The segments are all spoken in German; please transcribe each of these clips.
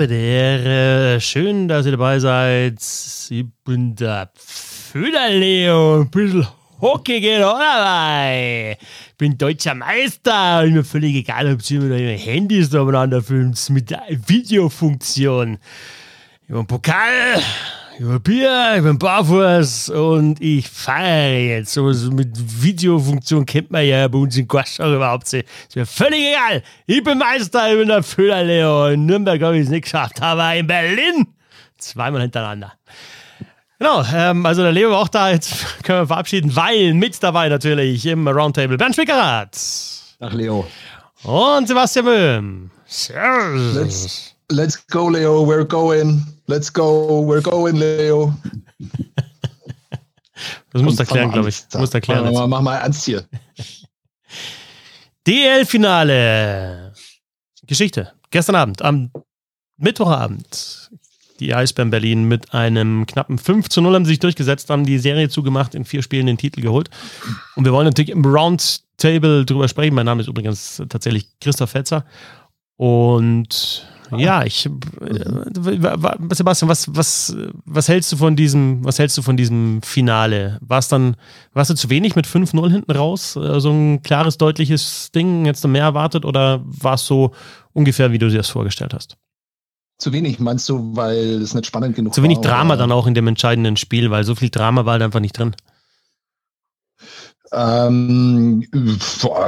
Ah, der, schön, dass ihr dabei seid. Ich bin der Füderleo, ein bisschen Hockey geht auch dabei. Ich bin deutscher Meister. Ist mir völlig egal, ob ihr mit euren Handys umeinander filmt, mit der Videofunktion. Ich habe einen Pokal, ich habe Bier, ich bin barfuß und ich feiere jetzt. So mit Videofunktion kennt man ja bei uns in Goschau überhaupt nicht. Ist mir völlig egal. Ich bin Meister, ich bin der Füllerleo. In Nürnberg habe ich es nicht geschafft, aber in Berlin zweimal hintereinander. Genau, ähm, also der Leo war auch da. Jetzt können wir verabschieden, weil mit dabei natürlich im Roundtable Bernd Schwickerath. Ach, Leo. Und Sebastian Böhm. Servus. Let's, go, Leo. We're going. Let's go. We're going, Leo. Das muss erklären, glaube ich. Das muss erklären. Mach, mach mal ernst hier. DL-Finale. Geschichte. Gestern Abend, am Mittwochabend die Eisbären Berlin mit einem knappen 5 zu 0 haben sich durchgesetzt, haben die Serie zugemacht, in vier Spielen den Titel geholt. Und wir wollen natürlich im Roundtable drüber sprechen. Mein Name ist übrigens tatsächlich Christoph Fetzer. Und ja, ich, äh, Sebastian, was, was, was hältst du von diesem, was hältst du von diesem Finale? War es dann, warst du zu wenig mit 5-0 hinten raus? Äh, so ein klares, deutliches Ding, jetzt noch mehr erwartet oder war es so ungefähr, wie du dir das vorgestellt hast? Zu wenig, meinst du, weil es nicht spannend genug war? Zu wenig war, Drama oder? dann auch in dem entscheidenden Spiel, weil so viel Drama war halt einfach nicht drin. Ähm,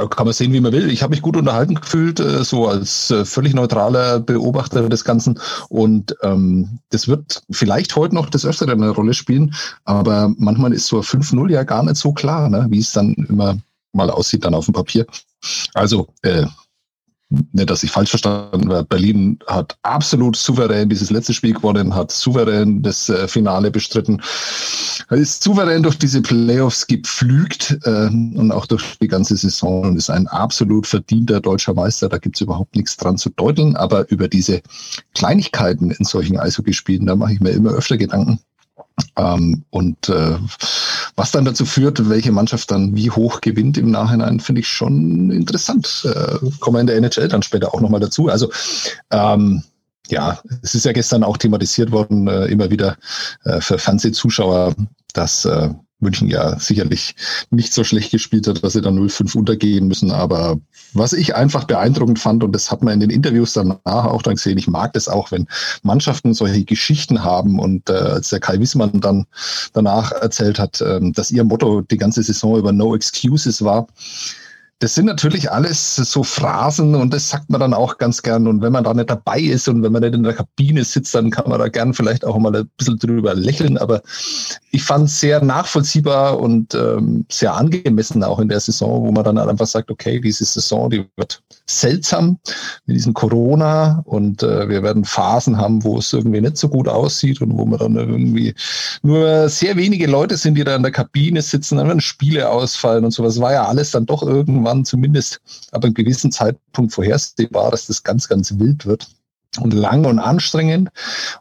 kann man sehen, wie man will. Ich habe mich gut unterhalten gefühlt, äh, so als äh, völlig neutraler Beobachter des Ganzen. Und ähm, das wird vielleicht heute noch das Öfteren eine Rolle spielen, aber manchmal ist so 5-0 ja gar nicht so klar, ne, wie es dann immer mal aussieht dann auf dem Papier. Also äh, nicht, dass ich falsch verstanden war. Berlin hat absolut souverän dieses letzte Spiel gewonnen, hat souverän das äh, Finale bestritten, ist souverän durch diese Playoffs gepflügt äh, und auch durch die ganze Saison und ist ein absolut verdienter deutscher Meister. Da gibt's überhaupt nichts dran zu deuteln. Aber über diese Kleinigkeiten in solchen Eishockeyspielen, da mache ich mir immer öfter Gedanken. Ähm, und äh, was dann dazu führt, welche Mannschaft dann wie hoch gewinnt im Nachhinein, finde ich schon interessant. Äh, kommen wir in der NHL dann später auch nochmal dazu. Also ähm, ja, es ist ja gestern auch thematisiert worden, äh, immer wieder äh, für Fernsehzuschauer, dass äh, München ja sicherlich nicht so schlecht gespielt hat, dass sie dann 0-5 untergehen müssen. Aber was ich einfach beeindruckend fand, und das hat man in den Interviews danach auch dann gesehen, ich mag das auch, wenn Mannschaften solche Geschichten haben. Und äh, als der Kai Wissmann dann danach erzählt hat, äh, dass ihr Motto die ganze Saison über No Excuses war, das sind natürlich alles so Phrasen und das sagt man dann auch ganz gern. Und wenn man da nicht dabei ist und wenn man nicht in der Kabine sitzt, dann kann man da gern vielleicht auch mal ein bisschen drüber lächeln. Aber ich fand es sehr nachvollziehbar und ähm, sehr angemessen auch in der Saison, wo man dann einfach sagt, okay, diese Saison, die wird seltsam mit diesem Corona und äh, wir werden Phasen haben, wo es irgendwie nicht so gut aussieht und wo man dann irgendwie nur sehr wenige Leute sind, die da in der Kabine sitzen, dann werden Spiele ausfallen und sowas. War ja alles dann doch irgendwann waren zumindest ab einem gewissen Zeitpunkt vorhersehbar, dass das ganz, ganz wild wird und lang und anstrengend.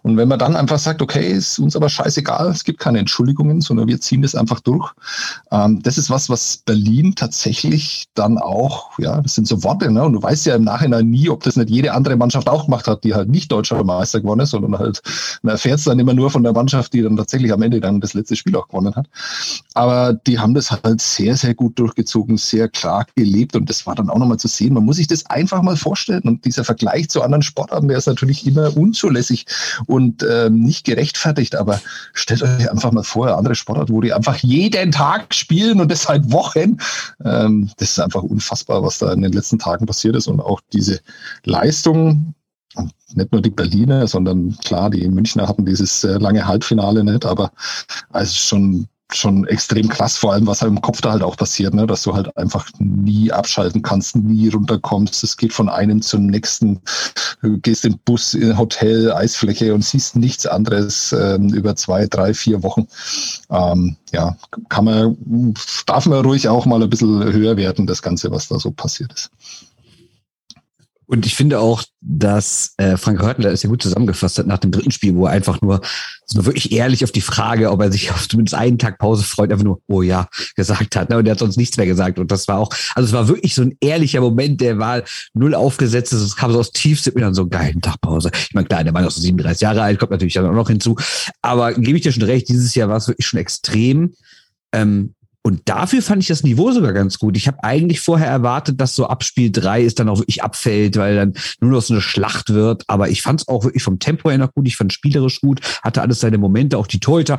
Und wenn man dann einfach sagt, okay, ist uns aber scheißegal, es gibt keine Entschuldigungen, sondern wir ziehen das einfach durch. Ähm, das ist was, was Berlin tatsächlich dann auch, ja, das sind so Worte, ne? Und du weißt ja im Nachhinein nie, ob das nicht jede andere Mannschaft auch gemacht hat, die halt nicht deutscher Meister gewonnen ist, sondern halt, man erfährt es dann immer nur von der Mannschaft, die dann tatsächlich am Ende dann das letzte Spiel auch gewonnen hat. Aber die haben das halt sehr, sehr gut durchgezogen, sehr klar gelebt und das war dann auch nochmal zu sehen. Man muss sich das einfach mal vorstellen und dieser Vergleich zu anderen Sportarten, der ist natürlich immer unzulässig und ähm, nicht gerechtfertigt. Aber stellt euch einfach mal vor, andere Sportart, wo die einfach jeden Tag spielen und das seit Wochen. Ähm, das ist einfach unfassbar, was da in den letzten Tagen passiert ist und auch diese Leistung. Nicht nur die Berliner, sondern klar, die Münchner hatten dieses äh, lange Halbfinale nicht, aber also schon schon extrem krass, vor allem was halt im Kopf da halt auch passiert, ne? dass du halt einfach nie abschalten kannst, nie runterkommst. Es geht von einem zum nächsten. Du gehst in Bus, in Hotel, Eisfläche und siehst nichts anderes ähm, über zwei, drei, vier Wochen. Ähm, ja, kann man, darf man ruhig auch mal ein bisschen höher werden, das Ganze, was da so passiert ist. Und ich finde auch, dass äh, Frank Hörtler es ja gut zusammengefasst hat nach dem dritten Spiel, wo er einfach nur so wirklich ehrlich auf die Frage, ob er sich auf zumindest einen Tag Pause freut, einfach nur, oh ja, gesagt hat. Ne? Und er hat sonst nichts mehr gesagt. Und das war auch, also es war wirklich so ein ehrlicher Moment, der war null aufgesetzt. Es kam so aus tiefstem dann so geilen Tag Pause. Ich meine, klar, der war noch so 37 Jahre alt, kommt natürlich dann auch noch hinzu. Aber gebe ich dir schon recht, dieses Jahr war es wirklich schon extrem. Ähm, und dafür fand ich das Niveau sogar ganz gut. Ich habe eigentlich vorher erwartet, dass so ab Spiel drei es dann auch wirklich abfällt, weil dann nur noch so eine Schlacht wird. Aber ich fand es auch wirklich vom Tempo her noch gut. Ich fand spielerisch gut, hatte alles seine Momente, auch die Torhüter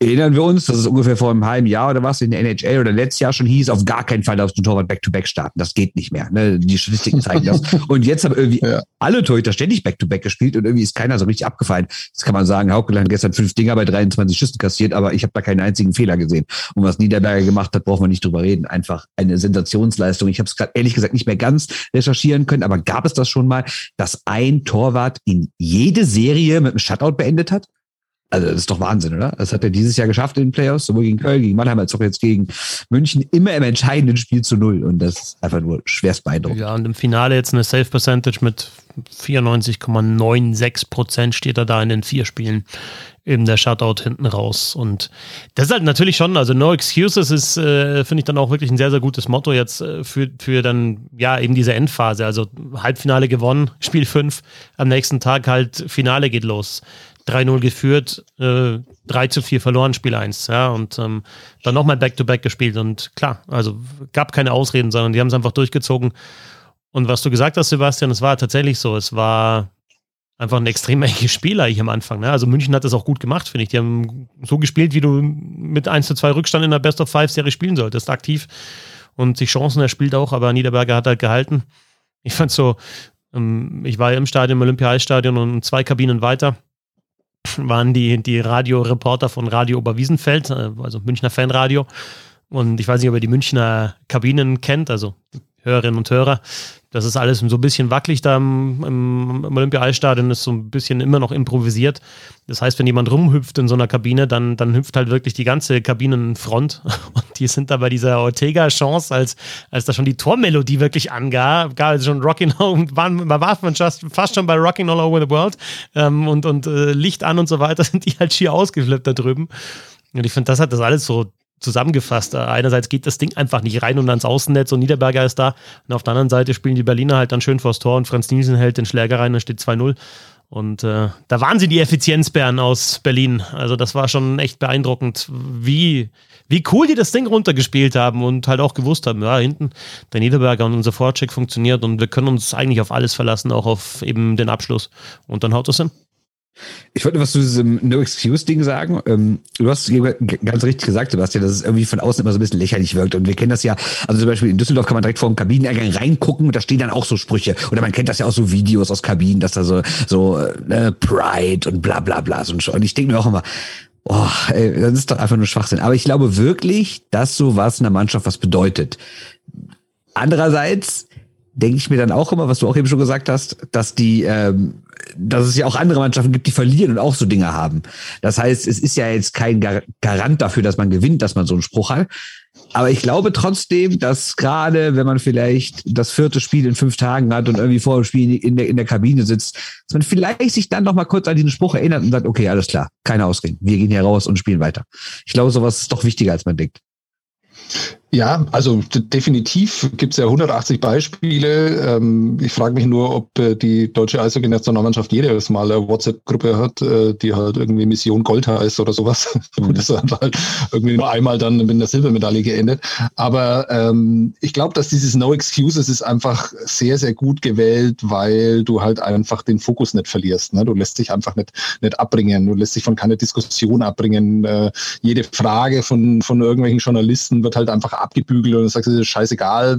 erinnern wir uns, dass es ungefähr vor einem halben Jahr oder was in der NHL oder letztes Jahr schon hieß, auf gar keinen Fall darfst du Torwart Back-to-Back starten. Das geht nicht mehr. Ne? Die Statistiken zeigen das. Und jetzt haben irgendwie ja. alle Torhüter ständig Back-to-Back gespielt und irgendwie ist keiner so richtig abgefallen. Jetzt kann man sagen, Haukeland hat gestern fünf Dinger bei 23 Schüssen kassiert, aber ich habe da keinen einzigen Fehler gesehen. Und was Niederberger gemacht hat, brauchen wir nicht drüber reden. Einfach eine Sensationsleistung. Ich habe es gerade ehrlich gesagt nicht mehr ganz recherchieren können, aber gab es das schon mal, dass ein Torwart in jede Serie mit einem Shutout beendet hat? Also das ist doch Wahnsinn, oder? Das hat er dieses Jahr geschafft in den Playoffs, sowohl gegen Köln, gegen Mannheim als auch jetzt gegen München, immer im entscheidenden Spiel zu null. Und das ist einfach nur schwerst beeindruckend. Ja, und im Finale jetzt eine Safe Percentage mit 94,96 Prozent steht er da in den vier Spielen. Eben der Shutout hinten raus. Und das ist halt natürlich schon, also No Excuses ist, äh, finde ich dann auch wirklich ein sehr, sehr gutes Motto jetzt äh, für, für dann, ja, eben diese Endphase. Also Halbfinale gewonnen, Spiel 5, am nächsten Tag halt Finale geht los. 3-0 geführt, äh, 3 zu 4 verloren, Spiel 1. Ja, und ähm, dann nochmal Back-to-Back gespielt. Und klar, also gab keine Ausreden, sondern die haben es einfach durchgezogen. Und was du gesagt hast, Sebastian, es war tatsächlich so. Es war einfach ein extrem enges Spiel eigentlich am Anfang. Ne? Also München hat das auch gut gemacht, finde ich. Die haben so gespielt, wie du mit 1 zu 2 Rückstand in der Best of Five Serie spielen solltest, aktiv. Und sich Chancen erspielt auch, aber Niederberger hat halt gehalten. Ich fand so, ähm, ich war ja im Stadion, im Olympia-Stadion und zwei Kabinen weiter waren die, die Radioreporter von Radio Oberwiesenfeld, äh, also Münchner Fanradio. Und ich weiß nicht, ob ihr die Münchner Kabinen kennt, also Hörerinnen und Hörer. Das ist alles so ein bisschen wackelig da im, im Olympia-Eisstadion, ist so ein bisschen immer noch improvisiert. Das heißt, wenn jemand rumhüpft in so einer Kabine, dann, dann hüpft halt wirklich die ganze Kabinenfront. Und die sind da bei dieser Ortega-Chance, als, als da schon die Tormelodie wirklich angab, also schon Rocking All, waren, man war fast schon bei Rocking All Over the World ähm, und, und äh, Licht an und so weiter, sind die halt schier ausgeflippt da drüben. Und ich finde, das hat das alles so zusammengefasst. Äh, einerseits geht das Ding einfach nicht rein und ans Außennetz und Niederberger ist da. Und auf der anderen Seite spielen die Berliner halt dann schön vors Tor und Franz Nielsen hält den Schläger rein, dann steht 2-0. Und äh, da waren sie die Effizienzbären aus Berlin. Also das war schon echt beeindruckend, wie, wie cool die das Ding runtergespielt haben und halt auch gewusst haben, ja, hinten der Niederberger und unser Vorcheck funktioniert und wir können uns eigentlich auf alles verlassen, auch auf eben den Abschluss. Und dann haut das hin. Ich wollte was zu diesem No-Excuse-Ding sagen. Ähm, du hast ganz richtig gesagt, Sebastian, dass es irgendwie von außen immer so ein bisschen lächerlich wirkt. Und wir kennen das ja, also zum Beispiel in Düsseldorf kann man direkt vor dem Kabineneingang reingucken und da stehen dann auch so Sprüche. Oder man kennt das ja auch so Videos aus Kabinen, dass da so, so äh, Pride und bla bla bla. Und ich denke mir auch immer, boah, ey, das ist doch einfach nur Schwachsinn. Aber ich glaube wirklich, dass sowas in der Mannschaft was bedeutet. Andererseits denke ich mir dann auch immer, was du auch eben schon gesagt hast, dass die, ähm, dass es ja auch andere Mannschaften gibt, die verlieren und auch so Dinge haben. Das heißt, es ist ja jetzt kein Garant dafür, dass man gewinnt, dass man so einen Spruch hat. Aber ich glaube trotzdem, dass gerade, wenn man vielleicht das vierte Spiel in fünf Tagen hat und irgendwie vor dem Spiel in der, in der Kabine sitzt, dass man vielleicht sich dann noch mal kurz an diesen Spruch erinnert und sagt, okay, alles klar, keine Ausreden. Wir gehen hier raus und spielen weiter. Ich glaube, sowas ist doch wichtiger, als man denkt. Ja, also definitiv gibt es ja 180 Beispiele. Ähm, ich frage mich nur, ob äh, die deutsche Eishockey-Nationalmannschaft jedes Mal eine WhatsApp-Gruppe hat, äh, die halt irgendwie Mission Gold heißt oder sowas. Und das hat halt irgendwie nur einmal dann mit einer Silbermedaille geendet. Aber ähm, ich glaube, dass dieses No Excuses ist einfach sehr, sehr gut gewählt, weil du halt einfach den Fokus nicht verlierst. Ne? Du lässt dich einfach nicht, nicht abbringen. Du lässt dich von keiner Diskussion abbringen. Äh, jede Frage von, von irgendwelchen Journalisten wird halt einfach abgebügelt und sagst, es ist scheißegal,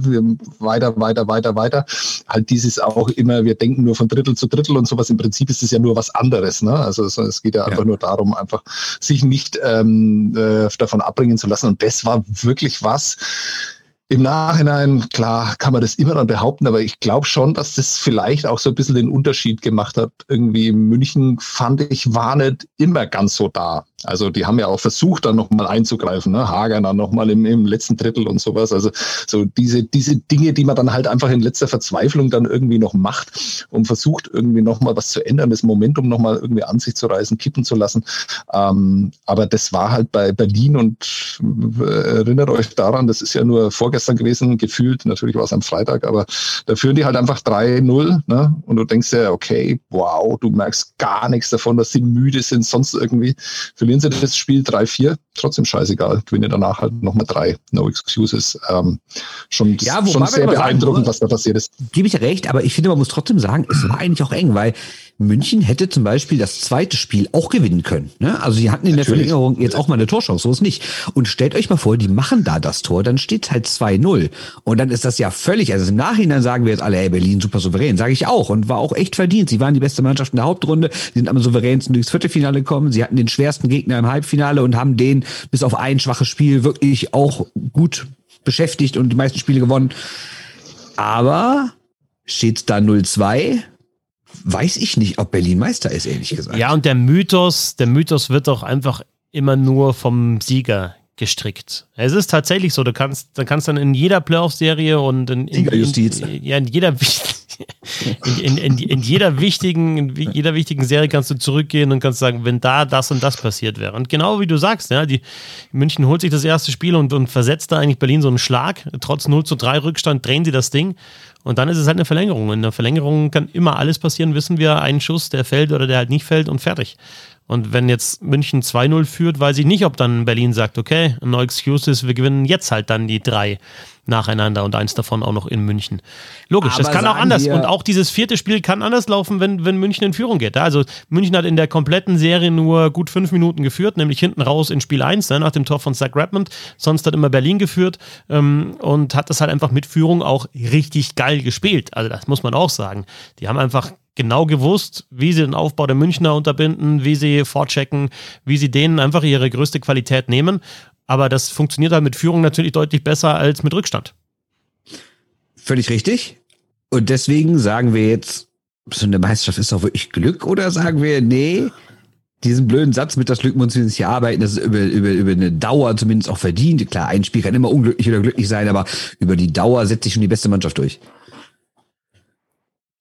weiter, weiter, weiter, weiter. Halt dieses auch immer, wir denken nur von Drittel zu Drittel und sowas. Im Prinzip ist es ja nur was anderes. Ne? Also es, es geht ja, ja, einfach nur darum, einfach sich nicht ähm, äh, davon abbringen zu lassen. Und das war wirklich was, im Nachhinein, klar, kann man das immer dann behaupten, aber ich glaube schon, dass das vielleicht auch so ein bisschen den Unterschied gemacht hat. Irgendwie in München fand ich, war nicht immer ganz so da. Also die haben ja auch versucht, dann nochmal einzugreifen, ne? Hager dann nochmal im, im letzten Drittel und sowas. Also so diese, diese Dinge, die man dann halt einfach in letzter Verzweiflung dann irgendwie noch macht und versucht irgendwie nochmal was zu ändern, das Momentum nochmal irgendwie an sich zu reißen, kippen zu lassen. Ähm, aber das war halt bei Berlin und äh, erinnert euch daran, das ist ja nur vorgestern gewesen, gefühlt, natürlich war es am Freitag, aber da führen die halt einfach 3-0 ne? und du denkst ja, okay, wow, du merkst gar nichts davon, dass sie müde sind, sonst irgendwie. Für verlieren sie das Spiel 3-4, trotzdem scheißegal. Gewinne danach halt nochmal drei. No excuses. Ähm, schon ja, schon sehr beeindruckend, sagen, was da passiert ist. Gebe ich recht, aber ich finde, man muss trotzdem sagen, es war eigentlich auch eng, weil München hätte zum Beispiel das zweite Spiel auch gewinnen können. Ne? Also sie hatten in Natürlich. der Verlängerung jetzt auch mal eine Torchance, so ist nicht. Und stellt euch mal vor, die machen da das Tor, dann steht halt 2-0. Und dann ist das ja völlig, also im Nachhinein sagen wir jetzt alle, ey, Berlin super souverän, sage ich auch. Und war auch echt verdient. Sie waren die beste Mannschaft in der Hauptrunde, sie sind am souveränsten durchs Viertelfinale gekommen, sie hatten den schwersten Gegner im Halbfinale und haben den bis auf ein schwaches Spiel wirklich auch gut beschäftigt und die meisten Spiele gewonnen. Aber steht da 0-2 weiß ich nicht, ob Berlin Meister ist, ehrlich gesagt. Ja, und der Mythos, der Mythos wird doch einfach immer nur vom Sieger gestrickt. Es ist tatsächlich so, du kannst, du kannst dann in jeder Playoff-Serie und in, in, in, ja, in jeder in, in, in, jeder wichtigen, in jeder wichtigen Serie kannst du zurückgehen und kannst sagen, wenn da das und das passiert wäre. Und genau wie du sagst, ja, die München holt sich das erste Spiel und, und versetzt da eigentlich Berlin so einen Schlag. Trotz 0 zu 3 Rückstand drehen sie das Ding. Und dann ist es halt eine Verlängerung. In der Verlängerung kann immer alles passieren, wissen wir. Ein Schuss, der fällt oder der halt nicht fällt und fertig. Und wenn jetzt München 2-0 führt, weiß ich nicht, ob dann Berlin sagt, okay, no excuses, wir gewinnen jetzt halt dann die drei nacheinander und eins davon auch noch in München. Logisch, Aber das kann auch anders. Und auch dieses vierte Spiel kann anders laufen, wenn, wenn München in Führung geht. Also München hat in der kompletten Serie nur gut fünf Minuten geführt, nämlich hinten raus in Spiel 1, ne, nach dem Tor von Zach Redmond. Sonst hat immer Berlin geführt ähm, und hat das halt einfach mit Führung auch richtig geil gespielt. Also das muss man auch sagen. Die haben einfach genau gewusst, wie sie den Aufbau der Münchner unterbinden, wie sie vorchecken, wie sie denen einfach ihre größte Qualität nehmen. Aber das funktioniert halt mit Führung natürlich deutlich besser als mit Rückstand. Völlig richtig. Und deswegen sagen wir jetzt, so eine Meisterschaft ist doch wirklich Glück oder sagen wir, nee, diesen blöden Satz mit das Glück muss hier arbeiten, das ist über, über, über eine Dauer zumindest auch verdient. Klar, ein Spiel kann immer unglücklich oder glücklich sein, aber über die Dauer setzt sich schon die beste Mannschaft durch.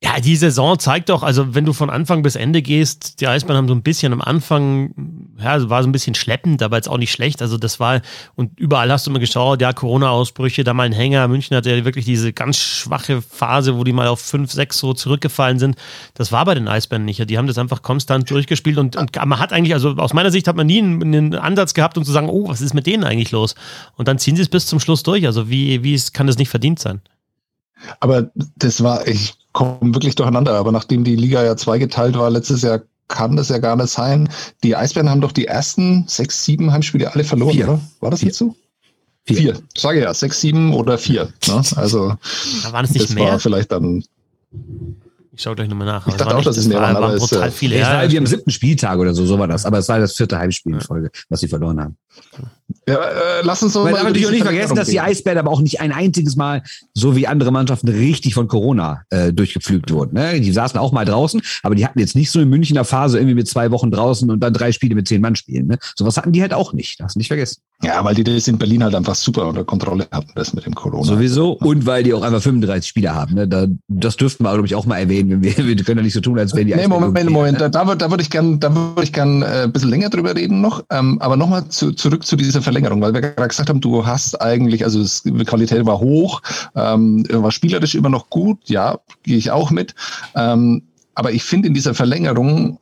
Ja, die Saison zeigt doch, also wenn du von Anfang bis Ende gehst, die Eisbären haben so ein bisschen am Anfang, ja, war so ein bisschen schleppend, aber jetzt auch nicht schlecht. Also das war, und überall hast du mal geschaut, ja, Corona-Ausbrüche, da mal ein Hänger. München hatte ja wirklich diese ganz schwache Phase, wo die mal auf 5, 6 so zurückgefallen sind. Das war bei den Eisbären nicht. Die haben das einfach konstant durchgespielt und, und man hat eigentlich, also aus meiner Sicht hat man nie einen, einen, Ansatz gehabt, um zu sagen, oh, was ist mit denen eigentlich los? Und dann ziehen sie es bis zum Schluss durch. Also wie, wie kann das nicht verdient sein? Aber das war, ich komme wirklich durcheinander. Aber nachdem die Liga ja zweigeteilt war letztes Jahr, kann das ja gar nicht sein. Die Eisbären haben doch die ersten sechs, sieben Heimspiele alle verloren, vier. oder? War das vier. jetzt so? Vier. vier. Sage ja, sechs, sieben oder vier. Ne? Also da waren es nicht das mehr. war vielleicht dann ich schaue gleich nochmal nach. Ich dachte auch, dass es mehr waren, aber es total viele. Ja, ja, wie am siebten Spieltag oder so, so war das. Aber es war das vierte Heimspiel in Folge, was sie verloren haben. Ja, äh, lass uns so Weil mal natürlich auch nicht vergessen, dass die Eisbären aber auch nicht ein einziges Mal, so wie andere Mannschaften, richtig von Corona äh, durchgepflügt wurden. Ne? Die saßen auch mal draußen, aber die hatten jetzt nicht so eine Münchner Phase irgendwie mit zwei Wochen draußen und dann drei Spiele mit zehn Mann spielen. Ne? Sowas hatten die halt auch nicht. Das nicht vergessen. Ja, weil die das in Berlin halt einfach super unter Kontrolle hatten, das mit dem Corona. Sowieso. Und weil die auch einfach 35 Spieler haben. Ne? Da, das dürften wir, glaube ich, auch mal erwähnen. Wir, wir können ja nicht so tun, als wären die Nee, Moment, Moment, Moment. Ne? Da, da, würde ich gerne ich gern, äh, ein bisschen länger drüber reden noch. Ähm, aber nochmal zu, zurück zu dieser Verlängerung, weil wir gerade gesagt haben, du hast eigentlich, also die Qualität war hoch, ähm, war spielerisch immer noch gut, ja, gehe ich auch mit. Ähm, aber ich finde in dieser Verlängerung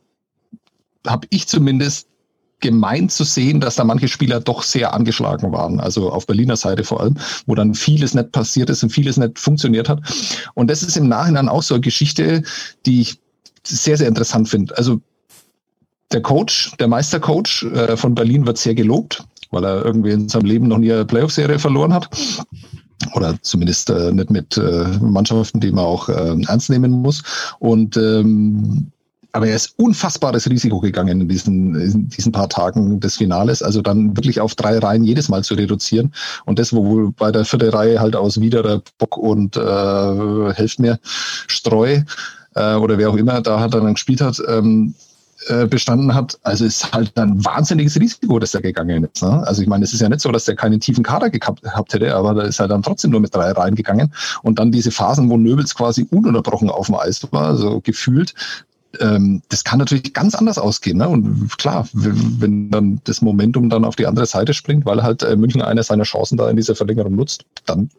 habe ich zumindest gemeint zu sehen, dass da manche Spieler doch sehr angeschlagen waren. Also auf Berliner Seite vor allem, wo dann vieles nicht passiert ist und vieles nicht funktioniert hat. Und das ist im Nachhinein auch so eine Geschichte, die ich sehr, sehr interessant finde. Also der Coach, der Meistercoach äh, von Berlin wird sehr gelobt, weil er irgendwie in seinem Leben noch nie eine Playoff-Serie verloren hat. Oder zumindest äh, nicht mit äh, Mannschaften, die man auch äh, ernst nehmen muss. Und ähm, aber er ist unfassbares Risiko gegangen in diesen, in diesen paar Tagen des Finales. Also dann wirklich auf drei Reihen jedes Mal zu reduzieren. Und das, wo bei der vierten Reihe halt aus Wiederer, Bock und äh, helft mir, Streu äh, oder wer auch immer da hat dann gespielt hat, ähm, äh, bestanden hat, also ist halt ein wahnsinniges Risiko, dass er gegangen ist. Ne? Also ich meine, es ist ja nicht so, dass er keinen tiefen Kader gehabt, gehabt hätte, aber da ist er dann trotzdem nur mit drei reingegangen. Und dann diese Phasen, wo Nöbels quasi ununterbrochen auf dem Eis war, so gefühlt, ähm, das kann natürlich ganz anders ausgehen. Ne? Und klar, wenn dann das Momentum dann auf die andere Seite springt, weil halt äh, München eine seiner Chancen da in dieser Verlängerung nutzt, dann,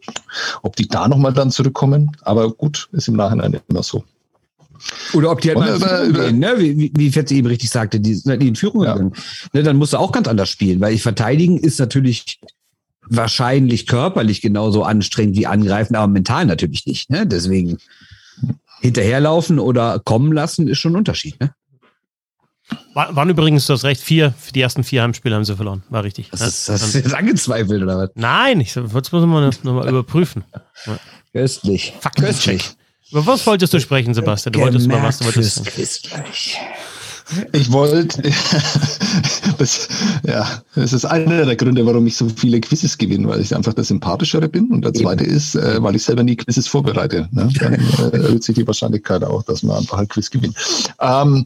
ob die da nochmal dann zurückkommen, aber gut, ist im Nachhinein immer so. Oder ob die halt mal über, über, gehen, ne? wie, wie Fetze eben richtig sagte, die sind halt in Führung ja. gegangen. Ne, dann musst du auch ganz anders spielen, weil ich verteidigen ist natürlich wahrscheinlich körperlich genauso anstrengend wie angreifen, aber mental natürlich nicht. Ne? Deswegen hinterherlaufen oder kommen lassen, ist schon ein Unterschied, ne? War, waren übrigens, du hast recht, vier, die ersten vier Heimspiele haben sie verloren. War richtig. Das ist, hast du jetzt angezweifelt, oder was? Nein, ich wollte es mal nochmal überprüfen. Köstlich. Köstlich. Über was wolltest du sprechen, Sebastian? Du wolltest mal was. Du wolltest ich wollte, das, ja, das ist einer der Gründe, warum ich so viele Quizzes gewinne, weil ich einfach der Sympathischere bin. Und der zweite ist, äh, weil ich selber nie Quizzes vorbereite. Ne? Dann äh, erhöht sich die Wahrscheinlichkeit auch, dass man einfach ein Quiz gewinnt. Ähm,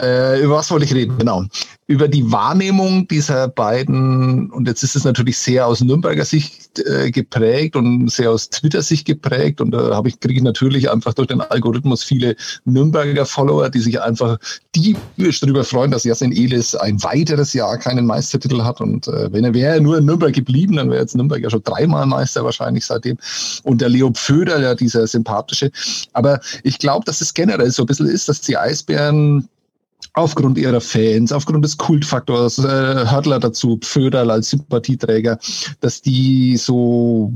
äh, über was wollte ich reden? Genau. Über die Wahrnehmung dieser beiden, und jetzt ist es natürlich sehr aus Nürnberger Sicht äh, geprägt und sehr aus Twitter-Sicht geprägt. Und da habe ich, kriege ich natürlich einfach durch den Algorithmus viele Nürnberger Follower, die sich einfach diebisch darüber freuen, dass Jasin Elis ein weiteres Jahr keinen Meistertitel hat. Und äh, wenn er wäre nur in Nürnberg geblieben, dann wäre jetzt Nürnberg ja schon dreimal Meister wahrscheinlich seitdem. Und der Leo Pföder, ja dieser sympathische. Aber ich glaube, dass es generell so ein bisschen ist, dass die Eisbären aufgrund ihrer Fans, aufgrund des Kultfaktors, äh, Hörtler dazu, Pföderl als Sympathieträger, dass die so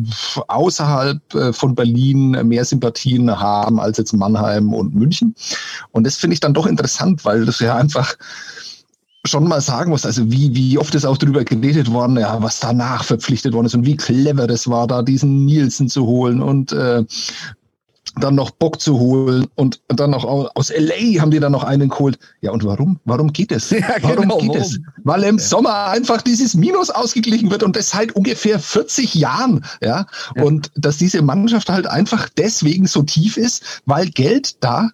außerhalb äh, von Berlin mehr Sympathien haben als jetzt Mannheim und München. Und das finde ich dann doch interessant, weil das ja einfach schon mal sagen muss, also wie, wie oft ist auch darüber geredet worden, ja, was danach verpflichtet worden ist und wie clever das war, da diesen Nielsen zu holen und äh, dann noch Bock zu holen und dann noch aus LA haben die dann noch einen geholt. Ja, und warum? Warum geht es? Ja, warum genau, geht warum? es? Weil im ja. Sommer einfach dieses Minus ausgeglichen wird und das seit ungefähr 40 Jahren. Ja? ja, und dass diese Mannschaft halt einfach deswegen so tief ist, weil Geld da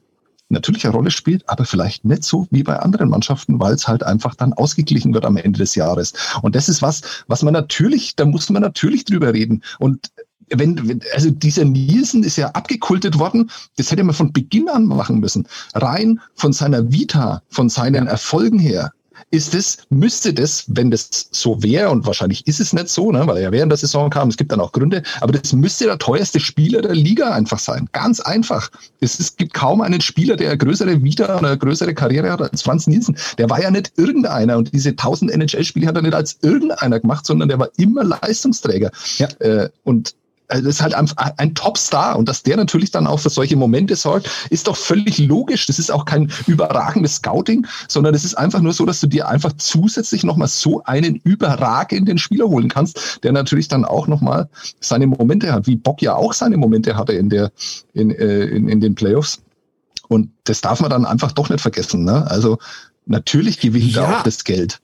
natürlich eine Rolle spielt, aber vielleicht nicht so wie bei anderen Mannschaften, weil es halt einfach dann ausgeglichen wird am Ende des Jahres. Und das ist was, was man natürlich, da muss man natürlich drüber reden. Und wenn, also dieser Nielsen ist ja abgekultet worden, das hätte man von Beginn an machen müssen. Rein von seiner Vita, von seinen. Erfolgen her, ist es, müsste das, wenn das so wäre, und wahrscheinlich ist es nicht so, ne, weil er ja während der Saison kam, es gibt dann auch Gründe, aber das müsste der teuerste Spieler der Liga einfach sein. Ganz einfach. Es, es gibt kaum einen Spieler, der eine größere Vita oder eine größere Karriere hat als Franz Nielsen. Der war ja nicht irgendeiner und diese 1000 NHL-Spiele hat er nicht als irgendeiner gemacht, sondern der war immer Leistungsträger. Ja. Äh, und also das ist halt ein, ein Topstar und dass der natürlich dann auch für solche Momente sorgt, ist doch völlig logisch. Das ist auch kein überragendes Scouting, sondern es ist einfach nur so, dass du dir einfach zusätzlich nochmal so einen überragenden Spieler holen kannst, der natürlich dann auch nochmal seine Momente hat, wie Bock ja auch seine Momente hatte in der, in, äh, in, in den Playoffs. Und das darf man dann einfach doch nicht vergessen. Ne? Also natürlich gewinnt ja. auch das Geld.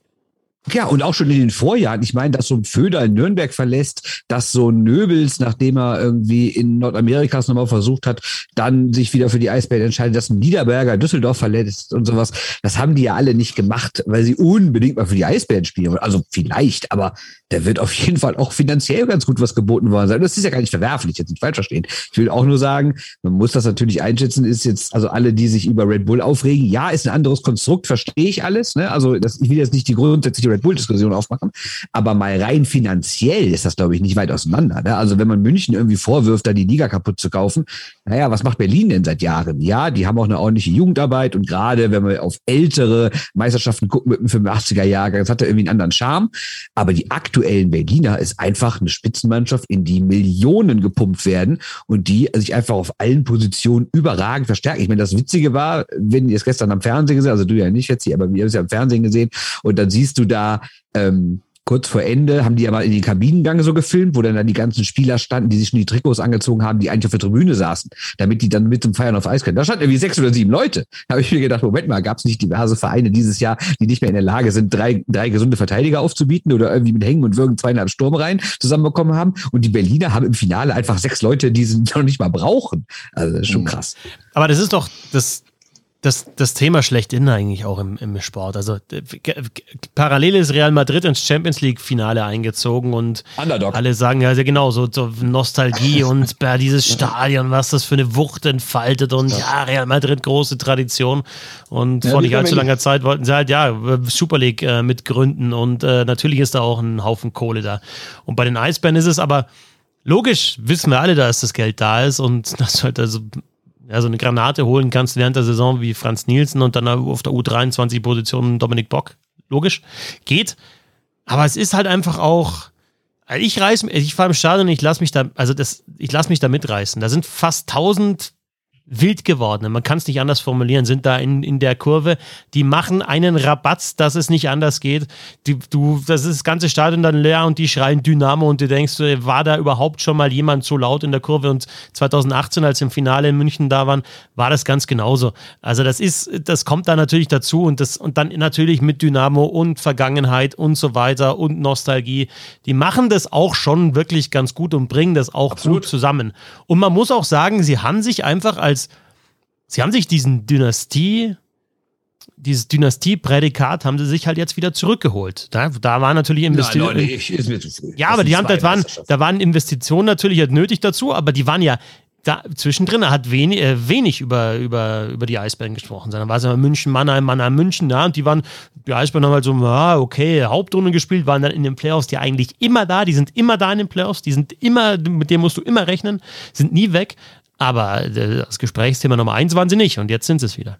Ja, und auch schon in den Vorjahren. Ich meine, dass so ein Föder in Nürnberg verlässt, dass so ein Nöbels, nachdem er irgendwie in Nordamerika es nochmal versucht hat, dann sich wieder für die Eisbären entscheidet, dass ein Niederberger Düsseldorf verletzt und sowas. Das haben die ja alle nicht gemacht, weil sie unbedingt mal für die Eisbären spielen wollen. Also vielleicht, aber der wird auf jeden Fall auch finanziell ganz gut was geboten worden sein. Das ist ja gar nicht verwerflich, jetzt nicht falsch verstehen. Ich will auch nur sagen, man muss das natürlich einschätzen, ist jetzt, also alle, die sich über Red Bull aufregen, ja, ist ein anderes Konstrukt, verstehe ich alles. Ne? Also das, ich will jetzt nicht die grundsätzliche Red Bull-Diskussion aufmachen, aber mal rein finanziell ist das, glaube ich, nicht weit auseinander. Ne? Also wenn man München irgendwie vorwirft, da die Liga kaputt zu kaufen, naja, was macht Berlin denn seit Jahren? Ja, die haben auch eine ordentliche Jugendarbeit und gerade wenn wir auf ältere Meisterschaften gucken mit dem 85er-Jahrgang, das hat ja irgendwie einen anderen Charme. Aber die aktuelle aktuellen Berliner ist einfach eine Spitzenmannschaft, in die Millionen gepumpt werden und die sich einfach auf allen Positionen überragend verstärken. Ich meine, das Witzige war, wenn ihr es gestern am Fernsehen gesehen, also du ja nicht jetzt hier, aber wir haben es ja am Fernsehen gesehen und dann siehst du da ähm, kurz vor Ende haben die aber in den Kabinengang so gefilmt, wo dann, dann die ganzen Spieler standen, die sich schon die Trikots angezogen haben, die eigentlich auf der Tribüne saßen, damit die dann mit zum Feiern auf Eis können. Da standen irgendwie sechs oder sieben Leute. Da habe ich mir gedacht, Moment mal, gab es nicht diverse Vereine dieses Jahr, die nicht mehr in der Lage sind, drei, drei gesunde Verteidiger aufzubieten oder irgendwie mit Hängen und Würgen zweieinhalb Sturmreihen zusammenbekommen haben. Und die Berliner haben im Finale einfach sechs Leute, die sie noch nicht mal brauchen. Also das ist schon mhm. krass. Aber das ist doch das das, das Thema schlechthin eigentlich auch im, im Sport. Also parallel ist Real Madrid ins Champions League-Finale eingezogen und Underdog. alle sagen ja genau, so, so Nostalgie und ja, dieses Stadion, was das für eine Wucht entfaltet und ja, Real Madrid große Tradition und ja, vor nicht allzu langer Zeit wollten sie halt ja Super League äh, mitgründen und äh, natürlich ist da auch ein Haufen Kohle da. Und bei den Eisbären ist es aber logisch, wissen wir alle, dass das Geld da ist und das halt also ja, so eine Granate holen kannst während der Saison wie Franz Nielsen und dann auf der U23-Position Dominik Bock. Logisch. Geht. Aber es ist halt einfach auch. Ich reiß, ich fahre im Stadion und ich lasse mich da, also das, ich lasse mich da mitreißen. Da sind fast 1000 wild geworden, man kann es nicht anders formulieren, sind da in, in der Kurve, die machen einen Rabatz, dass es nicht anders geht. Die, du, das ist das ganze Stadion dann leer und die schreien Dynamo und du denkst, war da überhaupt schon mal jemand so laut in der Kurve? Und 2018, als im Finale in München da waren, war das ganz genauso. Also das ist, das kommt da natürlich dazu und das, und dann natürlich mit Dynamo und Vergangenheit und so weiter und Nostalgie. Die machen das auch schon wirklich ganz gut und bringen das auch Absolut. gut zusammen. Und man muss auch sagen, sie haben sich einfach als sie haben sich diesen Dynastie, dieses Dynastie-Prädikat haben sie sich halt jetzt wieder zurückgeholt. Da, da war natürlich Investitionen. Ja, ja aber die haben, da waren, da waren Investitionen natürlich halt nötig dazu, aber die waren ja da zwischendrin hat wenig, äh, wenig über, über, über die Eisbären gesprochen. Dann war es ja München, Mannheim, Mannheim, München, ja, und die waren, die Eisbären haben halt so, ja, okay, Hauptrunde gespielt, waren dann in den Playoffs, die eigentlich immer da, die sind immer da in den Playoffs, die sind immer, mit denen musst du immer rechnen, sind nie weg. Aber äh, das Gesprächsthema Nummer eins waren sie nicht und jetzt sind sie es wieder.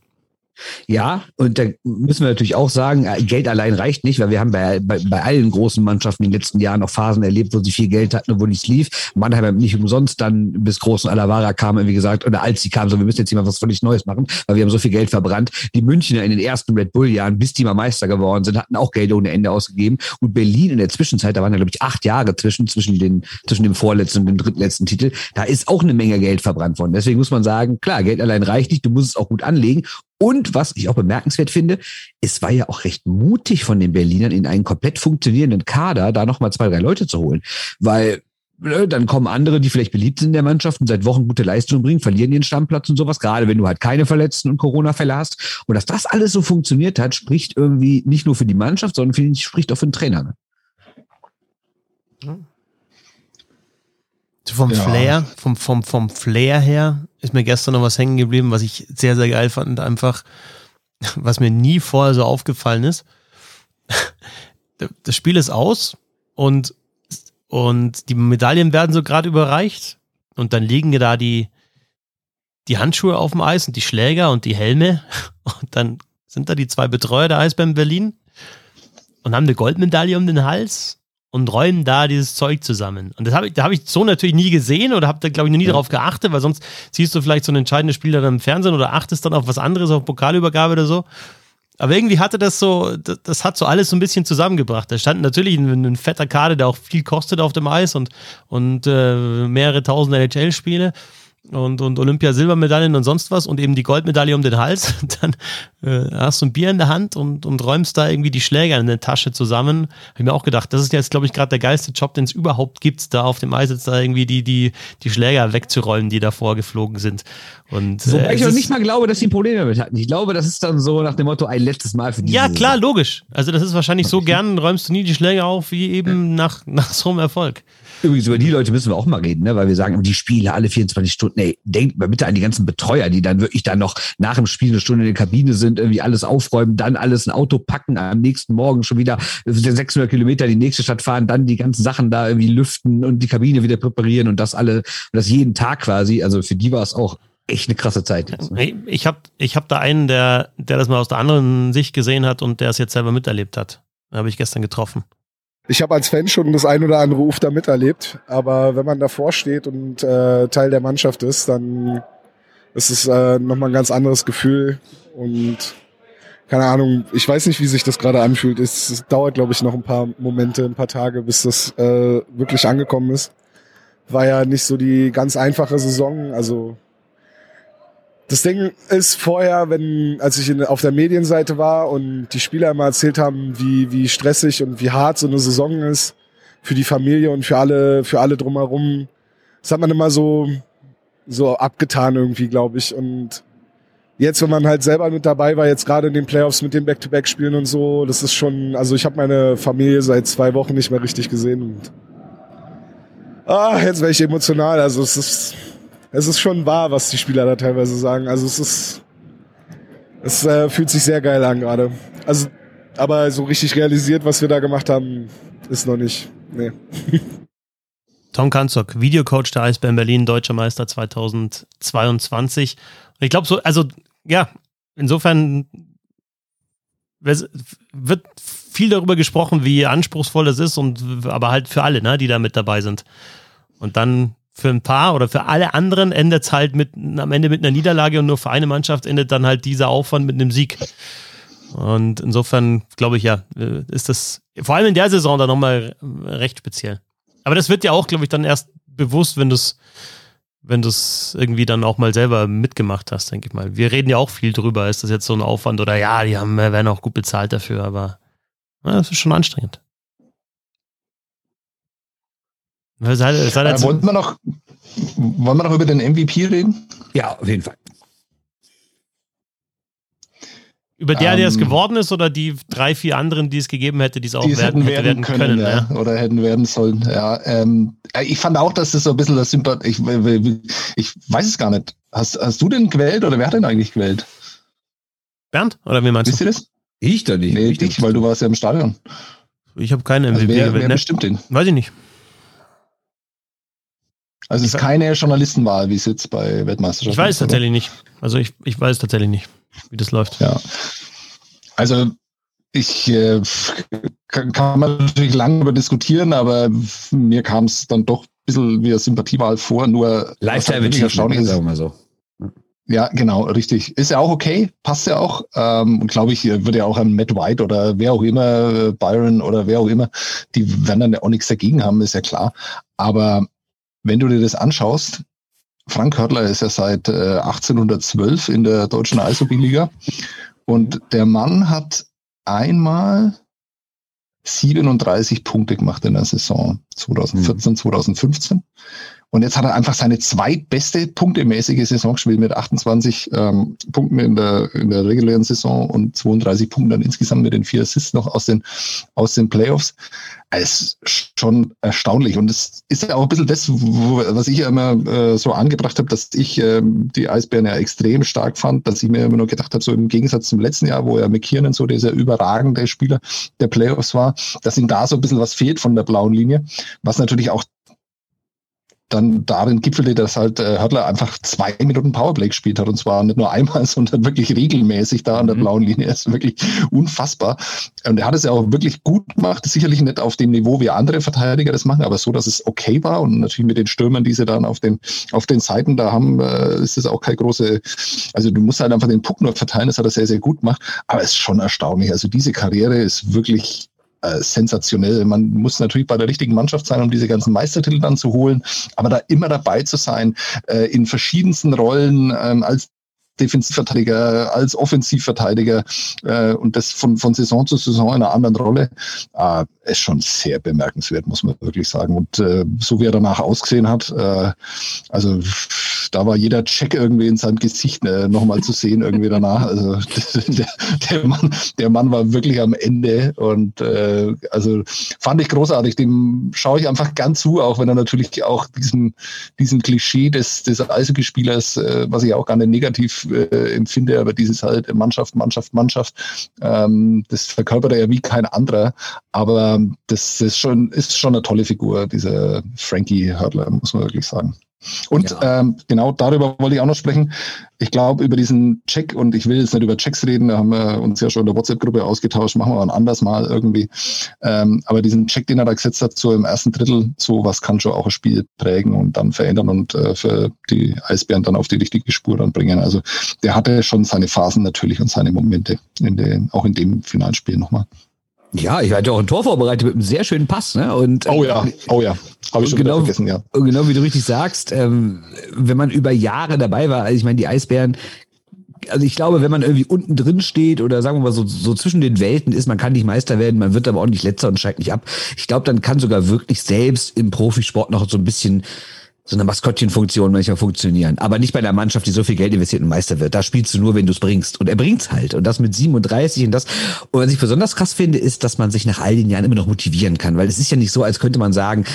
Ja, und da müssen wir natürlich auch sagen, äh, Geld allein reicht nicht, weil wir haben bei, bei, bei allen großen Mannschaften in den letzten Jahren auch Phasen erlebt, wo sie viel Geld hatten und wo nichts lief. Mannheim hat nicht umsonst dann bis großen Alavara kam, wie gesagt, oder als sie kam, so wir müssen jetzt hier mal was völlig Neues machen, weil wir haben so viel Geld verbrannt. Die Münchner in den ersten Red Bull-Jahren, bis die mal Meister geworden sind, hatten auch Geld ohne Ende ausgegeben. Und Berlin in der Zwischenzeit, da waren ja, glaube ich, acht Jahre zwischen, zwischen, den, zwischen dem vorletzten und dem drittletzten Titel, da ist auch eine Menge Geld verbrannt worden. Deswegen muss man sagen, klar, Geld allein reicht nicht, du musst es auch gut anlegen. Und was ich auch bemerkenswert finde, es war ja auch recht mutig von den Berlinern in einen komplett funktionierenden Kader da nochmal zwei, drei Leute zu holen. Weil ne, dann kommen andere, die vielleicht beliebt sind in der Mannschaft und seit Wochen gute Leistungen bringen, verlieren ihren Stammplatz und sowas, gerade wenn du halt keine Verletzten und Corona-Fälle hast. Und dass das alles so funktioniert hat, spricht irgendwie nicht nur für die Mannschaft, sondern für, spricht auch für den Trainer. Ne? Vom ja. Flair, vom, vom, vom Flair her ist mir gestern noch was hängen geblieben, was ich sehr, sehr geil fand. Einfach, was mir nie vorher so aufgefallen ist. Das Spiel ist aus und, und die Medaillen werden so gerade überreicht. Und dann liegen da die, die Handschuhe auf dem Eis und die Schläger und die Helme. Und dann sind da die zwei Betreuer der Eisbären Berlin und haben eine Goldmedaille um den Hals und räumen da dieses Zeug zusammen. Und das habe ich, da habe ich so natürlich nie gesehen oder habe da, glaube ich, noch nie ja. darauf geachtet, weil sonst siehst du vielleicht so ein entscheidendes Spiel dann im Fernsehen oder achtest dann auf was anderes, auf Pokalübergabe oder so. Aber irgendwie hatte das so, das, das hat so alles so ein bisschen zusammengebracht. Da stand natürlich ein, ein fetter Kader, der auch viel kostet auf dem Eis und, und äh, mehrere tausend NHL-Spiele und, und Olympia-Silbermedaillen und sonst was und eben die Goldmedaille um den Hals, dann äh, hast du ein Bier in der Hand und, und räumst da irgendwie die Schläger in der Tasche zusammen. Habe ich mir auch gedacht, das ist jetzt, glaube ich, gerade der geilste Job, den es überhaupt gibt, da auf dem Eis jetzt da irgendwie die, die, die Schläger wegzuräumen, die davor geflogen sind. Und, äh, Wobei ich noch nicht mal glaube, dass sie Probleme damit hatten. Ich glaube, das ist dann so nach dem Motto ein letztes Mal für die. Ja, klar, logisch. Also das ist wahrscheinlich so gern, räumst du nie die Schläger auf, wie eben nach, nach so einem Erfolg. Übrigens, über die Leute müssen wir auch mal reden, ne? weil wir sagen, die Spiele alle 24 Stunden. Ey, denkt mal bitte an die ganzen Betreuer, die dann wirklich dann noch nach dem Spiel eine Stunde in der Kabine sind, irgendwie alles aufräumen, dann alles ein Auto packen, am nächsten Morgen schon wieder 600 Kilometer in die nächste Stadt fahren, dann die ganzen Sachen da irgendwie lüften und die Kabine wieder präparieren und das alle, und das jeden Tag quasi. Also für die war es auch echt eine krasse Zeit. Ne? Ich habe ich hab da einen, der, der das mal aus der anderen Sicht gesehen hat und der es jetzt selber miterlebt hat. Habe ich gestern getroffen ich habe als Fan schon das ein oder andere Uf da miterlebt, aber wenn man davor steht und äh, Teil der Mannschaft ist, dann ist es äh, nochmal ein ganz anderes Gefühl und keine Ahnung, ich weiß nicht, wie sich das gerade anfühlt. Es, dauert, glaube ich, noch ein paar Momente, ein paar Tage, bis das äh, wirklich angekommen ist. War ja nicht so die ganz einfache Saison, also das Ding ist vorher, wenn, als ich in, auf der Medienseite war und die Spieler immer erzählt haben, wie, wie stressig und wie hart so eine Saison ist für die Familie und für alle, für alle drumherum, das hat man immer so, so abgetan irgendwie, glaube ich. Und jetzt, wenn man halt selber mit dabei war, jetzt gerade in den Playoffs mit den Back-to-Back-Spielen und so, das ist schon, also ich habe meine Familie seit zwei Wochen nicht mehr richtig gesehen und ah, jetzt wäre ich emotional. Also es ist, es ist schon wahr, was die Spieler da teilweise sagen. Also es ist, es äh, fühlt sich sehr geil an gerade. Also, aber so richtig realisiert, was wir da gemacht haben, ist noch nicht. Nee. Tom Kanzok, Videocoach der Eisbären Berlin, Deutscher Meister 2022. Und ich glaube so, also ja, insofern wird viel darüber gesprochen, wie anspruchsvoll es ist und aber halt für alle, ne, die da mit dabei sind. Und dann für ein paar oder für alle anderen endet es halt mit, am Ende mit einer Niederlage und nur für eine Mannschaft endet dann halt dieser Aufwand mit einem Sieg. Und insofern glaube ich ja, äh, ist das vor allem in der Saison dann nochmal recht speziell. Aber das wird ja auch, glaube ich, dann erst bewusst, wenn du es wenn irgendwie dann auch mal selber mitgemacht hast, denke ich mal. Wir reden ja auch viel drüber, ist das jetzt so ein Aufwand oder ja, die haben, werden auch gut bezahlt dafür, aber ja, das ist schon anstrengend. Seid, seid äh, wollen, wir noch, wollen wir noch über den MVP reden? Ja, auf jeden Fall. Über der, der es ähm, geworden ist, oder die drei, vier anderen, die es gegeben hätte, die es auch die werden, hätte werden können, können ja. Ja. oder hätten werden sollen. Ja, ähm, ich fand auch, dass das so ein bisschen das Sympath ich, ich weiß es gar nicht. Hast, hast du den gewählt oder wer hat den eigentlich gewählt? Bernd? Oder wie meinst Wisst du das? Ich doch nicht. Nee, ich nicht, weil du warst ja im Stadion. Ich habe keine MVP also wer, gewählt. Wer ne? bestimmt den? Weiß ich nicht. Also es ist keine Journalistenwahl, wie es jetzt bei Weltmeisterschaften Ich weiß ist, tatsächlich nicht. Also ich, ich weiß tatsächlich nicht wie das läuft. Ja. Also ich äh, kann, kann, man natürlich lange darüber diskutieren, aber mir kam es dann doch ein bisschen wie eine Sympathiewahl vor, nur Lifetime halt erstaunlich ist. Sagen wir so. Ja, genau, richtig. Ist ja auch okay, passt ja auch. Ähm, und glaube ich, würde ja auch ein Matt White oder wer auch immer, Byron oder wer auch immer, die werden dann ja auch nichts dagegen haben, ist ja klar. Aber wenn du dir das anschaust, Frank Hörtler ist ja seit äh, 1812 in der deutschen Eishockey-Liga und der Mann hat einmal 37 Punkte gemacht in der Saison 2014, mhm. 2015. Und jetzt hat er einfach seine zweitbeste punktemäßige Saison gespielt mit 28 ähm, Punkten in der, in der regulären Saison und 32 Punkten dann insgesamt mit den vier Assists noch aus den, aus den Playoffs. Es ist schon erstaunlich. Und es ist ja auch ein bisschen das, wo, was ich ja immer äh, so angebracht habe, dass ich äh, die Eisbären ja extrem stark fand, dass ich mir immer nur gedacht habe, so im Gegensatz zum letzten Jahr, wo ja McKiernan so dieser überragende Spieler der Playoffs war, dass ihm da so ein bisschen was fehlt von der blauen Linie, was natürlich auch dann darin gipfelte, dass halt äh, Hörtler einfach zwei Minuten Powerplay gespielt hat und zwar nicht nur einmal, sondern wirklich regelmäßig da an der mhm. blauen Linie. Das ist wirklich unfassbar. Und er hat es ja auch wirklich gut gemacht, sicherlich nicht auf dem Niveau, wie andere Verteidiger das machen, aber so, dass es okay war und natürlich mit den Stürmern, die sie dann auf den, auf den Seiten da haben, äh, ist es auch keine große, also du musst halt einfach den Puck nur verteilen, das hat er sehr, sehr gut gemacht, aber es ist schon erstaunlich. Also diese Karriere ist wirklich äh, sensationell. Man muss natürlich bei der richtigen Mannschaft sein, um diese ganzen Meistertitel dann zu holen, aber da immer dabei zu sein, äh, in verschiedensten Rollen ähm, als Defensivverteidiger, als Offensivverteidiger äh, und das von, von Saison zu Saison in einer anderen Rolle, äh, ist schon sehr bemerkenswert, muss man wirklich sagen. Und äh, so wie er danach ausgesehen hat, äh, also da war jeder Check irgendwie in seinem Gesicht äh, nochmal zu sehen irgendwie danach. Also der, der, Mann, der Mann war wirklich am Ende und äh, also fand ich großartig. Dem schaue ich einfach ganz zu, auch wenn er natürlich auch diesem, diesem Klischee des, des Eishockeyspielers, äh, was ich auch gar nicht negativ äh, empfinde, aber dieses halt Mannschaft, Mannschaft, Mannschaft, ähm, das verkörpert er ja wie kein anderer. Aber das ist schon, ist schon eine tolle Figur, dieser Frankie Hurdler, muss man wirklich sagen. Und ja. ähm, genau darüber wollte ich auch noch sprechen. Ich glaube, über diesen Check, und ich will jetzt nicht über Checks reden, da haben wir uns ja schon in der WhatsApp-Gruppe ausgetauscht, machen wir ein anders mal irgendwie. Ähm, aber diesen Check, den er da gesetzt hat, so im ersten Drittel, so was kann schon auch ein Spiel prägen und dann verändern und äh, für die Eisbären dann auf die richtige Spur dann bringen. Also der hatte schon seine Phasen natürlich und seine Momente, in den, auch in dem Finalspiel nochmal. Ja, ich hatte auch ein Tor vorbereitet mit einem sehr schönen Pass, ne? Und, oh ja, oh ja. Habe ich schon genau, vergessen, ja. Und genau wie du richtig sagst, ähm, wenn man über Jahre dabei war, also ich meine, die Eisbären, also ich glaube, wenn man irgendwie unten drin steht oder sagen wir mal so, so zwischen den Welten ist, man kann nicht Meister werden, man wird aber auch nicht letzter und steigt nicht ab. Ich glaube, dann kann sogar wirklich selbst im Profisport noch so ein bisschen so eine Maskottchenfunktion manchmal funktionieren. Aber nicht bei einer Mannschaft, die so viel Geld investiert und Meister wird. Da spielst du nur, wenn du es bringst. Und er bringt's halt. Und das mit 37 und das. Und was ich besonders krass finde, ist, dass man sich nach all den Jahren immer noch motivieren kann. Weil es ist ja nicht so, als könnte man sagen,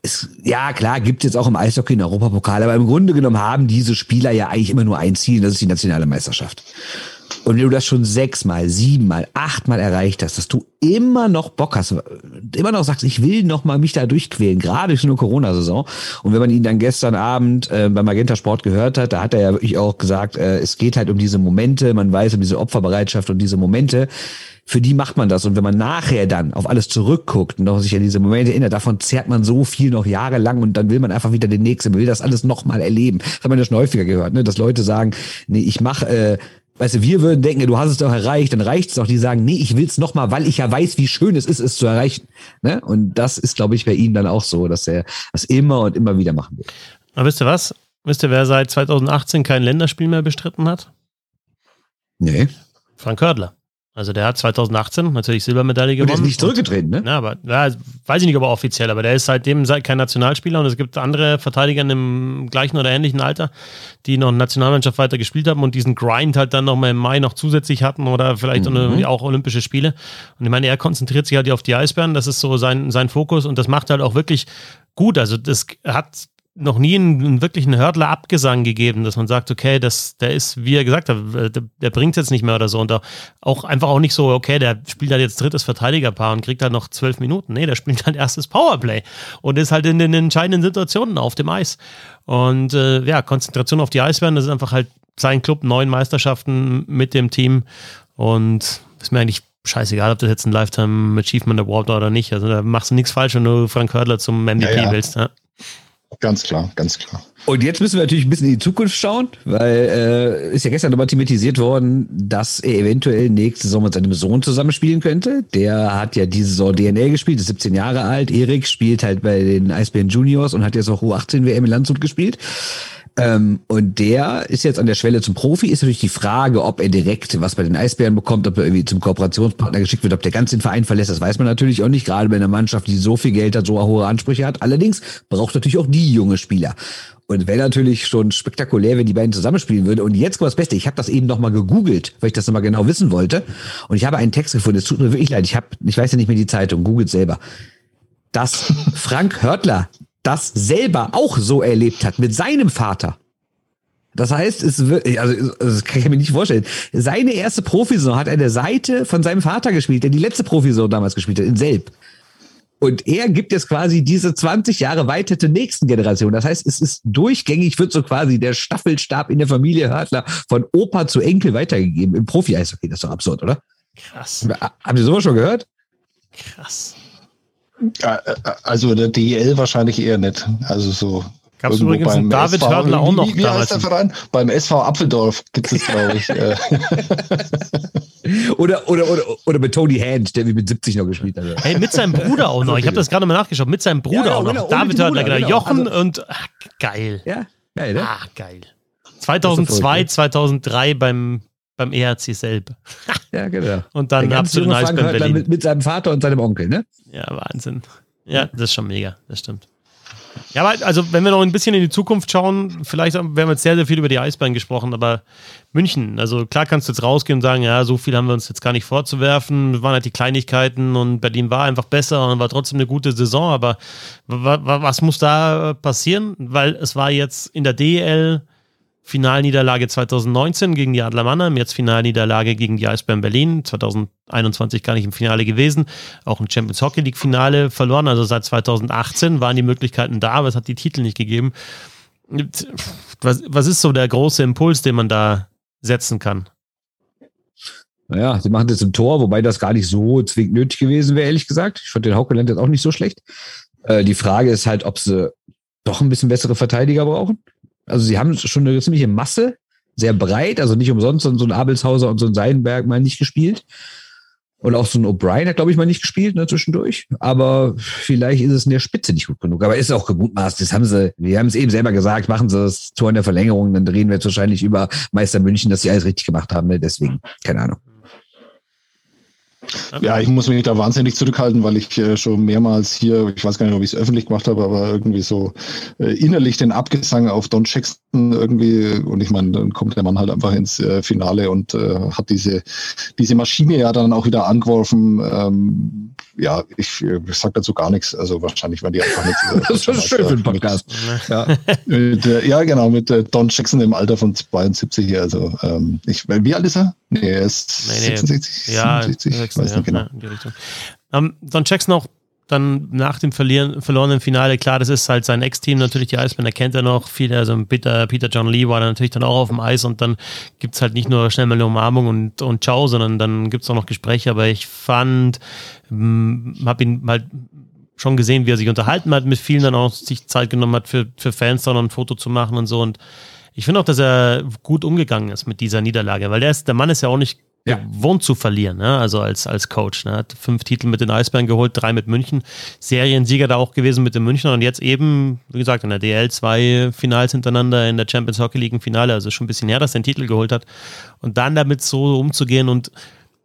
es, ja, klar, gibt es jetzt auch im Eishockey einen Europapokal, aber im Grunde genommen haben diese Spieler ja eigentlich immer nur ein Ziel, das ist die nationale Meisterschaft. Und wenn du das schon sechsmal, siebenmal, achtmal erreicht hast, dass du immer noch Bock hast, immer noch sagst, ich will noch mal mich da durchquälen, gerade durch eine Corona-Saison. Und wenn man ihn dann gestern Abend äh, beim Magenta Sport gehört hat, da hat er ja wirklich auch gesagt, äh, es geht halt um diese Momente, man weiß um diese Opferbereitschaft und diese Momente, für die macht man das. Und wenn man nachher dann auf alles zurückguckt und noch sich an diese Momente erinnert, davon zehrt man so viel noch jahrelang und dann will man einfach wieder den nächsten, man will das alles nochmal erleben. Das hat man ja schon häufiger gehört, ne? dass Leute sagen, nee, ich mache äh, Weißt du, wir würden denken, du hast es doch erreicht, dann reicht es doch. Die sagen, nee, ich will es nochmal, weil ich ja weiß, wie schön es ist, es zu erreichen. Ne? Und das ist, glaube ich, bei ihm dann auch so, dass er das immer und immer wieder machen will. Aber wisst ihr was? Wisst ihr, wer seit 2018 kein Länderspiel mehr bestritten hat? Nee. Frank Hördler. Also der hat 2018 natürlich Silbermedaille gewonnen. Und der ist nicht zurückgetreten, ne? Ja, aber ja, weiß ich nicht, ob er offiziell, aber der ist seitdem kein Nationalspieler und es gibt andere Verteidiger im gleichen oder ähnlichen Alter, die noch in Nationalmannschaft weiter gespielt haben und diesen Grind halt dann nochmal im Mai noch zusätzlich hatten oder vielleicht mhm. auch Olympische Spiele. Und ich meine, er konzentriert sich halt auf die Eisbären, das ist so sein, sein Fokus und das macht halt auch wirklich gut. Also das hat noch nie einen, einen wirklichen Hördler Abgesang gegeben, dass man sagt, okay, das, der ist, wie er gesagt hat, äh, der, der bringt es jetzt nicht mehr oder so. Und auch einfach auch nicht so, okay, der spielt halt jetzt drittes Verteidigerpaar und kriegt halt noch zwölf Minuten. Nee, der spielt halt erstes Powerplay und ist halt in den entscheidenden Situationen auf dem Eis. Und äh, ja, Konzentration auf die Eisbären, das ist einfach halt sein Club, neun Meisterschaften mit dem Team. Und ist mir eigentlich scheißegal, ob das jetzt ein Lifetime Achievement Award war oder nicht. Also da machst du nichts falsch, wenn du Frank Hördler zum MVP ja, ja. willst. Ja. Ganz klar, ganz klar. Und jetzt müssen wir natürlich ein bisschen in die Zukunft schauen, weil äh, ist ja gestern nochmal thematisiert worden, dass er eventuell nächste Saison mit seinem Sohn zusammenspielen könnte. Der hat ja diese Saison DNL gespielt, ist 17 Jahre alt. Erik spielt halt bei den Eisbären Juniors und hat jetzt auch U18 WM in Landshut gespielt. Ähm, und der ist jetzt an der Schwelle zum Profi. Ist natürlich die Frage, ob er direkt was bei den Eisbären bekommt, ob er irgendwie zum Kooperationspartner geschickt wird, ob der ganz den Verein verlässt. Das weiß man natürlich auch nicht, gerade bei einer Mannschaft, die so viel Geld hat, so hohe Ansprüche hat. Allerdings braucht natürlich auch die junge Spieler. Und wäre natürlich schon spektakulär, wenn die beiden zusammenspielen würden. Und jetzt kommt das Beste. Ich habe das eben nochmal gegoogelt, weil ich das nochmal genau wissen wollte. Und ich habe einen Text gefunden. Es tut mir wirklich leid. Ich habe, ich weiß ja nicht mehr die Zeitung. Googelt selber. Dass Frank Hörtler das selber auch so erlebt hat mit seinem Vater. Das heißt, es wird, also das kann ich mir nicht vorstellen. Seine erste Profisaison hat er der Seite von seinem Vater gespielt, der die letzte Profisaison damals gespielt hat, in Selb. Und er gibt jetzt quasi diese 20 Jahre weiter zur nächsten Generation. Das heißt, es ist durchgängig, wird so quasi der Staffelstab in der Familie Hörtler von Opa zu Enkel weitergegeben im Profi-Eishockey. Das ist doch absurd, oder? Krass. Habt ihr sowas schon gehört? Krass. Äh, also der DEL wahrscheinlich eher nicht. Also so. Gab es übrigens einen David SV, Hörtler auch noch wie, wie heißt der Verein? Beim SV Apfeldorf gibt es, glaube ich. Äh. oder, oder, oder, oder mit Tony Hand, der wie mit 70 noch gespielt hat. Hey, mit seinem Bruder auch noch. Ich habe das gerade mal nachgeschaut. Mit seinem Bruder ja, ja, auch noch. Genau, David Hörtler, genau. Jochen also, und ach, geil. Ja, geil, ne? Ah, geil. 2002, 2003 beim beim ERC selber. ja, genau. Und dann ab zu den Eisbären Berlin. Mit, mit seinem Vater und seinem Onkel, ne? Ja, Wahnsinn. Ja, das ist schon mega, das stimmt. Ja, aber also, wenn wir noch ein bisschen in die Zukunft schauen, vielleicht haben wir jetzt sehr, sehr viel über die Eisbären gesprochen, aber München, also klar kannst du jetzt rausgehen und sagen, ja, so viel haben wir uns jetzt gar nicht vorzuwerfen, das waren halt die Kleinigkeiten und Berlin war einfach besser und war trotzdem eine gute Saison, aber was muss da passieren? Weil es war jetzt in der DL Finalniederlage 2019 gegen die Adler Mannheim, jetzt Finalniederlage gegen die Eisbären Berlin, 2021 gar nicht im Finale gewesen, auch ein Champions Hockey League Finale verloren, also seit 2018 waren die Möglichkeiten da, aber es hat die Titel nicht gegeben. Was, was ist so der große Impuls, den man da setzen kann? Naja, sie machen das im Tor, wobei das gar nicht so zwingend nötig gewesen wäre, ehrlich gesagt. Ich fand den Haukeland jetzt auch nicht so schlecht. Äh, die Frage ist halt, ob sie doch ein bisschen bessere Verteidiger brauchen. Also sie haben schon eine ziemliche Masse, sehr breit, also nicht umsonst so ein Abelshauser und so ein Seidenberg mal nicht gespielt. Und auch so ein O'Brien hat, glaube ich, mal nicht gespielt, ne, zwischendurch. Aber vielleicht ist es in der Spitze nicht gut genug. Aber ist auch gemutmaßt. Das haben sie, wir haben es eben selber gesagt, machen sie das Tor in der Verlängerung, dann drehen wir jetzt wahrscheinlich über Meister München, dass sie alles richtig gemacht haben. Ne? Deswegen, keine Ahnung. Ja, ich muss mich da wahnsinnig zurückhalten, weil ich äh, schon mehrmals hier, ich weiß gar nicht, ob ich es öffentlich gemacht habe, aber irgendwie so äh, innerlich den Abgesang auf Don Jackson irgendwie, und ich meine, dann kommt der Mann halt einfach ins äh, Finale und äh, hat diese, diese Maschine ja dann auch wieder angeworfen. Ähm, ja, ich, ich sag dazu gar nichts. Also wahrscheinlich werden die einfach nicht. Das ist schön für den Podcast. ja, mit, äh, ja, genau, mit äh, Don Jackson im Alter von 72 hier. Also, ähm, ich, wie alt ist er? Nee, er ist Nee, nee. 66, Ja, 67, 66, weiß nicht genau. ja, in die Richtung. Ähm, Don Jackson auch dann nach dem verlieren, verlorenen Finale, klar, das ist halt sein Ex-Team, natürlich die Eisbären, kennt er noch, viele, also Peter, Peter John Lee war dann natürlich dann auch auf dem Eis und dann gibt's halt nicht nur schnell mal eine Umarmung und, und Ciao, sondern dann gibt's auch noch Gespräche, aber ich fand, habe ihn halt schon gesehen, wie er sich unterhalten hat, mit vielen dann auch sich Zeit genommen hat, für, für Fans dann noch ein Foto zu machen und so und ich finde auch, dass er gut umgegangen ist mit dieser Niederlage, weil der, ist, der Mann ist ja auch nicht Ja. gewohnt zu verlieren, ne? also als, als Coach. Ne? Hat fünf Titel mit den Eisbären geholt, drei mit München, Seriensieger da auch gewesen mit den Münchner und jetzt eben, wie gesagt, in der DL zwei Finals hintereinander, in der Champions Hockey League ein Finale, also schon ein bisschen her, dass er den Titel geholt hat. Und dann damit so umzugehen und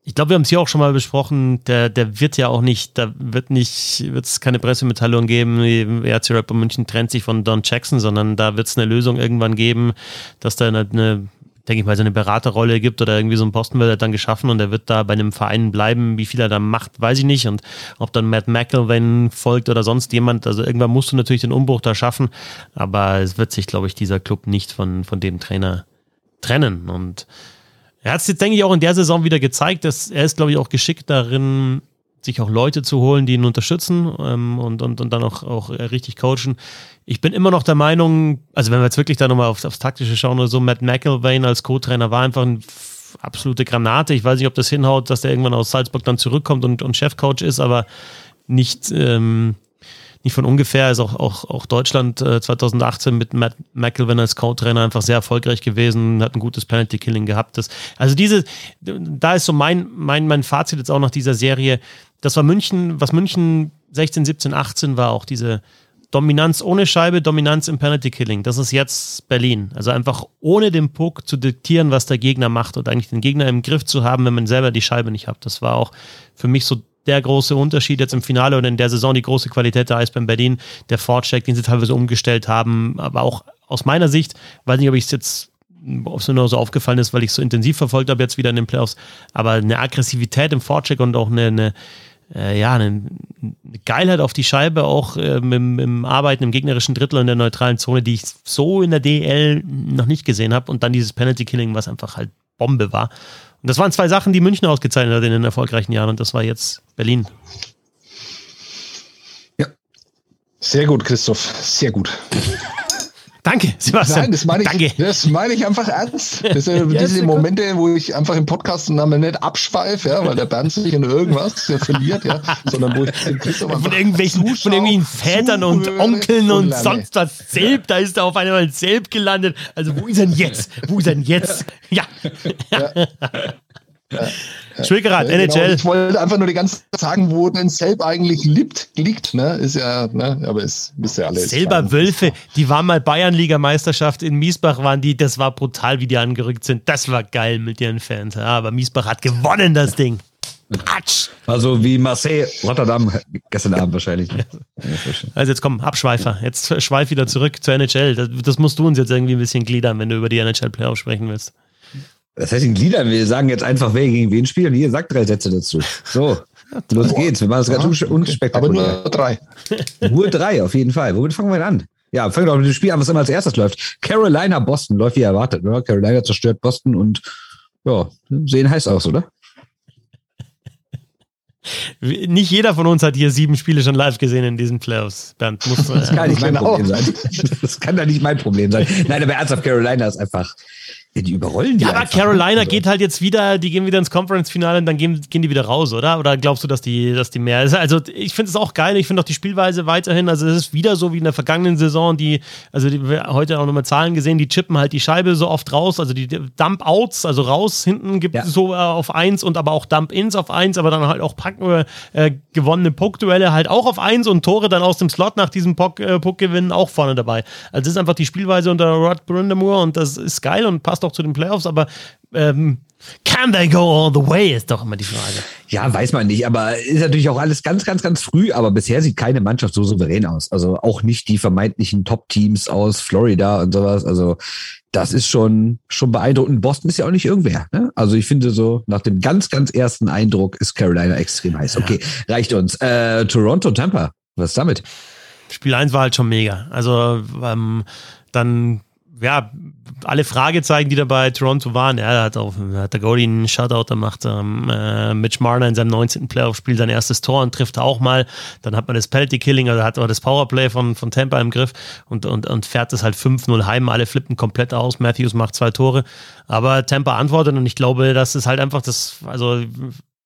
ich glaube, wir haben es hier auch schon mal besprochen, der, der wird ja auch nicht, da wird nicht, wird es keine Pressemitteilung geben, die RC Rapper München trennt sich von Don Jackson, sondern da wird es eine Lösung irgendwann geben, dass da eine, eine denke ich mal, so eine Beraterrolle gibt oder irgendwie so ein Posten wird er dann geschaffen und er wird da bei einem Verein bleiben. Wie viel er da macht, weiß ich nicht. Und ob dann Matt McElwain folgt oder sonst jemand, also irgendwann musst du natürlich den Umbruch da schaffen, aber es wird sich, glaube ich, dieser Club nicht von, von dem Trainer trennen. Und er hat es jetzt, denke ich, auch in der Saison wieder gezeigt, dass er ist, glaube ich, auch geschickt darin, sich auch Leute zu holen, die ihn unterstützen ähm, und, und, und dann auch, auch richtig coachen. Ich bin immer noch der Meinung, also wenn wir jetzt wirklich da nochmal aufs, aufs Taktische schauen oder so, Matt McElwain als Co-Trainer war einfach eine absolute Granate. Ich weiß nicht, ob das hinhaut, dass der irgendwann aus Salzburg dann zurückkommt und, und Chefcoach ist, aber nicht, ähm, nicht von ungefähr ist auch, auch, auch Deutschland äh, 2018 mit Matt McElwain als Co-Trainer einfach sehr erfolgreich gewesen, hat ein gutes Penalty-Killing gehabt. Das, also diese, da ist so mein, mein, mein Fazit jetzt auch nach dieser Serie. Das war München, was München 16, 17, 18 war auch diese Dominanz ohne Scheibe, Dominanz im Penalty-Killing. Das ist jetzt Berlin. Also einfach ohne den Puck zu diktieren, was der Gegner macht und eigentlich den Gegner im Griff zu haben, wenn man selber die Scheibe nicht hat. Das war auch für mich so der große Unterschied jetzt im Finale oder in der Saison, die große Qualität der Eisbären Berlin, der Fortcheck, den sie teilweise umgestellt haben, aber auch aus meiner Sicht, weiß nicht, ob ich es jetzt, ob es mir nur so aufgefallen ist, weil ich es so intensiv verfolgt habe jetzt wieder in den Playoffs, aber eine Aggressivität im Fortcheck und auch eine, eine äh, ja, eine, Geilheit auf die Scheibe, auch ähm, im, im Arbeiten im gegnerischen Drittel und in der neutralen Zone, die ich so in der DL noch nicht gesehen habe und dann dieses Penalty-Killing, was einfach halt Bombe war. Und das waren zwei Sachen, die München ausgezeichnet hat in den erfolgreichen Jahren und das war jetzt Berlin. Sehr gut, Christoph. Sehr gut. Danke, Sebastian. Nein, das meine ich, Danke. das meine ich einfach ernst. Das sind Ja, diese ja. Momente, wo ich einfach im Podcast einmal nicht abschweife, ja, weil der Bernd sich in irgendwas ja, verliert, ja, sondern wo ich den Christoph Von einfach irgendwelchen, von zuschaue, irgendwelchen Vätern und Onkeln und lerne. sonst was. Selb, da ist er auf einmal Selb gelandet. Also wo ist er denn jetzt? Wo ist er denn jetzt? Ja. Schwilgerath, Ja, genau. NHL. Ich wollte einfach nur die ganze Zeit sagen, wo denn Selb eigentlich liegt, liegt, ne? Ist ja, ne? Aber es wisst ihr alle. jetzt Selber. Wölfe, die waren mal Bayernliga-Meisterschaft in Miesbach, waren die, das war brutal, wie die angerückt sind. Das war geil mit ihren Fans. Ja, aber Miesbach hat gewonnen, das Ding. Atsch. Also wie Marseille, Rotterdam, gestern Abend wahrscheinlich. Also jetzt komm, Abschweifer. Jetzt schweif wieder zurück zur NHL. Das, das musst du uns jetzt irgendwie ein bisschen gliedern, wenn du über die NHL-Playoffs sprechen willst. Das heißt, in Gliedern, wir sagen jetzt einfach, wer gegen wen spielt und ihr sagt drei Sätze dazu. So, los geht's. Wir machen das ganz Ja, okay. unspektakulär. Aber nur drei. Nur drei, auf jeden Fall. Womit fangen wir denn an? Ja, fangen wir doch mit dem Spiel an, was immer als erstes läuft. Carolina, Boston läuft wie erwartet, oder? Carolina zerstört Boston und ja, sehen heiß aus, oder? Nicht jeder von uns hat hier sieben Spiele schon live gesehen in diesen Playoffs. Bernd, muss, Das kann äh, nicht mein. Problem sein. Das kann da nicht mein Problem sein. Nein, aber ernsthaft, Carolina ist einfach, ja, die überrollen die ja, aber einfach. Carolina Also, geht halt jetzt wieder, die gehen wieder ins Conference-Finale und dann gehen, gehen die wieder raus, oder? Oder glaubst du, dass die, dass die mehr? Also ich finde es auch geil, ich finde auch die Spielweise weiterhin, also es ist wieder so wie in der vergangenen Saison, die, also die, heute auch nochmal Zahlen gesehen, die chippen halt die Scheibe so oft raus, also die Dump-Outs, also raus hinten gibt Ja. es so äh, auf eins und aber auch Dump-Ins auf eins, aber dann halt auch Pack, äh, gewonnene Puck-Duelle halt auch auf eins und Tore dann aus dem Slot nach diesem Puck, äh, Puckgewinnen auch vorne dabei. Also das ist einfach die Spielweise unter Rod Brindamore und das ist geil und passt auch zu den Playoffs, aber ähm, Can they go all the way, ist doch immer die Frage. Ja, weiß man nicht, aber ist natürlich auch alles ganz, ganz, ganz früh, aber bisher sieht keine Mannschaft so souverän aus. Also auch nicht die vermeintlichen Top-Teams aus Florida und sowas. Also das ist schon, schon beeindruckend. Boston ist ja auch nicht irgendwer. Ne? Also ich finde so, nach dem ganz, ganz ersten Eindruck ist Carolina extrem heiß. Okay, ja. reicht uns. Äh, Toronto, Tampa, was damit? Spiel 1 war halt schon mega. Also ähm, dann ja, alle Fragezeichen, die da bei Toronto waren, da hat, auch, hat der Goalie einen Shutout gemacht. Ähm, äh, Mitch Marner in seinem 19. Playoff-Spiel sein erstes Tor und trifft auch mal. Dann hat man das Penalty-Killing, also hat man das Powerplay von, von Tampa im Griff und, und, und fährt es halt 5-0 heim. Alle flippen komplett aus. Matthews macht zwei Tore. Aber Tampa antwortet und ich glaube, das ist halt einfach das, also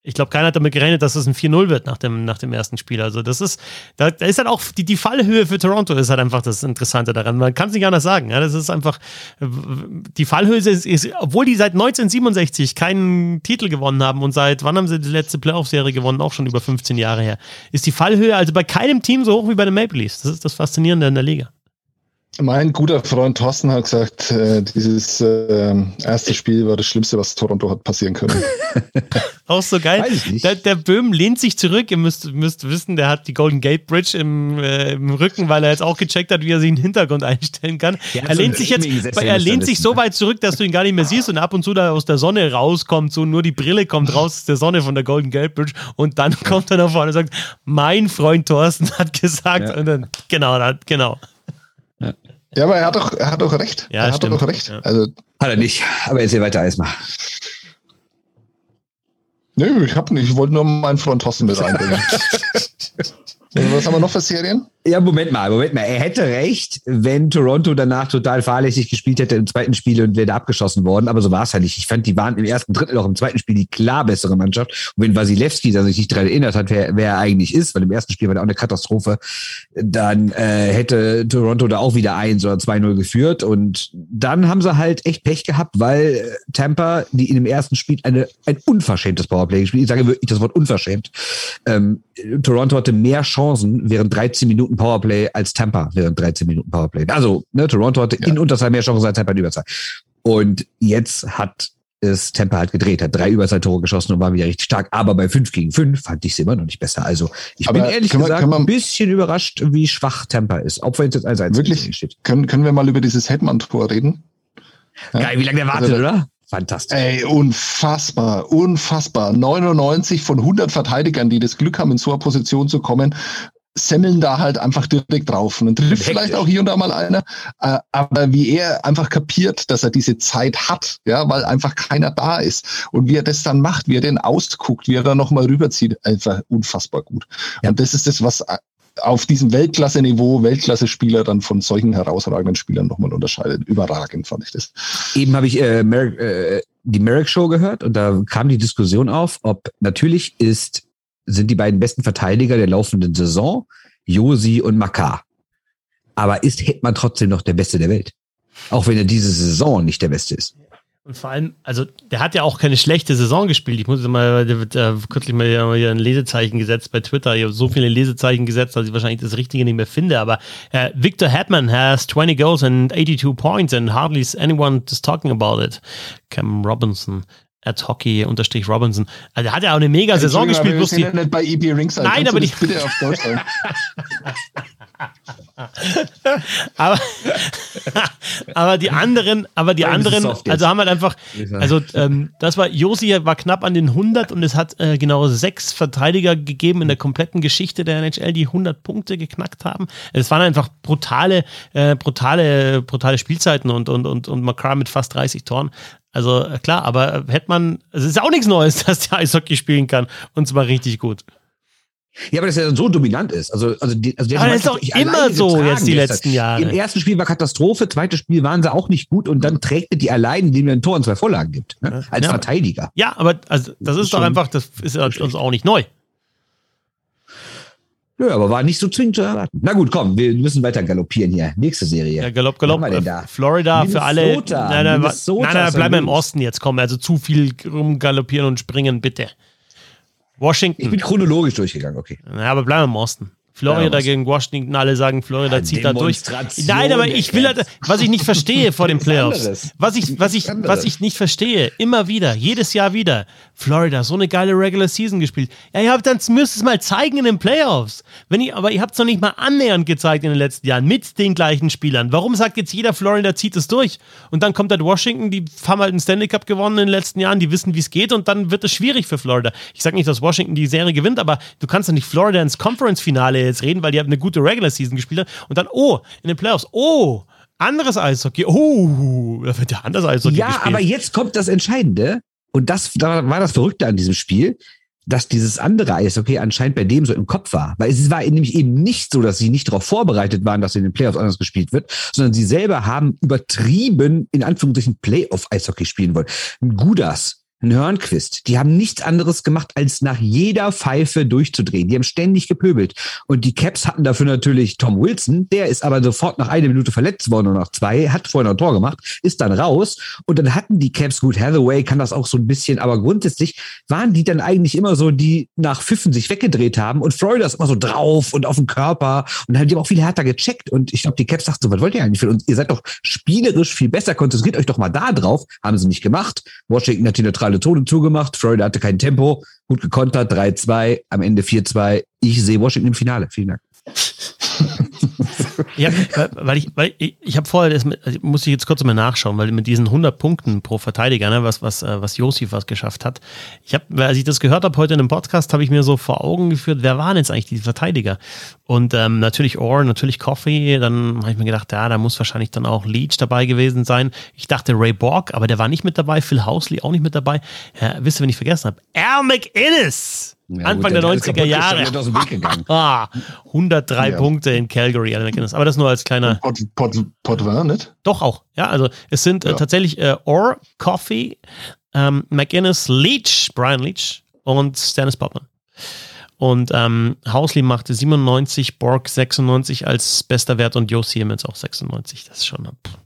ich glaube, keiner hat damit gerechnet, dass es ein 4-0 wird nach dem, nach dem ersten Spiel. Also, das ist, da, da ist halt auch die, die Fallhöhe für Toronto ist halt einfach das Interessante daran. Man kann es nicht anders sagen. Ja, das ist einfach, die Fallhöhe ist, ist, obwohl die seit 1967 keinen Titel gewonnen haben und seit, wann haben sie die letzte Playoff-Serie gewonnen? Auch schon über 15 Jahre her. Ist die Fallhöhe also bei keinem Team so hoch wie bei den Maple Leafs. Das ist das Faszinierende in der Liga. Mein guter Freund Thorsten hat gesagt, äh, dieses äh, erste Spiel war das Schlimmste, was Toronto hat passieren können. Auch so geil. Der, der, Böhm lehnt sich zurück. Ihr müsst, müsst wissen, der hat die Golden Gate Bridge im, äh, im Rücken, weil er jetzt auch gecheckt hat, wie er sich in den Hintergrund einstellen kann. Er lehnt sich jetzt, er lehnt sich so weit zurück, dass du ihn gar nicht mehr siehst und ab und zu da aus der Sonne rauskommt, so nur die Brille kommt raus aus der Sonne von der Golden Gate Bridge und dann kommt er nach vorne und sagt, mein Freund Thorsten hat gesagt ja. und dann, genau, genau. Ja, aber er hat doch, er hat doch recht. Ja, er stimmt. hat doch recht. Ja. Also, hat er nicht. Aber jetzt hier weiter erstmal. Nö, ich hab nicht. Ich wollte nur meinen Freund Thorsten mit reinbringen. Was haben wir noch für Serien? Ja, Moment mal, Moment mal. Er hätte recht, wenn Toronto danach total fahrlässig gespielt hätte im zweiten Spiel und wäre abgeschossen worden. Aber so war es ja nicht. Ich fand, die waren im ersten Drittel auch im zweiten Spiel die klar bessere Mannschaft. Und wenn Wasilewski sich nicht daran erinnert hat, wer, wer er eigentlich ist, weil im ersten Spiel war er auch eine Katastrophe, dann äh, hätte Toronto da auch wieder 1 oder 2-0 geführt. Und dann haben sie halt echt Pech gehabt, weil Tampa, die in dem ersten Spiel eine, ein unverschämtes Powerplay gespielt, ich sage wirklich das Wort unverschämt, ähm, Toronto hatte mehr Chancen während 13 Minuten Powerplay als Tampa während 13 Minuten Powerplay. Also, ne, Toronto hatte ja. in Unterzahl mehr Chancen als Tampa in Überzahl. Und jetzt hat es Tampa halt gedreht, hat drei Überzahltore geschossen und war wieder richtig stark. Aber bei 5 gegen 5 fand ich es immer noch nicht besser. Also ich Aber bin ehrlich gesagt wir, ein bisschen überrascht, wie schwach Tampa ist. Wenn es jetzt als 1 Wirklich? Steht. Können, können wir mal über dieses Hetman-Tor reden? Geil, wie lange der wartet, also, oder? Fantastisch. Ey, unfassbar, unfassbar. 99 von 100 Verteidigern, die das Glück haben, in so eine Position zu kommen, semmeln da halt einfach direkt drauf. Und dann trifft vielleicht auch hier und da mal einer. Äh, aber wie er einfach kapiert, dass er diese Zeit hat, ja, weil einfach keiner da ist. Und wie er das dann macht, wie er den ausguckt, wie er da nochmal rüberzieht, einfach unfassbar gut. Ja. Und das ist das, was auf diesem Weltklasse-Niveau Weltklasse-Spieler dann von solchen herausragenden Spielern nochmal unterscheidet. Überragend fand ich das. Eben habe ich äh, Merrick, äh, die Merrick Show gehört und da kam die Diskussion auf, ob natürlich ist, sind die beiden besten Verteidiger der laufenden Saison Josi und Makar. Aber ist Hetman trotzdem noch der Beste der Welt? Auch wenn er diese Saison nicht der Beste ist. Und vor allem, also der hat ja auch keine schlechte Saison gespielt. Ich muss mal, der wird äh, kürzlich mal hier ein Lesezeichen gesetzt bei Twitter. Ich habe so viele Lesezeichen gesetzt, dass ich wahrscheinlich das Richtige nicht mehr finde. Aber äh, Victor Hetman has 20 goals and 82 points and hardly anyone is talking about it. Cam Robinson at Hockey unterstrich Robinson. Also der hat ja auch eine mega Saison gespielt. Wir sind ja nicht bei EB Ringside. Nein, aber die bitte auf Deutsch aber, aber die anderen, aber die anderen, also haben halt einfach, also ähm, das war, Josi war knapp an den 100 und es hat äh, genau sechs Verteidiger gegeben in der kompletten Geschichte der NHL, die 100 Punkte geknackt haben. Es waren einfach brutale, äh, brutale, brutale Spielzeiten und, und, und, und McCrar mit fast 30 Toren. Also äh, klar, aber hätte man, es ist auch nichts Neues, dass der Eishockey spielen kann und zwar richtig gut. Ja, aber dass er dann so dominant ist. Also, also, die, also der aber das ist doch immer so jetzt die letzten Jahre. Im ersten Spiel war Katastrophe, zweites Spiel waren sie auch nicht gut und dann trägt er die allein, indem er ein Tor und zwei Vorlagen gibt. Ne? Als ja, Verteidiger. Ja, aber also, das, ist, ist doch einfach, das ist uns auch nicht neu. Nö, aber war nicht so zwingend zu erwarten. Na gut, komm, wir müssen weiter galoppieren hier. Nächste Serie. Ja, Galopp, Galopp. Äh, Florida Minnesota, für alle. Nein, nein, Minnesota nein, nein, bleiben wir im Osten jetzt. Komm, also zu viel rumgaloppieren und springen, bitte. Washington. Ich bin chronologisch durchgegangen, okay. Ja, aber bleiben wir im Osten. Florida Ja, gegen Washington, alle sagen, Florida Ja, zieht da durch. Nein, aber ich will, halt, was ich nicht verstehe vor den Playoffs, was ich, was ich, was ich nicht verstehe, immer wieder, jedes Jahr wieder, Florida, so eine geile Regular Season gespielt. Ja, ihr habt dann müsst es mal zeigen in den Playoffs. Wenn ihr, aber ihr habt es noch nicht mal annähernd gezeigt in den letzten Jahren mit den gleichen Spielern. Warum sagt jetzt jeder, Florida zieht es durch? Und dann kommt halt Washington, die haben halt einen Stanley Cup gewonnen in den letzten Jahren, die wissen, wie es geht und dann wird es schwierig für Florida. Ich sage nicht, dass Washington die Serie gewinnt, aber du kannst ja nicht Florida ins Conference-Finale jetzt reden, weil die haben eine gute Regular Season gespielt haben und dann, oh, in den Playoffs, oh, anderes Eishockey, oh, da wird ja anders Eishockey Ja, gespielt. aber jetzt kommt das Entscheidende. Und das da war das Verrückte an diesem Spiel, dass dieses andere Eishockey anscheinend bei dem so im Kopf war. Weil es war nämlich eben nicht so, dass sie nicht darauf vorbereitet waren, dass in den Playoffs anders gespielt wird, sondern sie selber haben übertrieben, in Anführungszeichen, Playoff-Eishockey spielen wollen. Ein Gudas, ein Hörnquist, die haben nichts anderes gemacht, als nach jeder Pfeife durchzudrehen. Die haben ständig gepöbelt. Und die Caps hatten dafür natürlich Tom Wilson, der ist aber sofort nach einer Minute verletzt worden und nach zwei, hat vorher noch ein Tor gemacht, ist dann raus. Und dann hatten die Caps, gut, Hathaway kann das auch so ein bisschen, aber grundsätzlich waren die dann eigentlich immer so, die nach Pfiffen sich weggedreht haben und Florida ist immer so drauf und auf dem Körper und dann haben die auch viel härter gecheckt. Und ich glaube, die Caps sagten so, was wollt ihr eigentlich von uns? Ihr seid doch spielerisch viel besser, konzentriert euch doch mal da drauf. Haben sie nicht gemacht. Washington hat die neutrale Zone zugemacht, Florida hatte kein Tempo, gut gekontert, 3-2, am Ende 4-2. Ich sehe Washington im Finale. Vielen Dank. Ja, weil, weil ich, weil ich, ich habe vorher, das also muss ich jetzt kurz mal nachschauen, weil mit diesen 100 Punkten pro Verteidiger, ne, was, was, äh, was Josif was geschafft hat. Ich habe, als ich das gehört habe heute in einem Podcast, habe ich mir so vor Augen geführt, wer waren jetzt eigentlich die Verteidiger? Und ähm, natürlich Orr, natürlich Coffee, dann habe ich mir gedacht, ja, da muss wahrscheinlich dann auch Leach dabei gewesen sein. Ich dachte Ray Borg, aber der war nicht mit dabei, Phil Housley auch nicht mit dabei. Ja, wisst ihr, wen ich vergessen habe? Al McInnes! Anfang der 90er Jahre. Aus dem Weg gegangen. Ah, 103 Ja. Punkte in Calgary, Al McInnes. Aber das nur als kleiner. Pot, Pot, Potvin, nicht? Doch auch. Ja, also es sind äh, Ja. tatsächlich äh, Orr, Coffee, ähm, McInnes, Leach, Brian Leach und Stannis Popman. Und ähm, Housley machte 97, Borg 96 als bester Wert und Joe Siemens auch 96. Das ist schon. Pff.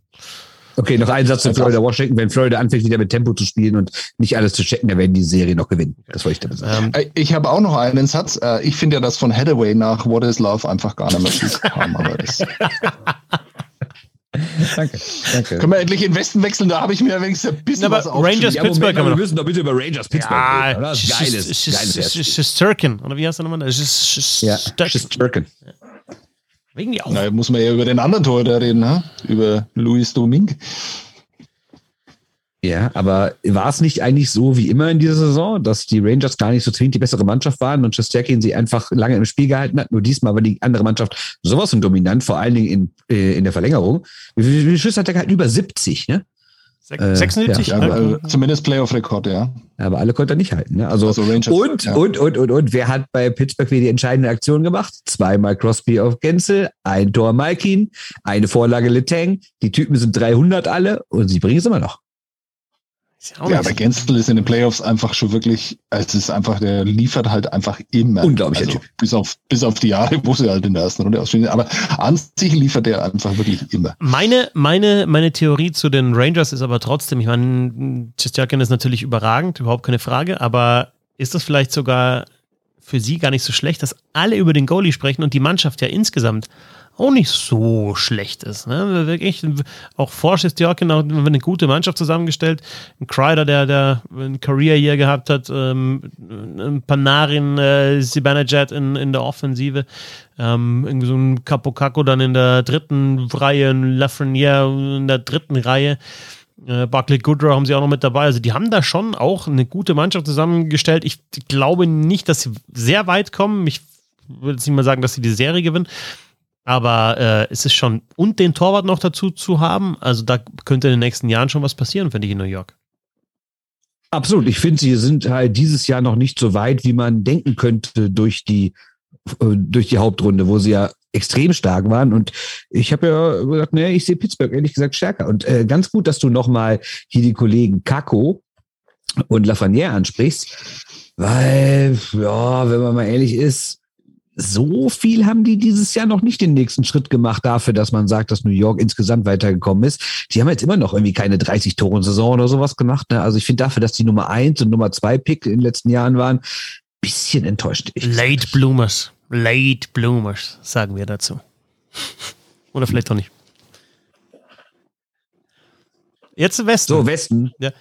Okay, noch ein Satz zu Florida Washington. Wenn Florida anfängt, wieder mit Tempo zu spielen und nicht alles zu checken, dann werden die Serie noch gewinnen. Das wollte ich damit sagen. Ähm, Äh, Ich habe auch noch einen Satz. Äh, Ich finde ja, dass von Hathaway nach What is Love einfach gar nicht mehr viel kam. Aber das Danke. Danke. können wir endlich in den Westen wechseln. Da habe ich mir wenigstens ein bisschen Aber was Rangers-. Pittsburgh haben wir müssen doch bitte über Rangers Pittsburgh reden. Oder? Das ist geiles, geiles. Shesterkin, oder wie heißt der nochmal? Ja, Shesterkin. Wegen die auch. Na, muss man ja über den anderen Torhüter reden, ne? über Luis Domingue. Ja, aber war es nicht eigentlich so wie immer in dieser Saison, dass die Rangers gar nicht so zwingend die bessere Mannschaft waren und Shesterkin sie einfach lange im Spiel gehalten hat? Nur diesmal war die andere Mannschaft sowas von dominant, vor allen Dingen in, äh, in der Verlängerung. Wie viele Schüsse hat er gehalten? Über 70, ne? Sech- äh, 76? Ja, Ja, aber, äh, zumindest Playoff-Rekord, ja. Aber alle konnte er nicht halten. Ne? Also, Also Rangers, und, ja. und, und, und, und, wer hat bei Pittsburgh wieder die entscheidende Aktion gemacht? Zweimal Crosby auf Gänzel, ein Tor Malkin, eine Vorlage Letang. Die Typen sind 300 alle und sie bringen es immer noch. Ja Ja, aber Gensel ist in den Playoffs einfach schon wirklich, also es ist einfach, der liefert halt einfach immer. Unglaublicher also, Typ. Bis auf, bis auf die Jahre, wo sie halt in der ersten Runde ausspielen. Aber an sich liefert der einfach wirklich immer. Meine, meine, meine Theorie zu den Rangers ist aber trotzdem, ich meine, Chesterkin ist natürlich überragend, überhaupt keine Frage, aber ist das vielleicht sogar für sie gar nicht so schlecht, dass alle über den Goalie sprechen und die Mannschaft ja insgesamt auch nicht so schlecht ist. Ne? Wirklich, auch vor Chesterkin auch eine gute Mannschaft zusammengestellt. Ein Kreider, der, der ein Career Year gehabt hat, ähm, ein Panarin, äh, Zibanejad in, in der Offensive. Ähm, irgendwie so ein Capocacco dann in der dritten Reihe, ein Lafreniere in der dritten Reihe. Äh, Barclay Goodrow haben sie auch noch mit dabei. Also die haben da schon auch eine gute Mannschaft zusammengestellt. Ich glaube nicht, dass sie sehr weit kommen. Ich würde jetzt nicht mal sagen, dass sie die Serie gewinnen. Aber äh, es ist schon, und den Torwart noch dazu zu haben, also da könnte in den nächsten Jahren schon was passieren, finde ich, in New York. Absolut. Ich finde, sie sind halt dieses Jahr noch nicht so weit, wie man denken könnte durch die, äh, durch die Hauptrunde, wo sie ja extrem stark waren. Und ich habe ja gesagt, nee, ich sehe Pittsburgh ehrlich gesagt stärker. Und äh, ganz gut, dass du nochmal hier die Kollegen Kako und Lafreniere ansprichst, weil, ja, wenn man mal ehrlich ist, so viel haben die dieses Jahr noch nicht den nächsten Schritt gemacht dafür, dass man sagt, dass New York insgesamt weitergekommen ist. Die haben jetzt immer noch irgendwie keine 30 Tore in Saison oder sowas gemacht. Ne? Also ich finde dafür, dass die Nummer eins und Nummer zwei Pick in den letzten Jahren waren, bisschen enttäuscht. Ich. Late Bloomers. Late Bloomers, sagen wir dazu. Oder vielleicht auch nicht. Jetzt Westen. So, Westen. Ja.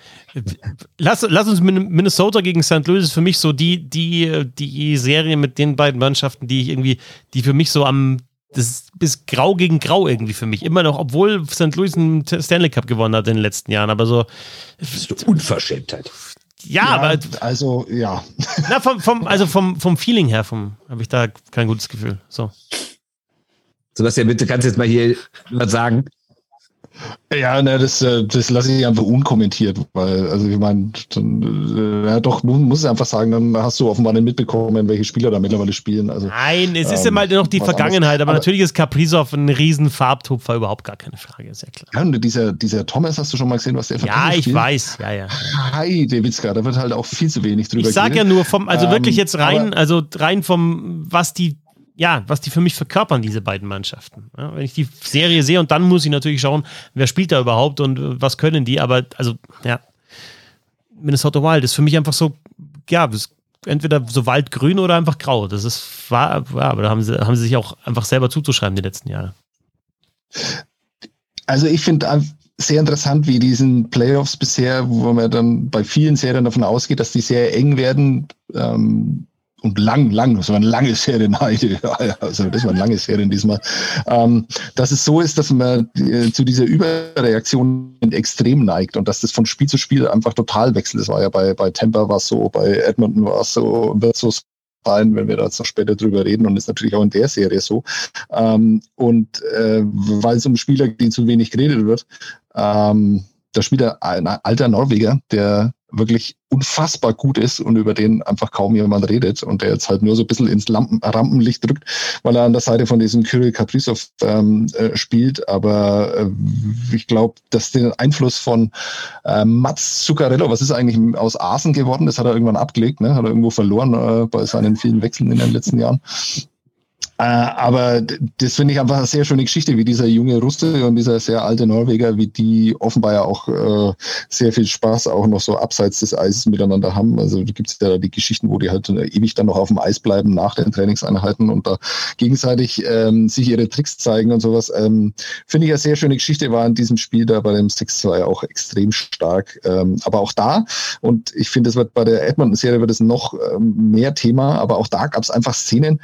Lass, lass uns Minnesota gegen St. Louis ist für mich so die, die, die Serie mit den beiden Mannschaften, die ich irgendwie, die für mich so am, das ist grau gegen grau irgendwie für mich. Immer noch, obwohl St. Louis einen Stanley Cup gewonnen hat in den letzten Jahren, aber so. Das ist eine Unverschämtheit. Ja, ja, aber. Also, ja. Na, vom, vom, also vom, vom Feeling her habe ich da kein gutes Gefühl. So. Sebastian, bitte kannst du jetzt mal hier was sagen. Ja, ne, das, äh, das lasse ich einfach unkommentiert, weil, also ich meine, dann, äh, ja doch, du musst einfach sagen, dann hast du offenbar nicht mitbekommen, welche Spieler da mittlerweile spielen. Also, Nein, es ist ähm, ja mal noch die Vergangenheit, aber, aber, natürlich ist Kaprizov ein riesen Farbtupfer, überhaupt gar keine Frage, sehr klar. Ja, und dieser, dieser Thomas, hast du schon mal gesehen, was der für Ja, ich spielt? weiß, ja, ja. Hi, Witzka, da wird halt auch viel zu wenig drüber Ich sag geredet. ja nur vom, also ähm, wirklich jetzt rein, also rein vom, was die ja, was die für mich verkörpern, diese beiden Mannschaften. Ja, wenn ich die Serie sehe und dann muss ich natürlich schauen, wer spielt da überhaupt und äh, was können die, aber also, ja, Minnesota Wild ist für mich einfach so, ja, entweder so waldgrün oder einfach grau. Das ist, war, ja, aber da haben sie, haben sie sich auch einfach selber zuzuschreiben die letzten Jahre. Also ich finde sehr interessant, wie diesen Playoffs bisher, wo man dann bei vielen Serien davon ausgeht, dass die sehr eng werden. Ähm, und lang, lang, das war eine lange Serien also das war eine lange Serien diesmal, ähm, dass es so ist, dass man äh, zu dieser Überreaktion extrem neigt und dass das von Spiel zu Spiel einfach total wechselt. Das war ja bei, bei Tampa war es so, bei Edmonton war es so, wird so sein, wenn wir da jetzt noch später drüber reden und ist natürlich auch in der Serie so. Ähm, und äh, weil es um Spieler, die zu wenig geredet wird, ähm, da spielt ein alter Norweger, der wirklich unfassbar gut ist und über den einfach kaum jemand redet und der jetzt halt nur so ein bisschen ins Lampen Rampenlicht drückt, weil er an der Seite von diesem Kirill Kaprizov ähm, äh, spielt. Aber äh, ich glaube, dass der Einfluss von äh, Mats Zuccarello, was ist eigentlich aus Asen geworden? Das hat er irgendwann abgelegt, ne? hat er irgendwo verloren äh, bei seinen vielen Wechseln in den letzten Jahren. Äh, aber das finde ich einfach eine sehr schöne Geschichte, wie dieser junge Russe und dieser sehr alte Norweger, wie die offenbar ja auch äh, sehr viel Spaß auch noch so abseits des Eises miteinander haben. Also da gibt es ja die Geschichten, wo die halt ewig dann noch auf dem Eis bleiben nach den Trainingseinheiten und da gegenseitig ähm, sich ihre Tricks zeigen und sowas. Ähm, finde ich eine sehr schöne Geschichte, war in diesem Spiel da bei dem 6-2 auch extrem stark. Ähm, aber auch da, und ich finde, es wird bei der Edmonton-Serie wird es noch ähm, mehr Thema, aber auch da gab es einfach Szenen,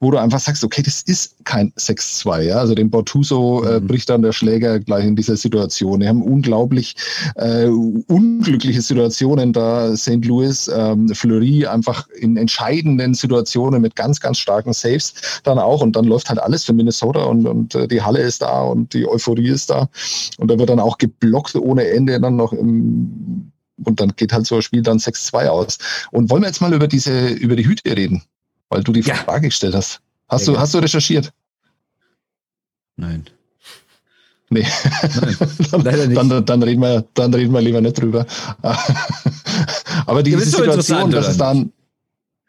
wo du einfach sagst, okay, das ist kein 6-2. Ja? Also den Bortuso äh, mhm. bricht dann der Schläger gleich in dieser Situation. Wir haben unglaublich äh, unglückliche Situationen da. St. Louis, ähm, Fleury einfach in entscheidenden Situationen mit ganz, ganz starken Saves dann auch. Und dann läuft halt alles für Minnesota und, und äh, die Halle ist da und die Euphorie ist da. Und da wird dann auch geblockt ohne Ende dann noch im und dann geht halt so ein Spiel dann 6-2 aus. Und wollen wir jetzt mal über diese, über die Hüte reden? Weil du die ja. Frage gestellt hast. Hast, ja, du, hast du recherchiert? Nein. Nee. Nein, dann, leider nicht. Dann, dann, reden wir, dann reden wir lieber nicht drüber. Aber diese Situation, dass es dann,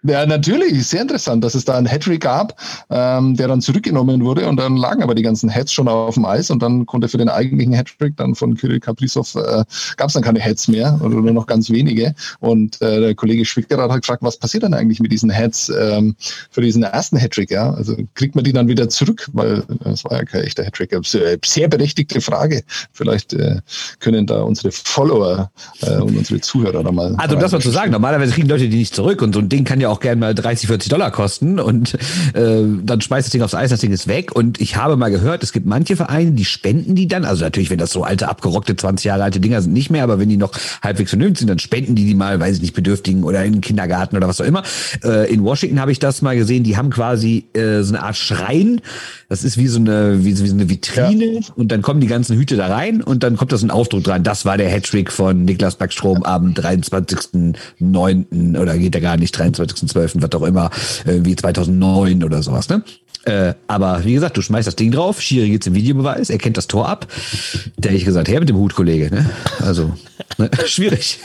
ja, natürlich, sehr interessant, dass es da einen Hattrick gab, ähm, der dann zurückgenommen wurde und dann lagen aber die ganzen Heads schon auf dem Eis und dann konnte für den eigentlichen Hattrick dann von Kirill Kaprizov äh, gab es dann keine Heads mehr oder nur noch ganz wenige und äh, der Kollege Schwickerath hat gefragt, was passiert dann eigentlich mit diesen Heads ähm, für diesen ersten Hattrick, ja? Also kriegt man die dann wieder zurück, weil das war ja kein echter Hattrick. Äh, sehr berechtigte Frage. Vielleicht äh, können da unsere Follower äh, und unsere Zuhörer da mal. Also das war zu sagen, normalerweise kriegen Leute die nicht zurück und so ein Ding kann ja auch auch gerne mal 30, 40 Dollar kosten und äh, dann schmeißt das Ding aufs Eis, das Ding ist weg. Und ich habe mal gehört, es gibt manche Vereine, die spenden die dann. Also natürlich, wenn das so alte, abgerockte, 20 Jahre alte Dinger sind, nicht mehr, aber wenn die noch halbwegs vernünftig sind, dann spenden die die mal, weiß ich nicht, Bedürftigen oder in den Kindergarten oder was auch immer. Äh, in Washington habe ich das mal gesehen, die haben quasi äh, so eine Art Schrein. Das ist wie so eine, wie, wie so eine Vitrine ja. und dann kommen die ganzen Hüte da rein und dann kommt das ein Ausdruck dran. Das war der Hattrick von Niklas Backstrom am 23.09. oder geht ja gar nicht, 23. 2012, was auch immer, wie 2009 oder sowas, ne? Äh, aber wie gesagt, du schmeißt das Ding drauf, Schiri geht's im Videobeweis, er kennt das Tor ab. Der hätte ich gesagt, her mit dem Hut, Kollege. Ne? Also, ne? schwierig.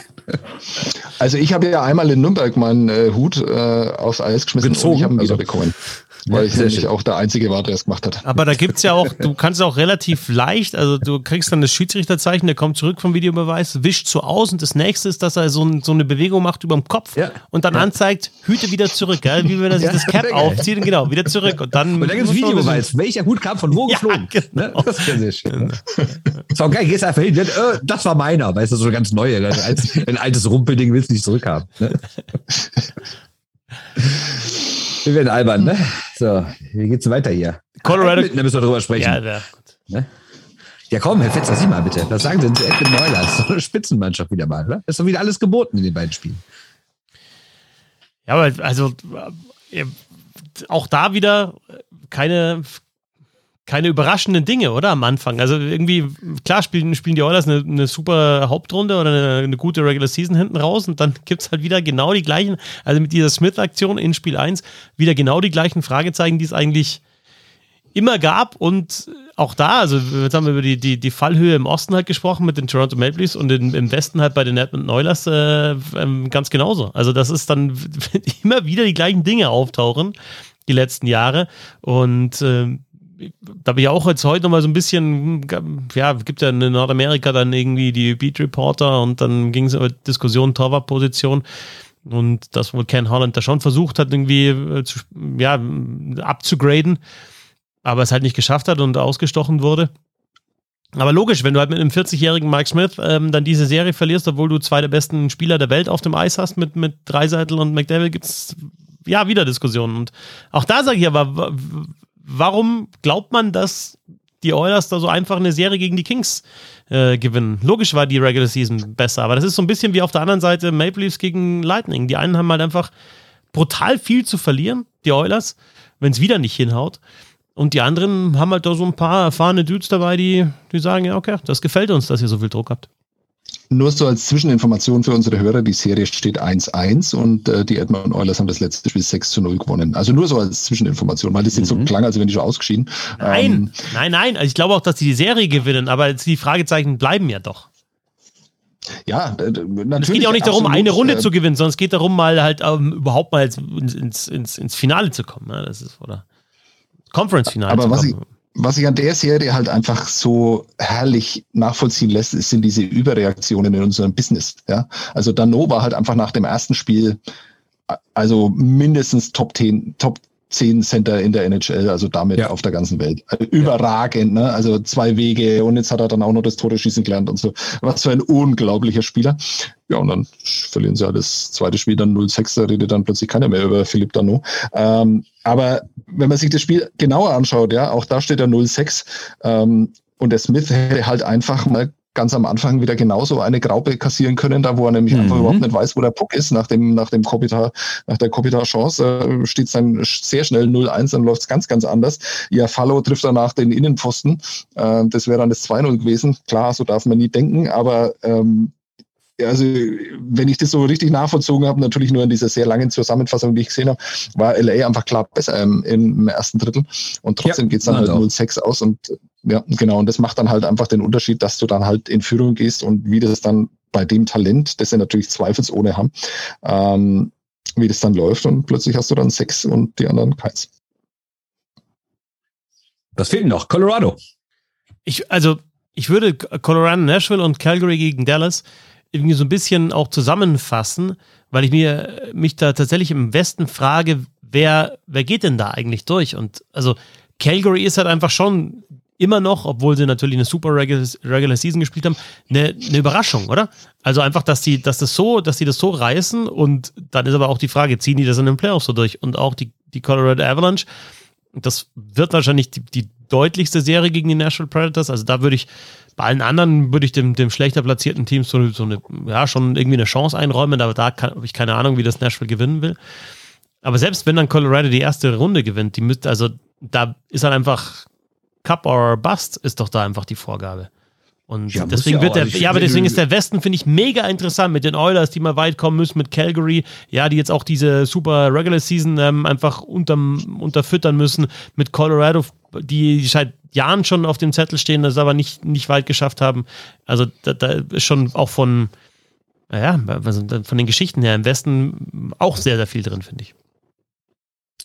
Also ich habe ja einmal in Nürnberg meinen äh, Hut äh, aufs Eis geschmissen Gezogen, und ich habe ihn also. bekommen. Weil ich nämlich auch der Einzige war, der es gemacht hat. Aber da gibt's ja auch, du kannst auch relativ leicht, also du kriegst dann das Schiedsrichterzeichen, der kommt zurück vom Videobeweis, wischt so aus und das nächste ist, dass er so, ein, so eine Bewegung macht über dem Kopf Ja. und dann anzeigt, Hüte wieder zurück, gell? wie wenn er sich Ja, das Cap aufzieht und genau, wieder zurück und dann. Und dann gibt es bisschen- Videobeweis, welcher Hut kam von wo Ja, geflogen. genau. Ne? Das ist ja sehr schön. Ne? Das war geil, gehst einfach hin, äh, das war meiner, weißt du, so eine ganz neue. ne? Ein, ein altes Rumpelding willst du nicht zurückhaben. Ne? Wir werden albern, ne? So, wie geht's weiter hier? Colorado- Edmonton, da müssen wir drüber sprechen. Ja, Ja, ja. ja komm, Herr Fetzer, Sie mal bitte. Was sagen Sie denn zu Edmund Neuler? Das ist doch eine Spitzenmannschaft wieder mal, ne? Ist doch wieder alles geboten in den beiden Spielen. Ja, aber also äh, auch da wieder keine, keine überraschenden Dinge, oder? Am Anfang. Also irgendwie, klar spielen, spielen die Oilers eine, eine super Hauptrunde oder eine, eine gute Regular Season hinten raus und dann gibt es halt wieder genau die gleichen, also mit dieser Smith-Aktion in Spiel 1, wieder genau die gleichen Fragezeichen, die es eigentlich immer gab und auch da, also jetzt haben wir über die, die, die Fallhöhe im Osten halt gesprochen mit den Toronto Maple Leafs und in, im Westen halt bei den Edmonton Oilers äh, ähm, ganz genauso. Also das ist dann immer wieder die gleichen Dinge auftauchen, die letzten Jahre und ähm, da habe ich auch jetzt heute noch mal so ein bisschen, ja, gibt ja in Nordamerika dann irgendwie die Beat Reporter und dann ging es über Diskussion Torwartposition und das wohl Ken Holland da schon versucht hat, irgendwie äh, zu, ja, abzugraden, aber es halt nicht geschafft hat und ausgestochen wurde. Aber logisch, wenn du halt mit einem 40-jährigen Mike Smith ähm, dann diese Serie verlierst, obwohl du zwei der besten Spieler der Welt auf dem Eis hast mit, mit Dreiseitel und McDavid, gibt es ja wieder Diskussionen. Und auch da sage ich aber, warum glaubt man, dass die Oilers da so einfach eine Serie gegen die Kings äh, gewinnen? Logisch war die Regular Season besser, aber das ist so ein bisschen wie auf der anderen Seite Maple Leafs gegen Lightning. Die einen haben halt einfach brutal viel zu verlieren, die Oilers, wenn es wieder nicht hinhaut. Und die anderen haben halt da so ein paar erfahrene Dudes dabei, die, die sagen, ja, okay, das gefällt uns, dass ihr so viel Druck habt. Nur so als Zwischeninformation für unsere Hörer, die Serie steht 1-1 und äh, die Edmonton Oilers haben das letzte Spiel 6 zu 0 gewonnen. Also nur so als Zwischeninformation, weil das jetzt so klang, als wenn die schon ausgeschieden. Nein, Ähm, nein, nein. Also ich glaube auch, dass die die Serie gewinnen, aber die Fragezeichen bleiben ja doch. ja, natürlich. Es geht ja auch nicht darum, absolut, eine Runde äh, zu gewinnen, sondern es geht darum, mal halt ähm, überhaupt mal ins, ins, ins, ins Finale zu kommen. Ne? Das ist, oder Conference-Finale Aber was kommen. Was sich an der Serie halt einfach so herrlich nachvollziehen lässt, sind diese Überreaktionen in unserem Business. Ja? Also Dano war halt einfach nach dem ersten Spiel also mindestens Top 10, Top 10 Center in der NHL, also damit Ja. auf der ganzen Welt. Also überragend, ne? Also zwei Wege und jetzt hat er dann auch noch das Tore schießen gelernt und so. Was für ein unglaublicher Spieler. Ja, und dann verlieren sie halt das zweite Spiel dann 0-6, da redet dann plötzlich keiner mehr über Philipp Dano. Ähm, aber wenn man sich das Spiel genauer anschaut, ja, auch da steht er 0-6 ähm, und der Smith hätte halt einfach mal ganz am Anfang wieder genauso eine Graupe kassieren können, da wo er nämlich Mhm. einfach überhaupt nicht weiß, wo der Puck ist. Nach dem, nach dem Kopitar, nach der Kopitar-Chance äh, steht es dann sehr schnell 0-1, dann läuft es ganz, ganz anders. Ja, Fallo trifft danach den Innenpfosten. Äh, das wäre dann das 2-0 gewesen. Klar, so darf man nie denken, aber ähm, also wenn ich das so richtig nachvollzogen habe, natürlich nur in dieser sehr langen Zusammenfassung, die ich gesehen habe, war LA einfach klar besser im, im ersten Drittel. Und trotzdem Ja, geht's dann waren halt sie auch. 0-6 aus. Und ja, genau, und das macht dann halt einfach den Unterschied, dass du dann halt in Führung gehst und wie das dann bei dem Talent, das sie natürlich zweifelsohne haben, ähm, wie das dann läuft. Und plötzlich hast du dann sechs und die anderen keins. Was fehlt denn noch? Colorado. Ich, also, ich würde Colorado, Nashville und Calgary gegen Dallas irgendwie so ein bisschen auch zusammenfassen, weil ich mir mich da tatsächlich im Westen frage, wer, wer geht denn da eigentlich durch? Und also Calgary ist halt einfach schon immer noch, obwohl sie natürlich eine super Regular, Season gespielt haben, eine, eine Überraschung, oder? Also einfach, dass die, dass das so, dass die das so reißen und dann ist aber auch die Frage, ziehen die das in den Playoffs so durch? Und auch die, die Colorado Avalanche, das wird wahrscheinlich die, die deutlichste Serie gegen die Nashville Predators. Also da würde ich, bei allen anderen würde ich dem, dem schlechter platzierten Team so, so eine, ja, schon irgendwie eine Chance einräumen, aber da habe ich keine Ahnung, wie das Nashville gewinnen will. Aber selbst wenn dann Colorado die erste Runde gewinnt, die müsste, also da ist halt einfach Cup or Bust ist doch da einfach die Vorgabe. Und Ja, deswegen ja wird der, ja, aber deswegen ist der Westen, finde ich, mega interessant mit den Oilers, die mal weit kommen müssen, mit Calgary, ja, die jetzt auch diese super Regular Season ähm, einfach unterm, unterfüttern müssen, mit Colorado, die seit Jahren schon auf dem Zettel stehen, das aber nicht, nicht weit geschafft haben. Also da, da ist schon auch von, naja, also von den Geschichten her im Westen auch sehr, sehr viel drin, finde ich.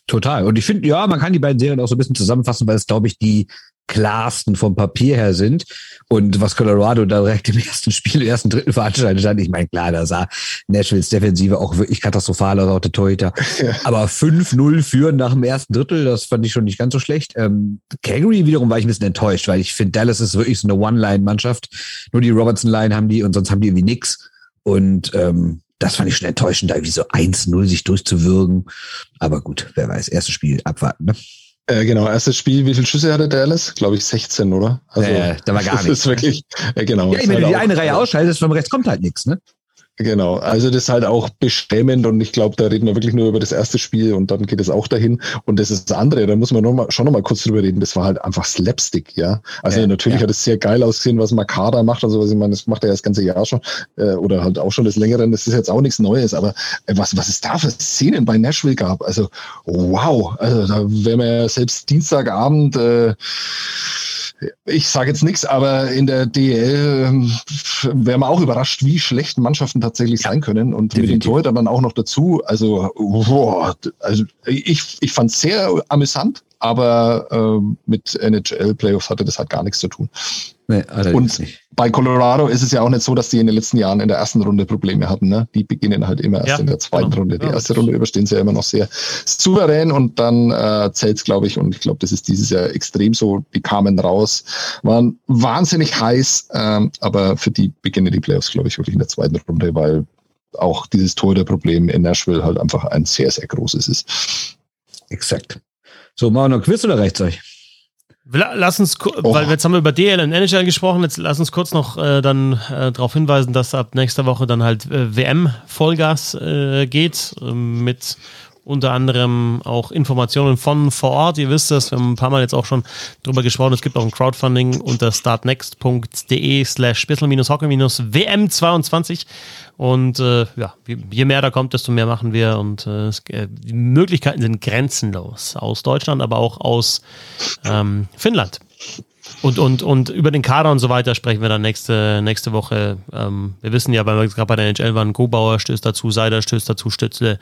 Total. Und ich finde, ja, man kann die beiden Serien auch so ein bisschen zusammenfassen, weil es, glaube ich, die klarsten vom Papier her sind. Und was Colorado da direkt im ersten Spiel, im ersten dritten veranstaltet hat, ich meine, klar, da sah Nashvilles Defensive auch wirklich katastrophal aus, auch der Torhüter. Ja. Aber 5-0 führen nach dem ersten Drittel, das fand ich schon nicht ganz so schlecht. Ähm, Calgary wiederum war ich ein bisschen enttäuscht, weil ich finde, Dallas ist wirklich so eine One-Line-Mannschaft. Nur die Robertson-Line haben die und sonst haben die irgendwie nix. Und ähm, das fand ich schon enttäuschend, da irgendwie so 1-0 sich durchzuwürgen. Aber gut, wer weiß, erstes Spiel abwarten, ne? Äh, genau, erstes Spiel, wie viele Schüsse hatte Dallas? Glaube ich 16, oder? Also, äh, da war gar nichts. Das ist wirklich, äh, genau. Ja, wenn halt du die eine Reihe ausschaltest, von rechts kommt halt nichts, ne? Genau, also das ist halt auch beschämend und ich glaube, da reden wir wirklich nur über das erste Spiel und dann geht es auch dahin. Und das ist das andere, da muss man noch mal, schon noch mal kurz drüber reden, das war halt einfach Slapstick, ja. Also äh, natürlich ja. hat es sehr geil ausgesehen, was Makada macht und sowas. Ich meine, das macht er ja das ganze Jahr schon äh, oder halt auch schon das Längere. Das ist jetzt auch nichts Neues, aber äh, was, was es da für Szenen bei Nashville gab, also wow, also da wäre man ja selbst Dienstagabend äh, ich sage jetzt nichts, aber in der DL ähm, wäre man auch überrascht, wie schlecht Mannschaften tatsächlich sein können. Und Definitiv. mit dem Torhüter dann auch noch dazu. Also, boah, also ich, ich fand es sehr amüsant, aber ähm, mit NHL Playoffs hatte das halt gar nichts zu tun. Nee, und nicht. bei Colorado ist es ja auch nicht so, dass die in den letzten Jahren in der ersten Runde Probleme hatten. Ne? Die beginnen halt immer erst ja, in der zweiten genau. Runde. Die ja, erste Runde überstehen sie ja immer noch sehr souverän und dann äh, zählt glaube ich, und ich glaube, das ist dieses Jahr extrem so. Die kamen raus, waren wahnsinnig heiß, ähm, aber für die beginnen die Playoffs, glaube ich, wirklich in der zweiten Runde, weil auch dieses Torhüter-Problem in Nashville halt einfach ein sehr, sehr großes ist. Exakt. So, machen wir noch Quiz oder reicht's euch? Lass uns, oh. weil jetzt haben wir über DL und NHL gesprochen, jetzt lass uns kurz noch äh, dann äh, darauf hinweisen, dass ab nächster Woche dann halt äh, WM Vollgas äh, geht ähm, mit unter anderem auch Informationen von vor Ort. Ihr wisst das, wir haben ein paar Mal jetzt auch schon drüber gesprochen. Es gibt auch ein Crowdfunding unter startnext.de slash hockey-wm22. Und äh, ja, je mehr da kommt, desto mehr machen wir. Und äh, äh, die Möglichkeiten sind grenzenlos. Aus Deutschland, aber auch aus ähm, Finnland. Und, und, und über den Kader und so weiter sprechen wir dann nächste, nächste Woche. Ähm, wir wissen ja, gerade bei der NHL waren, Gobauer stößt dazu, Seider stößt dazu, Stützle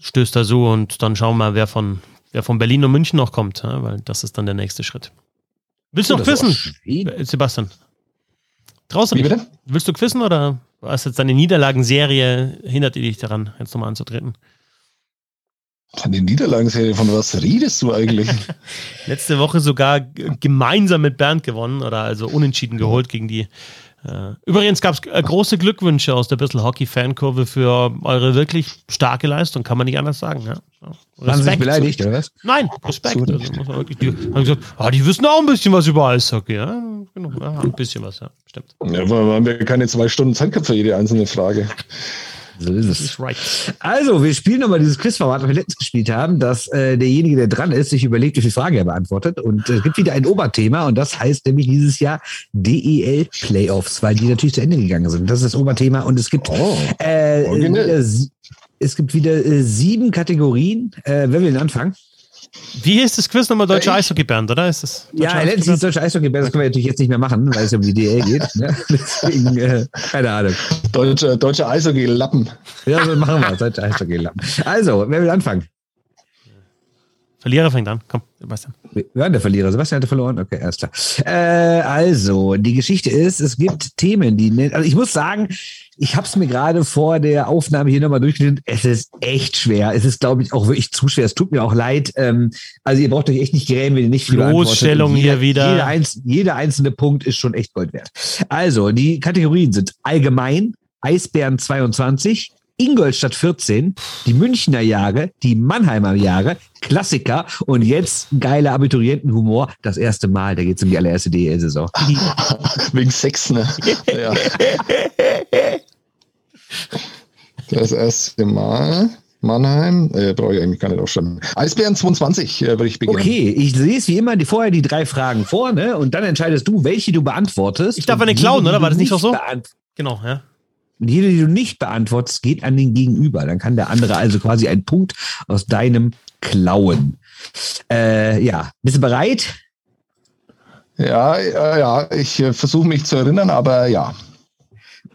stößt da so und dann schauen wir mal, wer von, wer von Berlin und München noch kommt, ja, weil das ist dann der nächste Schritt. Willst du oh, noch wissen, Sebastian? Draußen. Wie bitte? Willst du quissen oder was jetzt deine Niederlagenserie hindert die dich daran, jetzt nochmal anzutreten? Eine Niederlagenserie, von was redest du eigentlich? Letzte Woche sogar gemeinsam mit Bernd gewonnen oder also unentschieden geholt gegen die äh, übrigens gab es äh, große Glückwünsche aus der Bissl Hockey Fankurve für eure wirklich starke Leistung, kann man nicht anders sagen. Ja. Waren Sie beleidigt, oder was? Nein, Respekt. Also muss man wirklich, die haben gesagt, ah, die wissen auch ein bisschen was über Eishockey. Ja, genau, ja, ein bisschen was, ja, stimmt. Ja, wir haben ja keine zwei Stunden Zeit gehabt für jede einzelne Frage. So ist es. Right. Also, wir spielen nochmal dieses Quizformat, was wir letztens gespielt haben, dass äh, derjenige, der dran ist, sich überlegt, wie viel Frage er beantwortet. Und äh, es gibt wieder ein Oberthema und das heißt nämlich dieses Jahr DEL Playoffs, weil die natürlich zu Ende gegangen sind. Das ist das Oberthema und es gibt oh, äh, es gibt wieder äh, sieben Kategorien. Äh, wer will denn anfangen? Wie ist das Quiz nochmal Deutsche Eishockey-Band, oder? Ist das ja, letztens ist Deutsche Eishockey-Band, das können wir natürlich jetzt nicht mehr machen, weil es um die DL geht. Ne? Deswegen, äh, keine Ahnung. Deutsche, Deutsche Eishockey-Lappen. Ja, so machen wir Deutsche Eishockey-Lappen. Also, wer will anfangen? Verlierer fängt an. Komm, Sebastian. Ja, der Verlierer. Sebastian hatte verloren. Okay, alles klar. Äh, also, die Geschichte ist, es gibt Themen, die. Also, ich muss sagen, ich habe es mir gerade vor der Aufnahme hier nochmal durchgelesen. Es ist echt schwer. Es ist, glaube ich, auch wirklich zu schwer. Es tut mir auch leid. Ähm, also ihr braucht euch echt nicht grämen, wenn ihr nicht viel Losstellung hier wieder. Jeder, einz jeder einzelne Punkt ist schon echt Gold wert. Also, die Kategorien sind allgemein, Eisbären 22, Ingolstadt 14, die Münchner Jahre, die Mannheimer Jahre, Klassiker und jetzt geiler Abiturientenhumor. Das erste Mal, da geht es um die allererste DL-Saison. Wegen Sex, ne? Ja. Das erste Mal. Mannheim, äh, brauche ich eigentlich gar nicht aufschreiben. Eisbären 22 äh, würde ich beginnen. Okay, ich lese wie immer die, vorher die drei Fragen vor, ne? Und dann entscheidest du, welche du beantwortest. Ich darf eine klauen, oder? War das nicht auch so? Genau, ja. Jede, die du nicht beantwortest, geht an den Gegenüber. Dann kann der andere also quasi einen Punkt aus deinem klauen. Äh, ja, bist du bereit? Ja, ja, ja. ich äh, versuche mich zu erinnern, aber ja.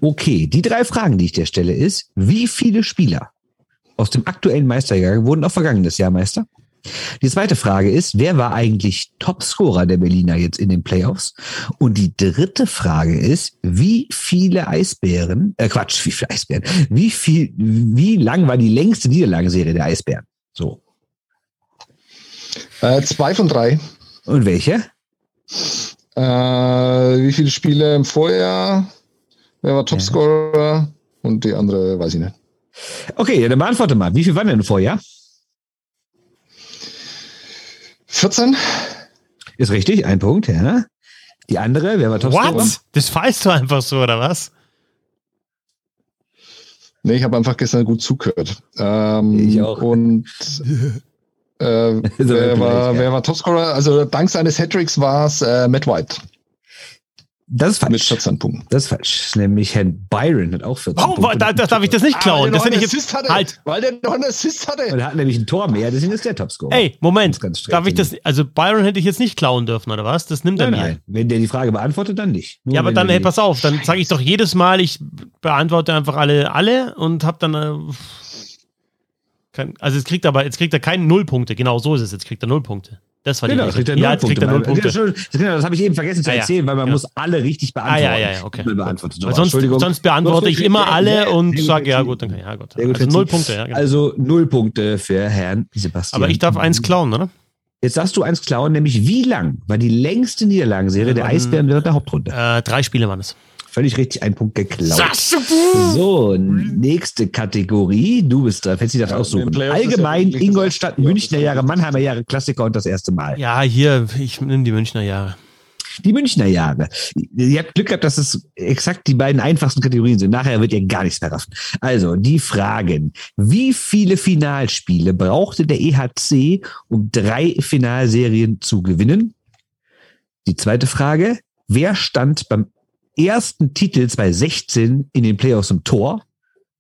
Okay, die drei Fragen, die ich dir stelle, ist, wie viele Spieler aus dem aktuellen Meisterjahr wurden auch vergangenes Jahr Meister? Die zweite Frage ist, wer war eigentlich Topscorer der Berliner jetzt in den Playoffs? Und die dritte Frage ist, wie viele Eisbären, äh Quatsch, wie viele Eisbären, wie viel, wie lang war die längste Niederlagenserie der Eisbären? So. Äh, zwei von drei. Und welche? Äh, wie viele Spiele im Vorjahr? Wer war Topscorer? Und die andere weiß ich nicht. Okay, ja, dann beantworte mal. Wie viel waren denn im Vorjahr? 14? Ist richtig, ein Punkt, ja. Die andere, wer war Topscorer? What? Das weißt du einfach so, oder was? Nee, ich habe einfach gestern gut zugehört. Ähm, Ich auch. Und äh, wer, war, ja. wer war Topscorer? Also dank seines Hattricks war es äh, Matt White Das ist mit falsch. 14 Punkten. Das ist falsch. Nämlich Herr Byron hat auch 14 Oh, Punkte. da, da darf ich das nicht klauen. weil Das hätte noch ich einen jetzt. Assist hatte. Halt. Weil der noch einen Assist hatte. Und er hat nämlich ein Tor mehr, deswegen ist der Topscorer. Ey, Moment. Darf ich das? Also Byron hätte ich jetzt nicht klauen dürfen, oder was? Das nimmt er Nein, mir. nein. Wenn der die Frage beantwortet, dann nicht. Nur Ja, aber dann, hey, die- pass auf, dann sage ich doch jedes Mal, ich beantworte einfach alle, alle und hab dann. Äh, kein, also jetzt kriegt er aber, jetzt kriegt er keine Nullpunkte, genau so ist es, jetzt kriegt er Nullpunkte. Das war die Genau, Regel. Ja, kriegt er null weil- Punkte. Ja, schon- Genau, das habe ich eben vergessen zu Ah, ja. erzählen, weil man Ja. muss alle richtig Ah, beantworten. ja, ja, ja, okay. Weil Aber sonst, sonst beantworte ich immer alle und sage, ja gut, dann kann ja gut. Sehr gut Also null. Punkte, ja. Genau. Also null Punkte für Herrn Sebastian. aber ich darf eins klauen, oder? Jetzt darfst du eins klauen, nämlich wie lang war die längste Niederlagenserie der Ähm, Eisbären während der Hauptrunde? Äh, drei Spiele waren es. Völlig richtig, ein Punkt geklaut. So, nächste Kategorie. Du bist dran. Fetzi darf Ja, aussuchen. ja Allgemein wirklich Ingolstadt, gesagt, Münchner ja, Jahre, Mannheimer Jahre, Klassiker und das erste Mal. Ja, hier, ich nehme die Münchner Jahre. Die Münchner Jahre. Ihr habt Glück gehabt, dass es exakt die beiden einfachsten Kategorien sind. Nachher wird ihr gar nichts mehr raffen. Also, die Fragen. Wie viele Finalspiele brauchte der EHC, um drei Finalserien zu gewinnen? Die zweite Frage. Wer stand beim ersten Titel 2016 in den Playoffs im Tor?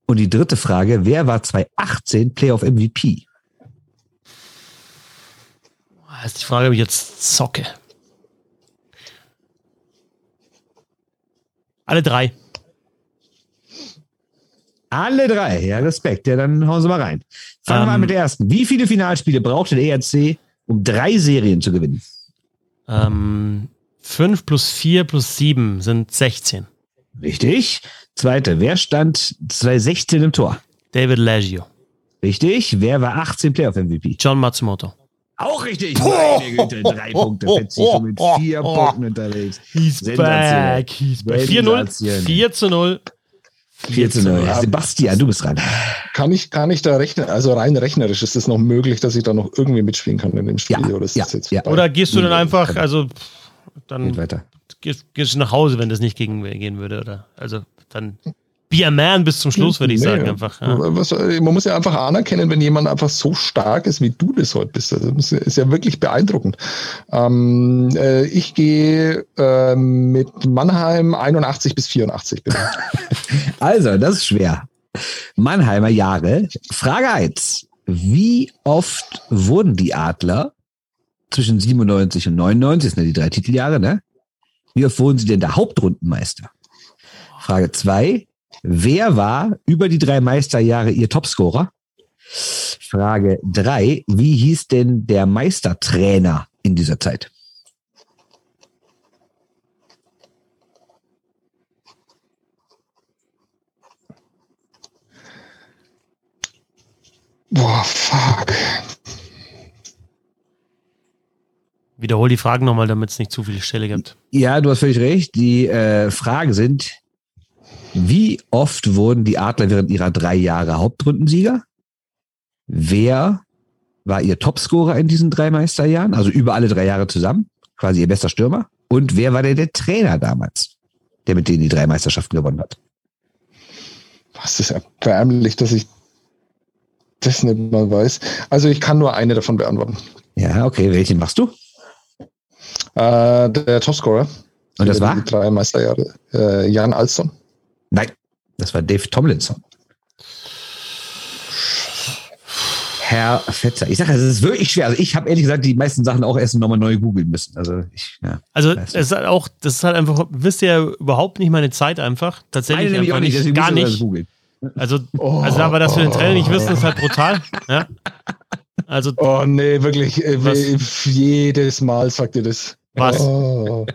Und die dritte Frage. Wer war 2018 Playoff MVP? Das ist die Frage, ob ich jetzt zocke. Alle drei. Alle drei, ja, Respekt. Ja, dann hauen Sie mal rein. Fangen wir Ähm. an mit der ersten. Wie viele Finalspiele brauchte der ERC, um drei Serien zu gewinnen? Ähm, 5 plus 4 plus 7 sind 16. Richtig. Zweite, wer stand 2016 im Tor? David Leggio. Richtig. Wer war 18 Playoff-MVP? John Matsumoto. Auch richtig. Meine Güte, drei Punkte. Fetzi schon mit vier Punkten unterwegs. He's back. He's back. 4-0. Sensationell. 4 zu 0. 4 zu 0. Sebastian, du bist dran. Kann ich, kann ich da rechnen? Also rein rechnerisch ist es noch möglich, dass ich da noch irgendwie mitspielen kann in dem Spiel? Ja, oder ist ja, das jetzt ja. vorbei? Oder gehst du dann einfach, also pff, Geht dann weiter. gehst, gehst du nach Hause, wenn das nicht gegen gehen würde, oder? Also dann be a man bis zum Schluss, würde ich Nee, sagen, einfach. Ja. Was, man muss ja einfach anerkennen, wenn jemand einfach so stark ist, wie du das heute bist. Also das ist ja wirklich beeindruckend. Ähm, äh, ich gehe äh, mit Mannheim 81 bis 84 bitte. Also, das ist schwer. Mannheimer Jahre. Frage 1. Wie oft wurden die Adler zwischen 97 und 99, das sind ja die drei Titeljahre, ne? Wie oft wurden sie denn der Hauptrundenmeister? Frage 2. Wer war über die drei Meisterjahre ihr Topscorer? Frage 3. Wie hieß denn der Meistertrainer in dieser Zeit? Boah, fuck. Wiederhol die Fragen nochmal, damit es nicht zu viele Stelle gibt. Ja, du hast völlig recht. Die äh, Fragen sind, wie oft wurden die Adler während ihrer drei Jahre Hauptrundensieger? Wer war ihr Topscorer in diesen drei Meisterjahren? Also über alle drei Jahre zusammen, quasi ihr bester Stürmer. Und wer war denn der Trainer damals, der mit denen die drei Meisterschaften gewonnen hat? Was ist erbärmlich, dass ich das nicht mal weiß. Also ich kann nur eine davon beantworten. Ja, okay, welchen machst du? Äh, der Topscorer. Und das war? Drei Meisterjahre. Äh, Jan Alston. Nein, das war Dave Tomlinson. Herr Fetzer. Ich sage, es ist wirklich schwer. Also ich habe ehrlich gesagt die meisten Sachen auch erst nochmal neu googeln müssen. Also ich, ja. Also es ist halt auch, das ist halt einfach, wisst ihr ja überhaupt nicht meine Zeit einfach. Tatsächlich nämlich einfach auch nicht, deswegen gar nicht. googeln. Also, also aber dass wir den Trainer nicht wissen, ist halt brutal. Ja? Also, Oh nee, wirklich. äh, Was? Jedes Mal sagt ihr das. Was? Oh.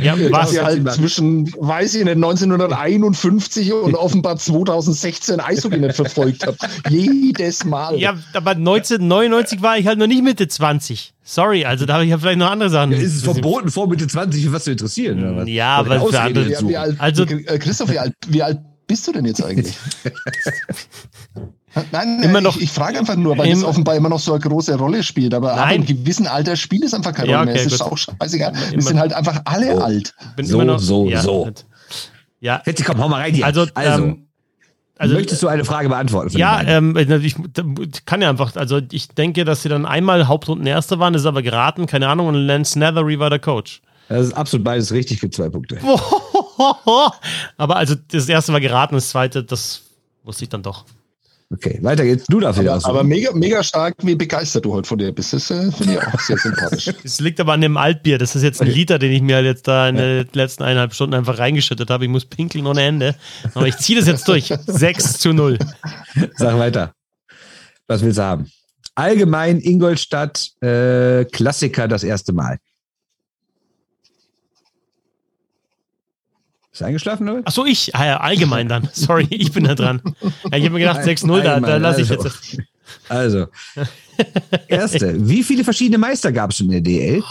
ja, Was halt zwischen, weiß ich nicht, 1951 und offenbar 2016 Eishockey nicht verfolgt habt. Jedes Mal. Ja, aber 1999 war ich halt noch nicht Mitte 20. Sorry, also da habe ich ja vielleicht noch andere Sachen. Ja, ist es verboten, vor Mitte 20 was zu interessieren? Oder was? Ja, aber für andere- wie, wie alt, Also- äh, Christoph, wie alt, wie alt bist du denn jetzt eigentlich? Nein, Immer noch- ich, ich frage einfach nur, weil das offenbar immer noch so eine große Rolle spielt. Aber ab Nein. einem gewissen Alter spielt es einfach keine Ja, Rolle mehr. okay, Es ist gut. auch scheißegal. Wir Immer- sind halt einfach alle Oh. alt. bin So, immer noch, so, ja, so. gut. Ja, Fetzi, komm, hau mal rein hier. also, also ähm, also möchtest du eine Frage beantworten? Ja, ähm, ich ich kann ja einfach, also ich denke, dass sie dann einmal Hauptrundenerster waren, das ist aber geraten, keine Ahnung, und Lance Nethery war der Coach. das ist absolut beides richtig, gibt zwei Punkte. aber also das erste war geraten, das zweite, das wusste ich dann doch. Okay, weiter geht's. Du darfst wieder Aber, aussuchen. aber mega, mega stark, wie begeistert du heute von dir bist. Das äh, finde ich auch sehr sympathisch. Das liegt aber an dem Altbier, das ist jetzt ein Liter, den ich mir halt jetzt da in den letzten eineinhalb Stunden einfach reingeschüttet habe. Ich muss pinkeln ohne Ende. Aber ich ziehe das jetzt durch. 6 zu 0. Sag weiter. Was willst du haben? Allgemein Ingolstadt, äh, Klassiker das erste Mal. Ist eingeschlafen, oder? Achso, ich, ah ja, allgemein dann. Sorry, ich bin da dran. Ja, ich habe mir gedacht, 6-0, da, da lasse ich also. jetzt. Also, erste, wie viele verschiedene Meister gab es schon in der DL?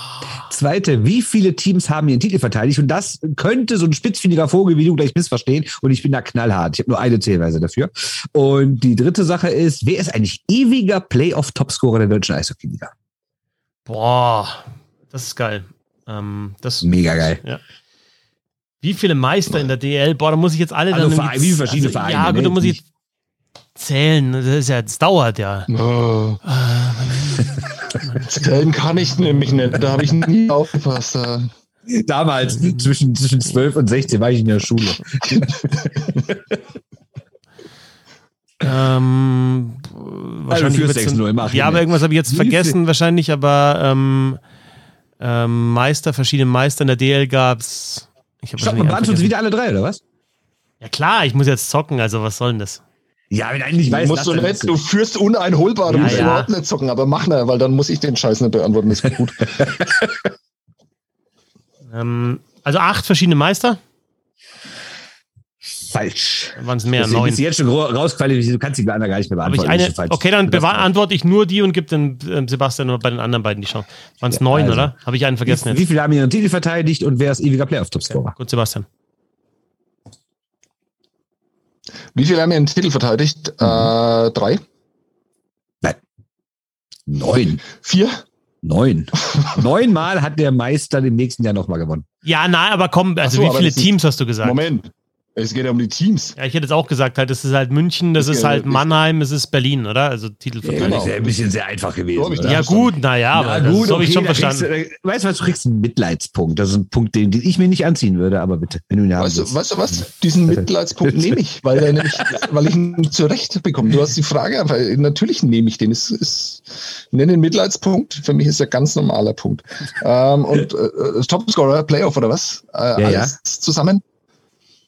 Zweite, wie viele Teams haben ihren Titel verteidigt? Und das könnte so ein spitzfindiger Vogel wie du gleich missverstehen. Und ich bin da knallhart. Ich habe nur eine Zählweise dafür. Und die dritte Sache ist, wer ist eigentlich ewiger Playoff-Topscorer der deutschen Eishockey-Liga? Boah, das ist geil. Ähm, das, Mega geil. Ja. Wie viele Meister in der DL? Boah, da muss ich jetzt alle Also dann. Vereine, irgendwie- wie verschiedene Vereine, Ja, gut, ne? da muss ich zählen. Das ist ja, das dauert ja. Oh. Zählen kann ich nämlich nicht. Da habe ich nie aufgepasst. Da. Damals, zwischen, zwischen 12 und 16 war ich in der Schule. Ähm, wahrscheinlich wird's 6-0, mach Ja, ihn aber irgendwas habe ich jetzt vergessen, wahrscheinlich, aber ähm, ähm, Meister, verschiedene Meister in der DL gab's. Ich habe Stopp, man beantwortet wieder alle drei, oder was? Ja klar, ich muss jetzt zocken, also was soll denn das? Ja, wenn eigentlich weiß, musst du, nicht, du führst uneinholbar, du Ja, musst ja. überhaupt nicht zocken, aber mach nicht, weil dann muss ich den Scheiß nicht beantworten. Das ist gut. Ähm, also acht verschiedene Meister, falsch. waren es mehr, neun. jetzt schon rausqualifiziert, du kannst die anderen gar nicht mehr beantworten. eine, okay, dann beantworte ich nur die und gebe den ähm, Sebastian nur bei den anderen beiden die Chance. Waren es Ja, neun, also. oder? Habe ich einen vergessen Wie, wie jetzt? viele haben ihren Titel verteidigt und wer ist ewiger Playoff-Topscorer? Gut, Sebastian. Wie viele haben ihren Titel verteidigt? Äh, drei? Neun. Vier? Neun. Neunmal hat der Meister im nächsten Jahr nochmal gewonnen. Ja, nein, aber komm, also so, wie viele Teams hast du gesagt? Moment. Es geht ja um die Teams. Ja, ich hätte jetzt auch gesagt, halt, das ist halt München, das Das ist halt Mannheim, es ist Berlin, oder? Also Titelverteidigung. Genau. Das ist ja ein bisschen sehr einfach gewesen. So Ja, gut, naja, aber das so habe ich schon verstanden. Du, weißt du was, du kriegst einen Mitleidspunkt. Das ist ein Punkt, den, den ich mir nicht anziehen würde, aber bitte, wenn du ihn haben Weißt willst. du, weißt du was? Diesen Mitleidspunkt nehme ich, weil, er nämlich, weil ich ihn zurecht bekomme. Du hast die Frage einfach, natürlich nehme ich den. Es ist, ich nenne den Mitleidspunkt. Für mich ist er ganz normaler Punkt. Ähm, und äh, Topscorer, Playoff oder was? Äh, Ja, alles zusammen?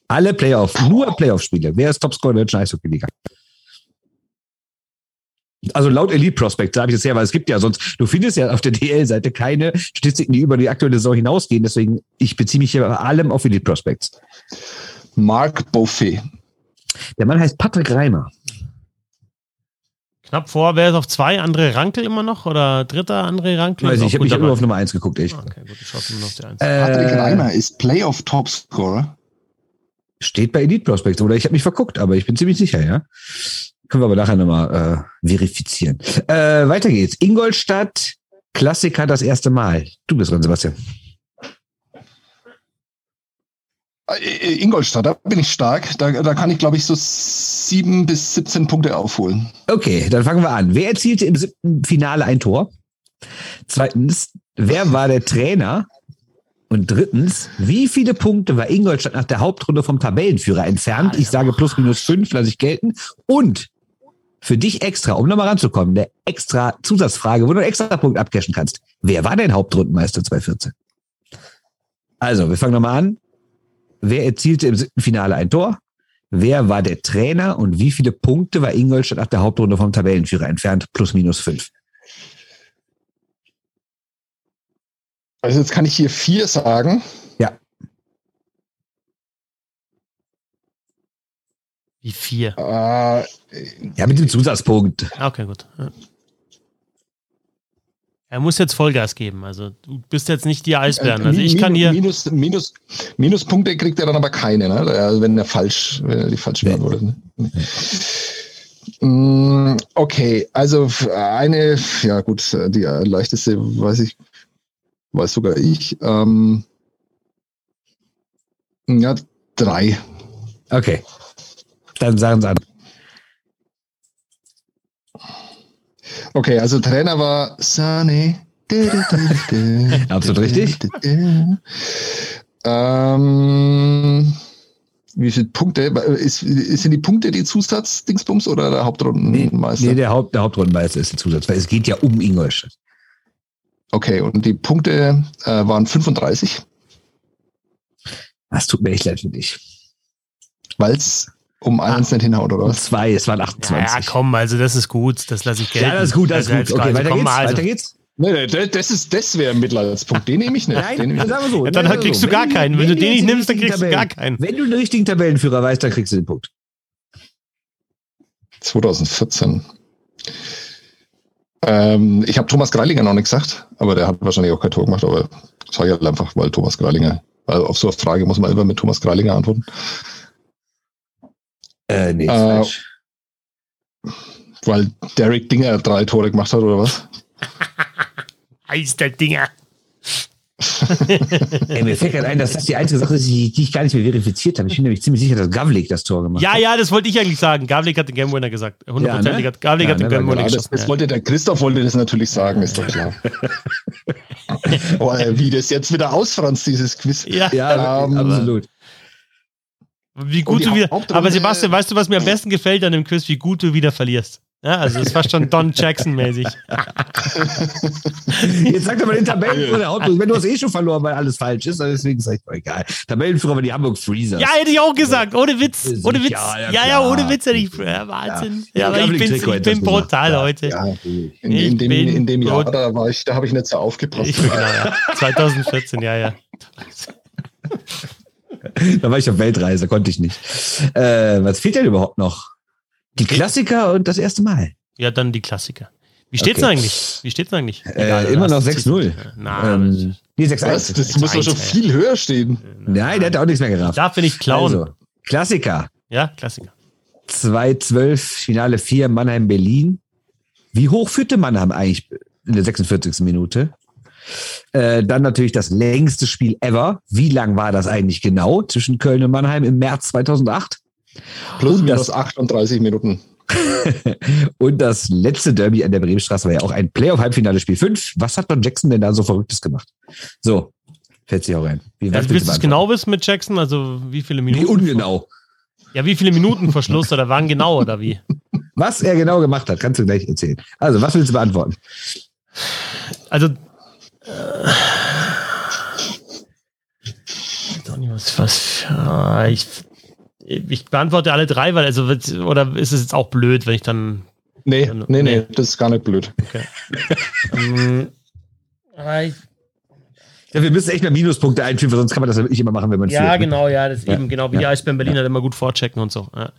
Alle Playoff, nur Playoff-Spiele. Wer ist Topscorer der deutschen Eishockey-Liga? Also laut Elite Prospect, habe ich das her, weil es gibt ja sonst, du findest ja auf der DL-Seite keine Statistiken, die über die aktuelle Saison hinausgehen. Deswegen, ich beziehe mich hier bei allem auf Elite Prospects. Marc Beaufet. Der Mann heißt Patrick Reimer. Knapp vor, wer ist auf zwei? André Rankel immer noch? Oder dritter André Rankel? Weiß Ist ich, ich habe mich immer auf Nummer 1 geguckt, echt. Ah, Okay, gut, ich schaue nur noch auf die Eins. Patrick Äh, Reimer ist Playoff Topscorer. Steht bei Elite Prospects oder ich habe mich verguckt, aber ich bin ziemlich sicher, ja. Können wir aber nachher nochmal äh, verifizieren. Äh, weiter geht's. Ingolstadt, Klassiker das erste Mal. Du bist dran, Sebastian. Äh, Ingolstadt, da bin ich stark. Da, da kann ich, glaube ich, so sieben bis 17 Punkte aufholen. Okay, dann fangen wir an. Wer erzielte im siebten Finale ein Tor? Zweitens, wer war der Trainer? Und drittens, wie viele Punkte war Ingolstadt nach der Hauptrunde vom Tabellenführer entfernt? Ich sage plus minus fünf, lasse ich gelten. Und für dich extra, um nochmal ranzukommen, der extra Zusatzfrage, wo du einen extra Punkt abcashen kannst. Wer war denn Hauptrundenmeister 2014? Also, wir fangen nochmal an. Wer erzielte im siebten Finale ein Tor? Wer war der Trainer und wie viele Punkte war Ingolstadt nach der Hauptrunde vom Tabellenführer entfernt? Plus minus fünf. Also jetzt kann ich hier vier sagen. Ja. Wie vier. Äh, Ja, mit dem Zusatzpunkt. Okay, gut. Ja. Er muss jetzt Vollgas geben. Also du bist jetzt nicht die Eisbären. Also ich kann hier. Minus, Minus, Minuspunkte kriegt er dann aber keine, ne? Also wenn er falsch, wenn er die falsch Nee. beantwortet. Ne? Mm, Okay, also eine, ja gut, die leichteste weiß ich, weiß sogar ich. Ähm, ja, drei. Okay. Dann sagen sie an. Okay, also Trainer war Sane. Absolut richtig. Ähm, wie viele Punkte? Ist, sind die Punkte die Zusatzdingsbums oder der Nee, Hauptrundenmeister? nee der, Haupt, der Hauptrundenmeister ist der Zusatz, weil es geht ja um Ingolstadt. Okay, und die Punkte äh, waren 35, Das tut mir echt leid für dich. weil es um Ah. eins nicht hinhaut, oder was? zwei, es waren Ja, 28. ja, komm, also das ist gut. Das lasse ich gelten. Ja, das ist gut, das ist Also gut. jetzt- Okay, also weiter komm geht's. also- Weiter geht's. Nee, nee, das- ist das wäre ein Mitleidatspunkt. Den nehme ich nicht. Nein, nehme ich sagen nicht. wir so. Ja, dann wir kriegst so. du gar keinen. Wenn du den nicht nimmst, dann kriegst du gar Tabellen- keinen. Wenn du den richtigen Tabellenführer weißt, dann kriegst du den Punkt. 2014. Ähm, ich habe Thomas Greilinger noch nicht gesagt, aber der hat wahrscheinlich auch kein Tor gemacht, aber sage ich halt einfach, weil Thomas Greilinger, weil auf so eine Frage muss man immer mit Thomas Greilinger antworten. Äh, nee, Äh, falsch. Weil Derek Dinger drei Tore gemacht hat, oder was? Eis der Dinger. Ey, mir fällt gerade ein, dass das die einzige Sache ist, die, die ich gar nicht mehr verifiziert habe. Ich bin nämlich ziemlich sicher, dass Gavlik das Tor gemacht Ja, hat. ja, das wollte ich eigentlich sagen. Gavlik hat den Game Winner gesagt. Hundertprozentig Ja, ne? hat Gavlik Ja, hat den ne, Game Winner Ja, das, das wollte der Christoph wollte das natürlich sagen, ist doch klar. oh, wie das jetzt wieder ausfranst, dieses Quiz. Ja, Ja, Ähm, absolut. wie gut du wieder. Aber Sebastian, weißt du, was mir am besten gefällt an dem Quiz? Wie gut du wieder verlierst. Ja, also das ist fast schon Don Jackson-mäßig. Jetzt sag doch mal den Tabellenführer. Wenn du hast eh schon verloren, weil alles falsch ist, deswegen ist es egal. Tabellenführer war die Hamburg Freezers. Ja, hätte ich auch gesagt. Ohne Witz. Ohne Witz. ja, Ja, ja, klar. ohne Witz hätte ich. Ja, Wahnsinn. Ja, Ja, aber ich bin, ich bin brutal Ja, heute. Ja, in, Ich in, dem, bin in dem Jahr, da war ich, da habe ich nicht so aufgepasst. Ich bin genau, ja. 2014, ja, ja. Da war ich auf Weltreise, konnte ich nicht. Äh, was fehlt denn überhaupt noch? Die Klassiker und das erste Mal. Ja, dann die Klassiker. Wie steht's Okay. denn eigentlich? Wie steht's denn eigentlich? Äh, immer noch hast du 6-0. Na, Ähm, nee, 6 Was? 1 Das muss doch schon 1, viel höher stehen. Nein, der hat auch nichts mehr gerafft. darf wir nicht klauen. Also, Klassiker. Ja, Klassiker. 2-12, Finale 4, Mannheim-Berlin. Wie hoch führte Mannheim eigentlich in der 46. Minute? Äh, dann natürlich das längste Spiel ever. Wie lang war das eigentlich genau zwischen Köln und Mannheim im März 2008? Plus Und minus das- 38 Minuten. Und das letzte Derby an der Bremenstraße war ja auch ein Playoff-Halbfinale Spiel 5. Was hat Don Jackson denn da so Verrücktes gemacht? So, fällt sich auch rein. Wie, was Also willst du es genau wissen mit Jackson? Also wie viele Wie Minuten? ungenau. Ja, wie viele Minuten Verschluss oder wann genau oder wie? Was er genau gemacht hat, kannst du gleich erzählen. Also, was willst du beantworten? Also. Äh, nicht, was, was, ja, ich, ich beantworte alle drei, weil, also, oder ist es jetzt auch blöd, wenn ich dann. Nee, Ja, nee, nee. nee, das ist gar nicht blöd. Ähm, äh, ich- Ja, wir müssen echt mal Minuspunkte einführen, weil sonst kann man das ja wirklich immer machen, wenn man ja, führt, ne? genau, ja, das ist Ja, eben genau wie ja, die Eisbären Berlin halt immer gut vorchecken und so. Ja.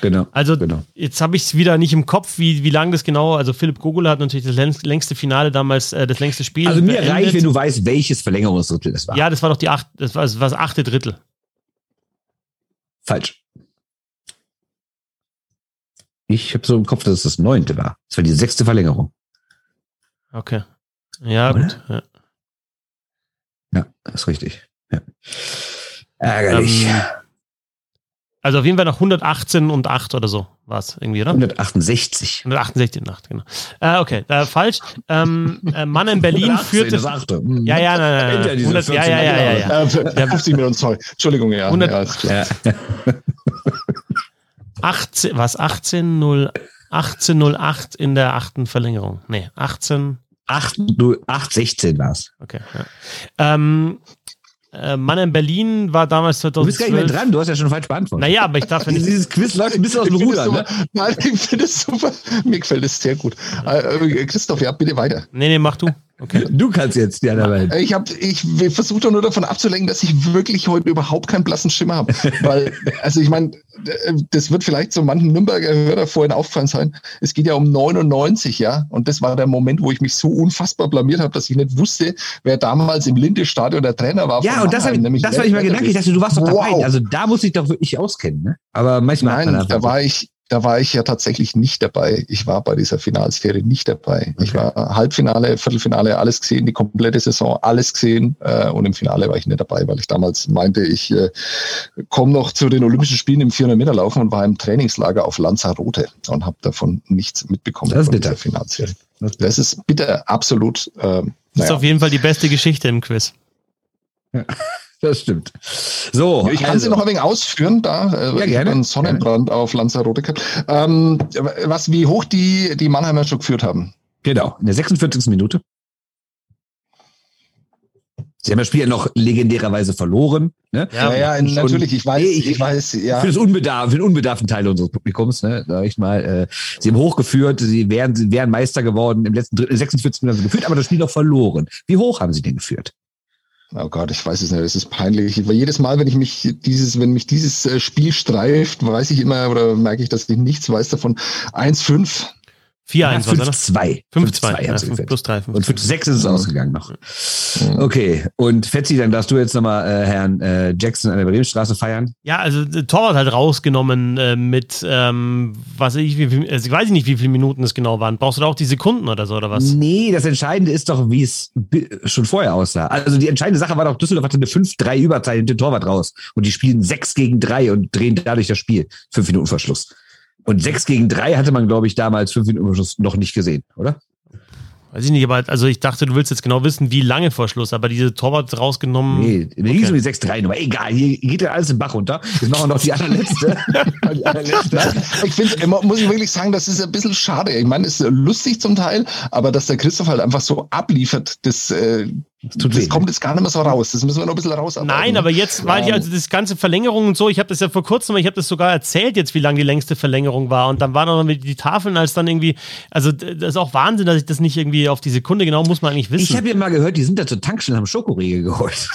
Genau. Also, genau. jetzt habe ich es wieder nicht im Kopf, wie, wie lang das genau, also Philipp Gogula hat natürlich das längst- längste Finale damals, äh, das längste Spiel. Also mir beendet. reicht, wenn du weißt, welches Verlängerungsdrittel es war. Ja, das war doch die acht, das war das, war das achte Drittel. Falsch. Ich habe so im Kopf, dass es das neunte war. Das war die sechste Verlängerung. Okay. Ja, Oder? gut. Ja. Ja, das ist richtig. Ja. Ärgerlich. Ähm, also auf jeden Fall noch 118 und 8 oder so war es irgendwie, oder? 168. 168 und 8, genau. Äh, okay, äh, falsch. Ähm, äh, Mann in Berlin 118, führte. das achte. Hm. Ja, ja, nein, nein, nein. diese 100, ja, 14 ja, ja, ja, ja. Äh, für- 50 Minuten, sorry. Entschuldigung, ja. 100 ja ist klar. Ja. 18, was? 18, 1808 in der achten Verlängerung. Nee, 18. 8, 8, 16 war es. Okay. Ja. Ähm, äh, Mannheim Berlin war damals Du 2012. bist gar nicht mehr dran, du hast ja schon falsch beantwortet. Naja, aber ich darf ja nicht. Dieses Quiz läuft ein bisschen aus dem Ruder, ne? Nein, ich finde es super. Mir gefällt es sehr gut. Äh, Christoph, ja, bitte weiter. Nee, nee, mach du. Okay. Du kannst jetzt, ja, dabei. Ich, hab- ich versuche doch nur davon abzulenken, dass ich wirklich heute überhaupt keinen blassen Schimmer habe. Weil, also ich meine, das wird vielleicht so manchen Nürnberger Hörer vorhin aufgefallen sein. Es geht ja um 99, ja. Und das war der Moment, wo ich mich so unfassbar blamiert habe, dass ich nicht wusste, wer damals im Linde-Stadion der Trainer war. Ja, und das, hab ich, Mannheim, nämlich das war ich mal Ed gedanklich. Ich dachte, du warst doch dabei. Wow. Also da muss ich doch wirklich auskennen, ne? Aber manchmal hat man Nein, da war ich, da war ich ja tatsächlich nicht dabei. Ich war bei dieser Finalserie nicht dabei. Ich war Halbfinale, Viertelfinale, alles gesehen, die komplette Saison, alles gesehen. Äh, und im Finale war ich nicht dabei, weil ich damals meinte, ich äh, komme noch zu den Olympischen Spielen im 400 Meter Laufen und war im Trainingslager auf Lanzarote und habe davon nichts mitbekommen Das ist von bitter. dieser Finalserie. Das ist bitter, absolut. Ähm, Das ist naja. auf jeden Fall die beste Geschichte im Quiz. Das stimmt. So, Ich kann also, sie noch ein wenig ausführen, da. Äh, Ja, gerne. einen Sonnenbrand auf Lanzarote gehabt. Ähm, was, wie hoch die, die Mannheimer schon geführt haben. Genau, in der 46. Minute. Sie haben das Spiel ja noch legendärerweise verloren. Ne? Ja, Ja, ja, natürlich, ich weiß, ich- ich weiß, ja. Für, das Unbedarf, für den unbedarften Teil unseres Publikums, ne, sag ich mal. Äh, sie haben hochgeführt, sie wären, sie wären Meister geworden im letzten Drittel, 46 Minuten haben sie geführt, aber das Spiel noch verloren. Wie hoch haben sie denn geführt? Oh Gott, ich weiß es nicht, das ist peinlich. Weil jedes Mal, wenn ich mich dieses, wenn mich dieses äh, Spiel streift, weiß ich immer oder merke ich, dass ich nichts weiß davon. 1,5. 4-1 war oder? 5-2. 5-2. haben Ja, sie 5 geführt. plus 3. Und 5-6 ist es ausgegangen noch. Ja. Okay, und Fetzi, dann darfst du jetzt nochmal äh, Herrn äh, Jackson an der Bremenstraße feiern. Ja, also der Torwart halt rausgenommen äh, mit, ähm, was weiß ich, wie viel, also ich weiß nicht, wie viele Minuten es genau waren. Brauchst du da auch die Sekunden oder so, oder was? Nee, das Entscheidende ist doch, wie es schon vorher aussah. Also die entscheidende Sache war doch, Düsseldorf hatte eine 5-3 Überzeit und den Torwart raus. Und die spielen 6 gegen 3 und drehen dadurch das Spiel. Fünf Minuten Verschluss. Und 6 gegen 3 hatte man, glaube ich, damals fünf Minuten Verschluss noch nicht gesehen, oder? Weiß ich nicht, aber also ich dachte, du willst jetzt genau wissen, wie lange vor Schluss, aber diese Torwart rausgenommen. Nee, da ging es um die 6-3 Nummer. Egal, hier geht ja alles im Bach runter. Jetzt machen wir noch die allerletzte. die allerletzte. Ich finde, muss ich wirklich sagen, das ist ein bisschen schade. Ich meine, es ist lustig zum Teil, aber dass der Christoph halt einfach so abliefert, das, äh, das weh, kommt jetzt gar nicht mehr so raus. Das müssen wir noch ein bisschen rausarbeiten. Nein, aber jetzt, weil ja, also das ganze Verlängerung und so, ich habe das ja vor kurzem, ich habe das sogar erzählt jetzt, wie lang die längste Verlängerung war und dann waren auch noch die Tafeln, als dann irgendwie, also das ist auch Wahnsinn, dass ich das nicht irgendwie auf die Sekunde genau muss man eigentlich wissen. Ich habe ja mal gehört, die sind da zur Tankstelle haben Schokoriegel geholt.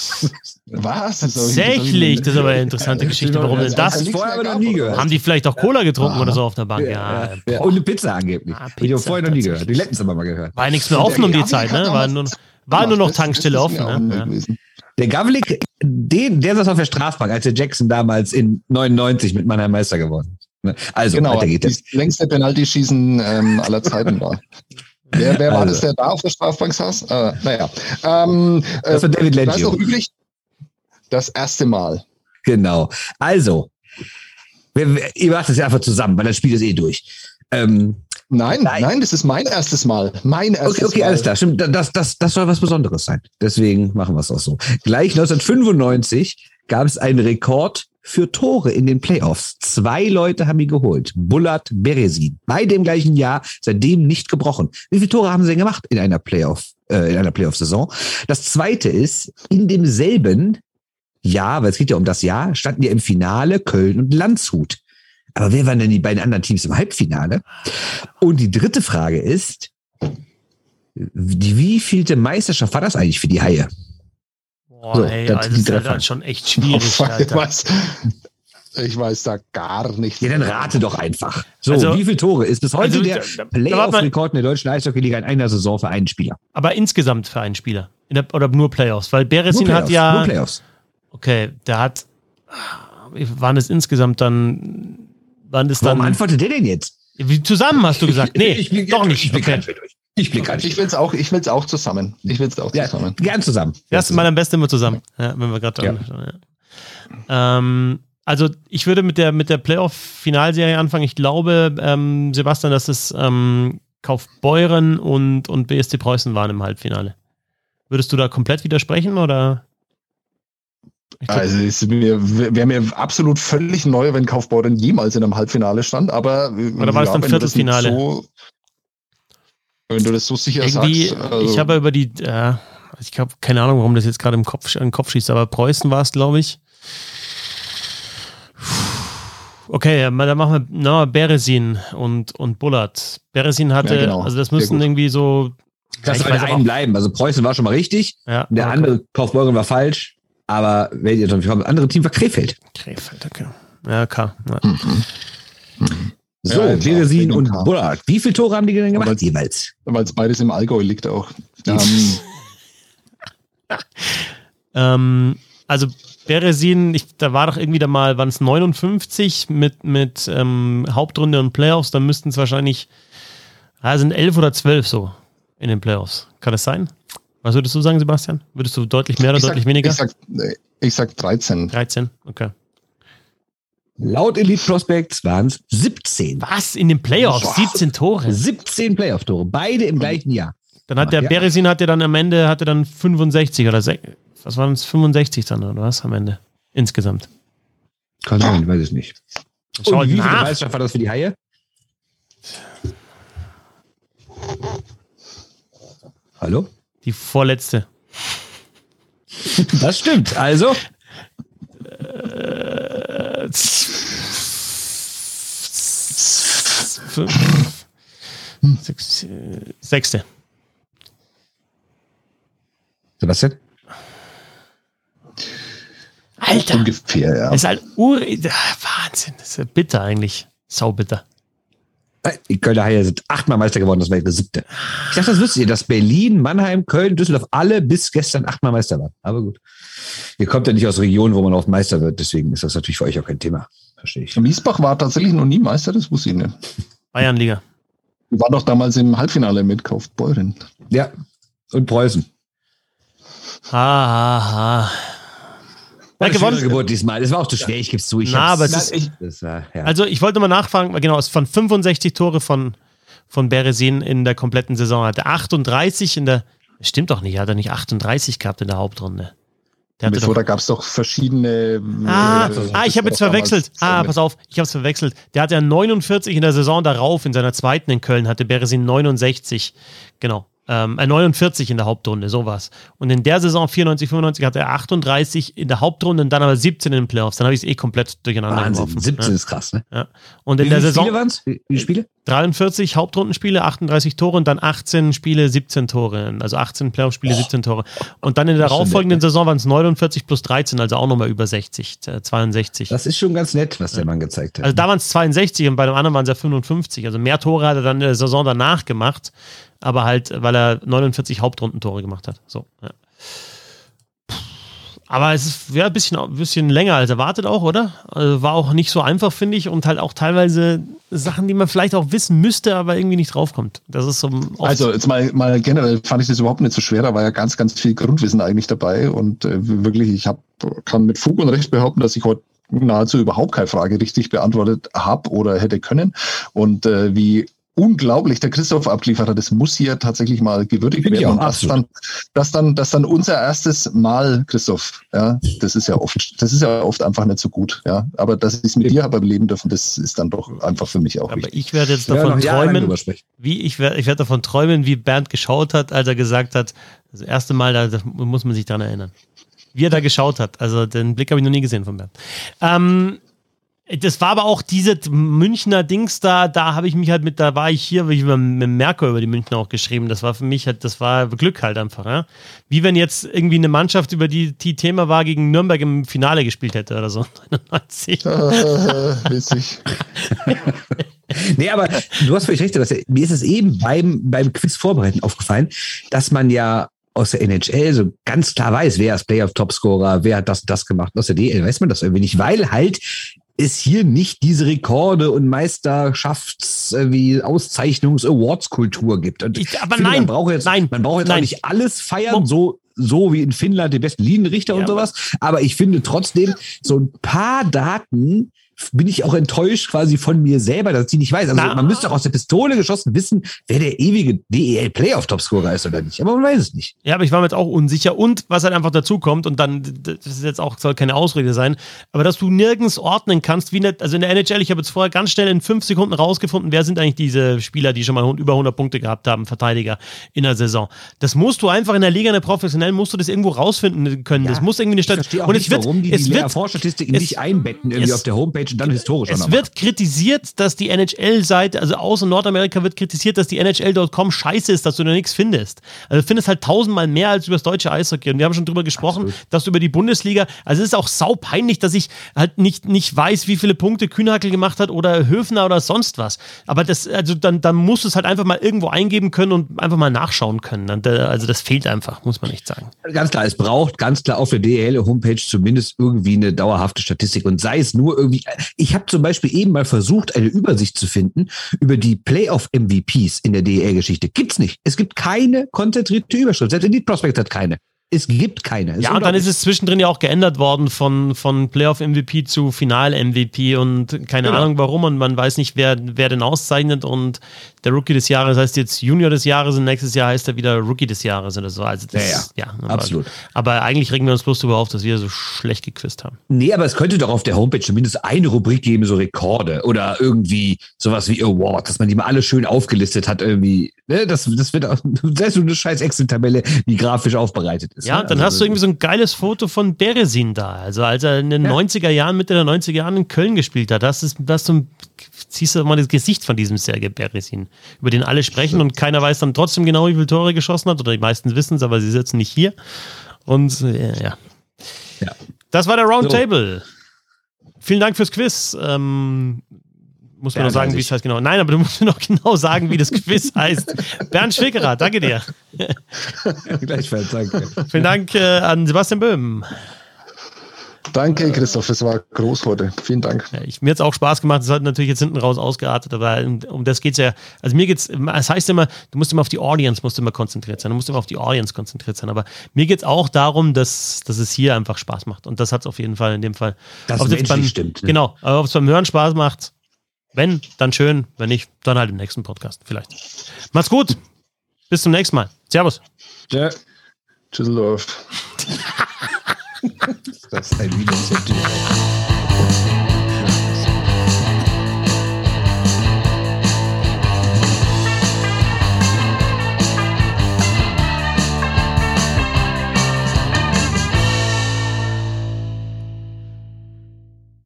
Was? Ich- Tatsächlich, das ist aber eine interessante Geschichte, warum denn Das das? vorher aber noch nie gehört. Haben die vielleicht auch Cola getrunken oder so auf der Bank? Ja, Ja, und eine Pizza angeblich. Ah, Hab ich Pizza, vorher noch nie gehört. Die letzten aber mal gehört. war ja nichts mehr offen um die Zeit, ne? War nur, war nur noch Tankstelle offen. Ne? Ja. Der Gavlik, den, der saß auf der Strafbank, als der Jackson damals in 99 mit Mannheim Meister geworden ist. Ne? Also, Genau, weiter geht das jetzt. längste Penaltyschießen ähm, aller Zeiten war. Wer, wer war Also. das, der da auf der Strafbank saß? Äh, naja. Ähm, äh, Das war David da ist Lentio. noch üblich das erste Mal. Genau. Also, wir, wir, ihr macht das ja einfach zusammen, weil das Spiel ist eh durch. Ähm, Nein, Nein. nein, das ist mein erstes Mal. Mein erstes okay, okay, Mal. alles klar. Stimmt, das, das, das soll was Besonderes sein. Deswegen machen wir es auch so. Gleich 1995 gab es einen Rekord für Tore in den Playoffs. Zwei Leute haben ihn geholt. Bullard, Beresin. Beide im gleichen Jahr, seitdem nicht gebrochen. Wie viele Tore haben sie denn gemacht in einer Playoff, äh, in einer Playoff-Saison? Das zweite ist, in demselben Jahr, weil es geht ja um das Jahr, standen ja im Finale Köln und Landshut. Aber wer waren denn die beiden anderen Teams im Halbfinale? Und die dritte Frage ist, die wievielte Meisterschaft war das eigentlich für die Haie? Boah, So, ey, das also das ist dann schon echt Oh, schwierig, fuck, ich, Alter. weiß, ich weiß da gar nichts. Ja, dann rate doch einfach. So, Also- wie viele Tore ist bis heute Also, der Playoff-Rekord in der deutschen Eishockey-Liga in einer Saison für einen Spieler? Aber insgesamt für einen Spieler. In der, oder nur Playoffs? Weil Beresin hat ja. Nur Playoffs. Okay, der hat. Waren es insgesamt dann. Waren es Warum dann. antwortet der denn jetzt? Wie zusammen hast du gesagt? Nee, ich blick, doch nicht. Ich blick okay. nicht euch. Ich blick gar nicht. Ich will es auch, ich will's auch zusammen. Ich will es auch Ja, zusammen. gern zusammen. Erst mal am besten immer zusammen. Ja, wenn wir gerade. Ja. Ähm, also ich würde mit der mit der Playoff-Finalserie anfangen. Ich glaube, ähm, Sebastian, dass es ähm, Kaufbeuren und, und BSC Preußen waren im Halbfinale. Würdest du da komplett widersprechen oder? Ich glaub- Also es wäre mir absolut völlig neu, wenn Kaufbeuren jemals in einem Halbfinale stand, aber äh, Oder war es dann wenn du das nicht Viertelfinale? So, wenn du das so sicher irgendwie, sagst. also- ich habe über die, äh, Ich habe keine Ahnung, warum das jetzt gerade im Kopf, im Kopf schießt, aber Preußen war es, glaube ich. Okay, dann machen wir na, Beresin und, und Bullard. Beresin hatte, Ja, genau. also das müssen irgendwie so. Bei weiß der einen bleiben. Also Preußen war schon mal richtig. Ja, Der okay. andere Kaufbeuren war falsch. Aber wenn ihr das andere Team war Krefeld. Krefeld, okay. Ja, klar. Ja. So, Ja, Beresin ja, und. Bullard. Wie viele Tore haben die denn gemacht jeweils? Weil es beides im Allgäu liegt auch. Ähm, Ähm, also Beresin, ich, da war doch irgendwie da mal, waren es 59 mit, mit ähm, Hauptrunde und Playoffs, dann müssten es wahrscheinlich, ah, sind 11 oder 12 so in den Playoffs. Kann das sein? Was würdest du sagen, Sebastian? Würdest du deutlich mehr oder ich, sag, deutlich weniger? ich, sag, nee, ich sag 13. 13, okay. Laut Elite Prospects waren es 17. Was? In den Playoffs? Boah. 17 Tore? 17 Playoff-Tore. Beide im gleichen Jahr. Dann hat der Ja. Beresin hatte dann am Ende hatte dann 65 oder sech- was waren es 65 dann oder was am Ende insgesamt. Kann sein, weiß ich nicht. Schau Und wie viel. Meisterschaft war das für die Haie? Hallo? Die vorletzte. Das stimmt. Also, Äh, sechste. Sebastian? Alter, Ungefähr, ja. das ist halt Ur ah, Wahnsinn, das ist ja bitter eigentlich. Saubitter. Die Kölner Haie sind achtmal Meister geworden, das war ihre siebte. Ich dachte, das wüsstet ihr, dass Berlin, Mannheim, Köln, Düsseldorf alle bis gestern achtmal Meister waren. Aber gut. Ihr kommt ja nicht aus Regionen, wo man oft Meister wird, deswegen ist das natürlich für euch auch kein Thema. Verstehe ich. Miesbach war tatsächlich noch nie Meister, das wusste ich nicht. Bayernliga. War doch damals im Halbfinale mit Kaufbeuren. Ja. Und Preußen. Ha, ha, ha. War gewonnen. Geburt diesmal. Es war auch zu schwer, ich gebe es zu. Ich Na, aber es ist- ich, das war, ja. Also ich wollte mal nachfragen, genau, es von 65 Tore von, von Beresin in der kompletten Saison hatte 38 in der, stimmt doch nicht, hat er nicht 38 gehabt in der Hauptrunde. Der hatte Bevor, doch, da gab es doch verschiedene. ah, äh, ah, ich habe jetzt das verwechselt. Ah, pass auf, ich habe es verwechselt. Der hatte ja 49 in der Saison darauf, in seiner zweiten in Köln, hatte Beresin 69. Genau. Ähm, äh, 49 in der Hauptrunde, sowas. Und in der Saison 94, 95 hatte er 38 in der Hauptrunde und dann aber 17 in den Playoffs. Dann habe ich es eh komplett durcheinander Wahnsinn. geworfen. 17 Ja, ist krass, ne? ja. Und in Wie der viele Saison. Spiele waren es? Wie viele Spiele? 43 Hauptrundenspiele, 38 Tore und dann 18 Spiele, 17 Tore. Also 18 Playoff-Spiele, 17 Tore. Und dann in der darauffolgenden ne? Saison waren es 49 plus 13, also auch nochmal über 60, äh, 62. Das ist schon ganz nett, was der Mann gezeigt hat. Also da waren es 62 und bei dem anderen waren es ja 55. Also mehr Tore hat er dann in der Saison danach gemacht, aber halt, weil er 49 Hauptrundentore gemacht hat. So. Ja. Aber es ist ja, ein bisschen, ein bisschen länger als erwartet auch, oder? Also war auch nicht so einfach, finde ich, und halt auch teilweise Sachen, die man vielleicht auch wissen müsste, aber irgendwie nicht draufkommt. Das ist so Also jetzt mal, mal generell fand ich das überhaupt nicht so schwer, da war ja ganz, ganz viel Grundwissen eigentlich dabei und äh, wirklich, ich hab, kann mit Fug und Recht behaupten, dass ich heute nahezu überhaupt keine Frage richtig beantwortet habe oder hätte können und äh, wie unglaublich der Christoph abgeliefert hat, das muss hier tatsächlich mal gewürdigt ich werden. Und das absolut. dann, das dann, das dann unser erstes Mal, Christoph, ja, das ist ja oft, das ist ja oft einfach nicht so gut, ja. Aber dass ich es mit dir habe erleben dürfen, das ist dann doch einfach für mich auch aber wichtig. ich werde jetzt Ja, davon jahrelang träumen, wie ich werde ich werde davon träumen, wie Bernd geschaut hat, als er gesagt hat, das erste Mal, da da muss man sich dran erinnern. Wie er da geschaut hat. Also den Blick habe ich noch nie gesehen von Bernd. Ähm, das war aber auch diese Münchner Dings da, da habe ich mich halt mit, da war ich hier, wie ich mit Merkur über die Münchner auch geschrieben. Das war für mich halt, das war Glück halt einfach. Ja? Wie wenn jetzt irgendwie eine Mannschaft, über die die Thema war, gegen Nürnberg im Finale gespielt hätte oder so. 91. Äh, witzig. Nee, aber du hast völlig recht, Sebastian. mir ist es eben beim, beim Quiz vorbereiten aufgefallen, dass man ja aus der NHL so ganz klar weiß, wer ist Playoff-Topscorer, wer hat das und das gemacht. Aus der DL weiß man das irgendwie nicht, weil halt es hier nicht diese Rekorde und Meisterschafts- wie Auszeichnungs-Awards-Kultur gibt. Und Ich- aber finde, nein, man braucht jetzt, nein, man braucht jetzt nein. auch nicht alles feiern, so so wie in Finnland die besten Linienrichter Ja, und sowas. Aber ich finde trotzdem so ein paar Daten bin ich auch enttäuscht quasi von mir selber, dass ich nicht weiß. Also Na. man müsste auch aus der Pistole geschossen wissen, wer der ewige DEL Playoff Topscorer ist oder nicht. Aber man weiß es nicht. Ja, aber ich war mir jetzt auch unsicher. Und was halt einfach dazu kommt, und dann, das ist jetzt auch, soll keine Ausrede sein, aber dass du nirgends ordnen kannst, wie in der, also in der NHL, ich habe jetzt vorher ganz schnell in fünf Sekunden rausgefunden, wer sind eigentlich diese Spieler, die schon mal über 100 Punkte gehabt haben, Verteidiger in der Saison. Das musst du einfach in der Liga, in der professionellen, musst du das irgendwo rausfinden können. das muss irgendwie eine Ich Stadt. verstehe auch Und nicht, es wird, warum die es die wird, nicht einbetten irgendwie es- auf der Homepage und dann historisch es wird kritisiert, dass die NHL-Seite, also außer Nordamerika wird kritisiert, dass die NHL.com scheiße ist, dass du da nichts findest. Also du findest halt tausendmal mehr als über das deutsche Eishockey. Und wir haben schon drüber gesprochen, dass du über die Bundesliga, also es ist auch saupeinlich, dass ich halt nicht, nicht weiß, wie viele Punkte Kühnhackel gemacht hat oder Höfner oder sonst was. Aber das, also dann, dann musst du es halt einfach mal irgendwo eingeben können und einfach mal nachschauen können. Also das fehlt einfach, muss man nicht sagen. Ganz klar, es braucht ganz klar auf der DEL-Homepage zumindest irgendwie eine dauerhafte Statistik und sei es nur irgendwie. Ich habe zum Beispiel eben mal versucht, eine Übersicht zu finden über die Playoff-MVPs in der DEL-Geschichte. Gibt's nicht. Es gibt keine konzentrierte Überschrift. Selbst Elite Prospect hat keine. Es gibt keine. Es Ja, und dann ist es zwischendrin ja auch geändert worden von, von Playoff-MVP zu Final-MVP und keine Genau. Ahnung warum und man weiß nicht, wer, wer den auszeichnet und der Rookie des Jahres heißt jetzt Junior des Jahres und nächstes Jahr heißt er wieder Rookie des Jahres oder so. Also das, Ja, ja. aber, Absolut. Aber eigentlich regen wir uns bloß darüber auf, dass wir so schlecht gequizt haben. Nee, aber es könnte doch auf der Homepage zumindest eine Rubrik geben, so Rekorde oder irgendwie sowas wie Award, dass man die mal alle schön aufgelistet hat irgendwie. Ne? Das, das wird auch, selbst so eine scheiß Excel-Tabelle, die grafisch aufbereitet. Ja, ne? dann Also, hast du irgendwie so ein geiles Foto von Beresin da. Also als er in den Ja. 90er Jahren, Mitte der 90er Jahren in Köln gespielt hat, das ist, das du, siehst du mal das Gesicht von diesem Sergei Beresin, über den alle sprechen und keiner weiß dann trotzdem genau, wie viele Tore geschossen hat, oder die meisten wissen es, aber sie sitzen nicht hier. Und äh, ja. Ja. Das war der Roundtable. Vielen Dank fürs Quiz. Ähm, muss mir noch Bernd sagen, wie es heißt genau. Nein, aber du musst mir noch genau sagen, wie das Quiz heißt. Bernd Schwickerer, danke dir. Gleichfalls, danke. Vielen Dank äh, an Sebastian Böhm. Danke, Christoph, es war groß heute. Vielen Dank. Ja, ich, mir hat es auch Spaß gemacht. Es hat natürlich jetzt hinten raus ausgeartet, aber um, um das geht es ja. Also mir geht's, es heißt immer, du musst immer auf die Audience, musst immer konzentriert sein. Du musst immer auf die Audience konzentriert sein. Aber mir geht es auch darum, dass, dass es hier einfach Spaß macht. Und das hat es auf jeden Fall in dem Fall. Das Ob es jetzt menschlich stimmt, ne? Genau. Aber ob es beim Hören Spaß macht, wenn, dann schön. Wenn nicht, dann halt im nächsten Podcast vielleicht. Macht's gut. Bis zum nächsten Mal. Servus. Ja, Tschüsseldorf. das ist ein Initiative.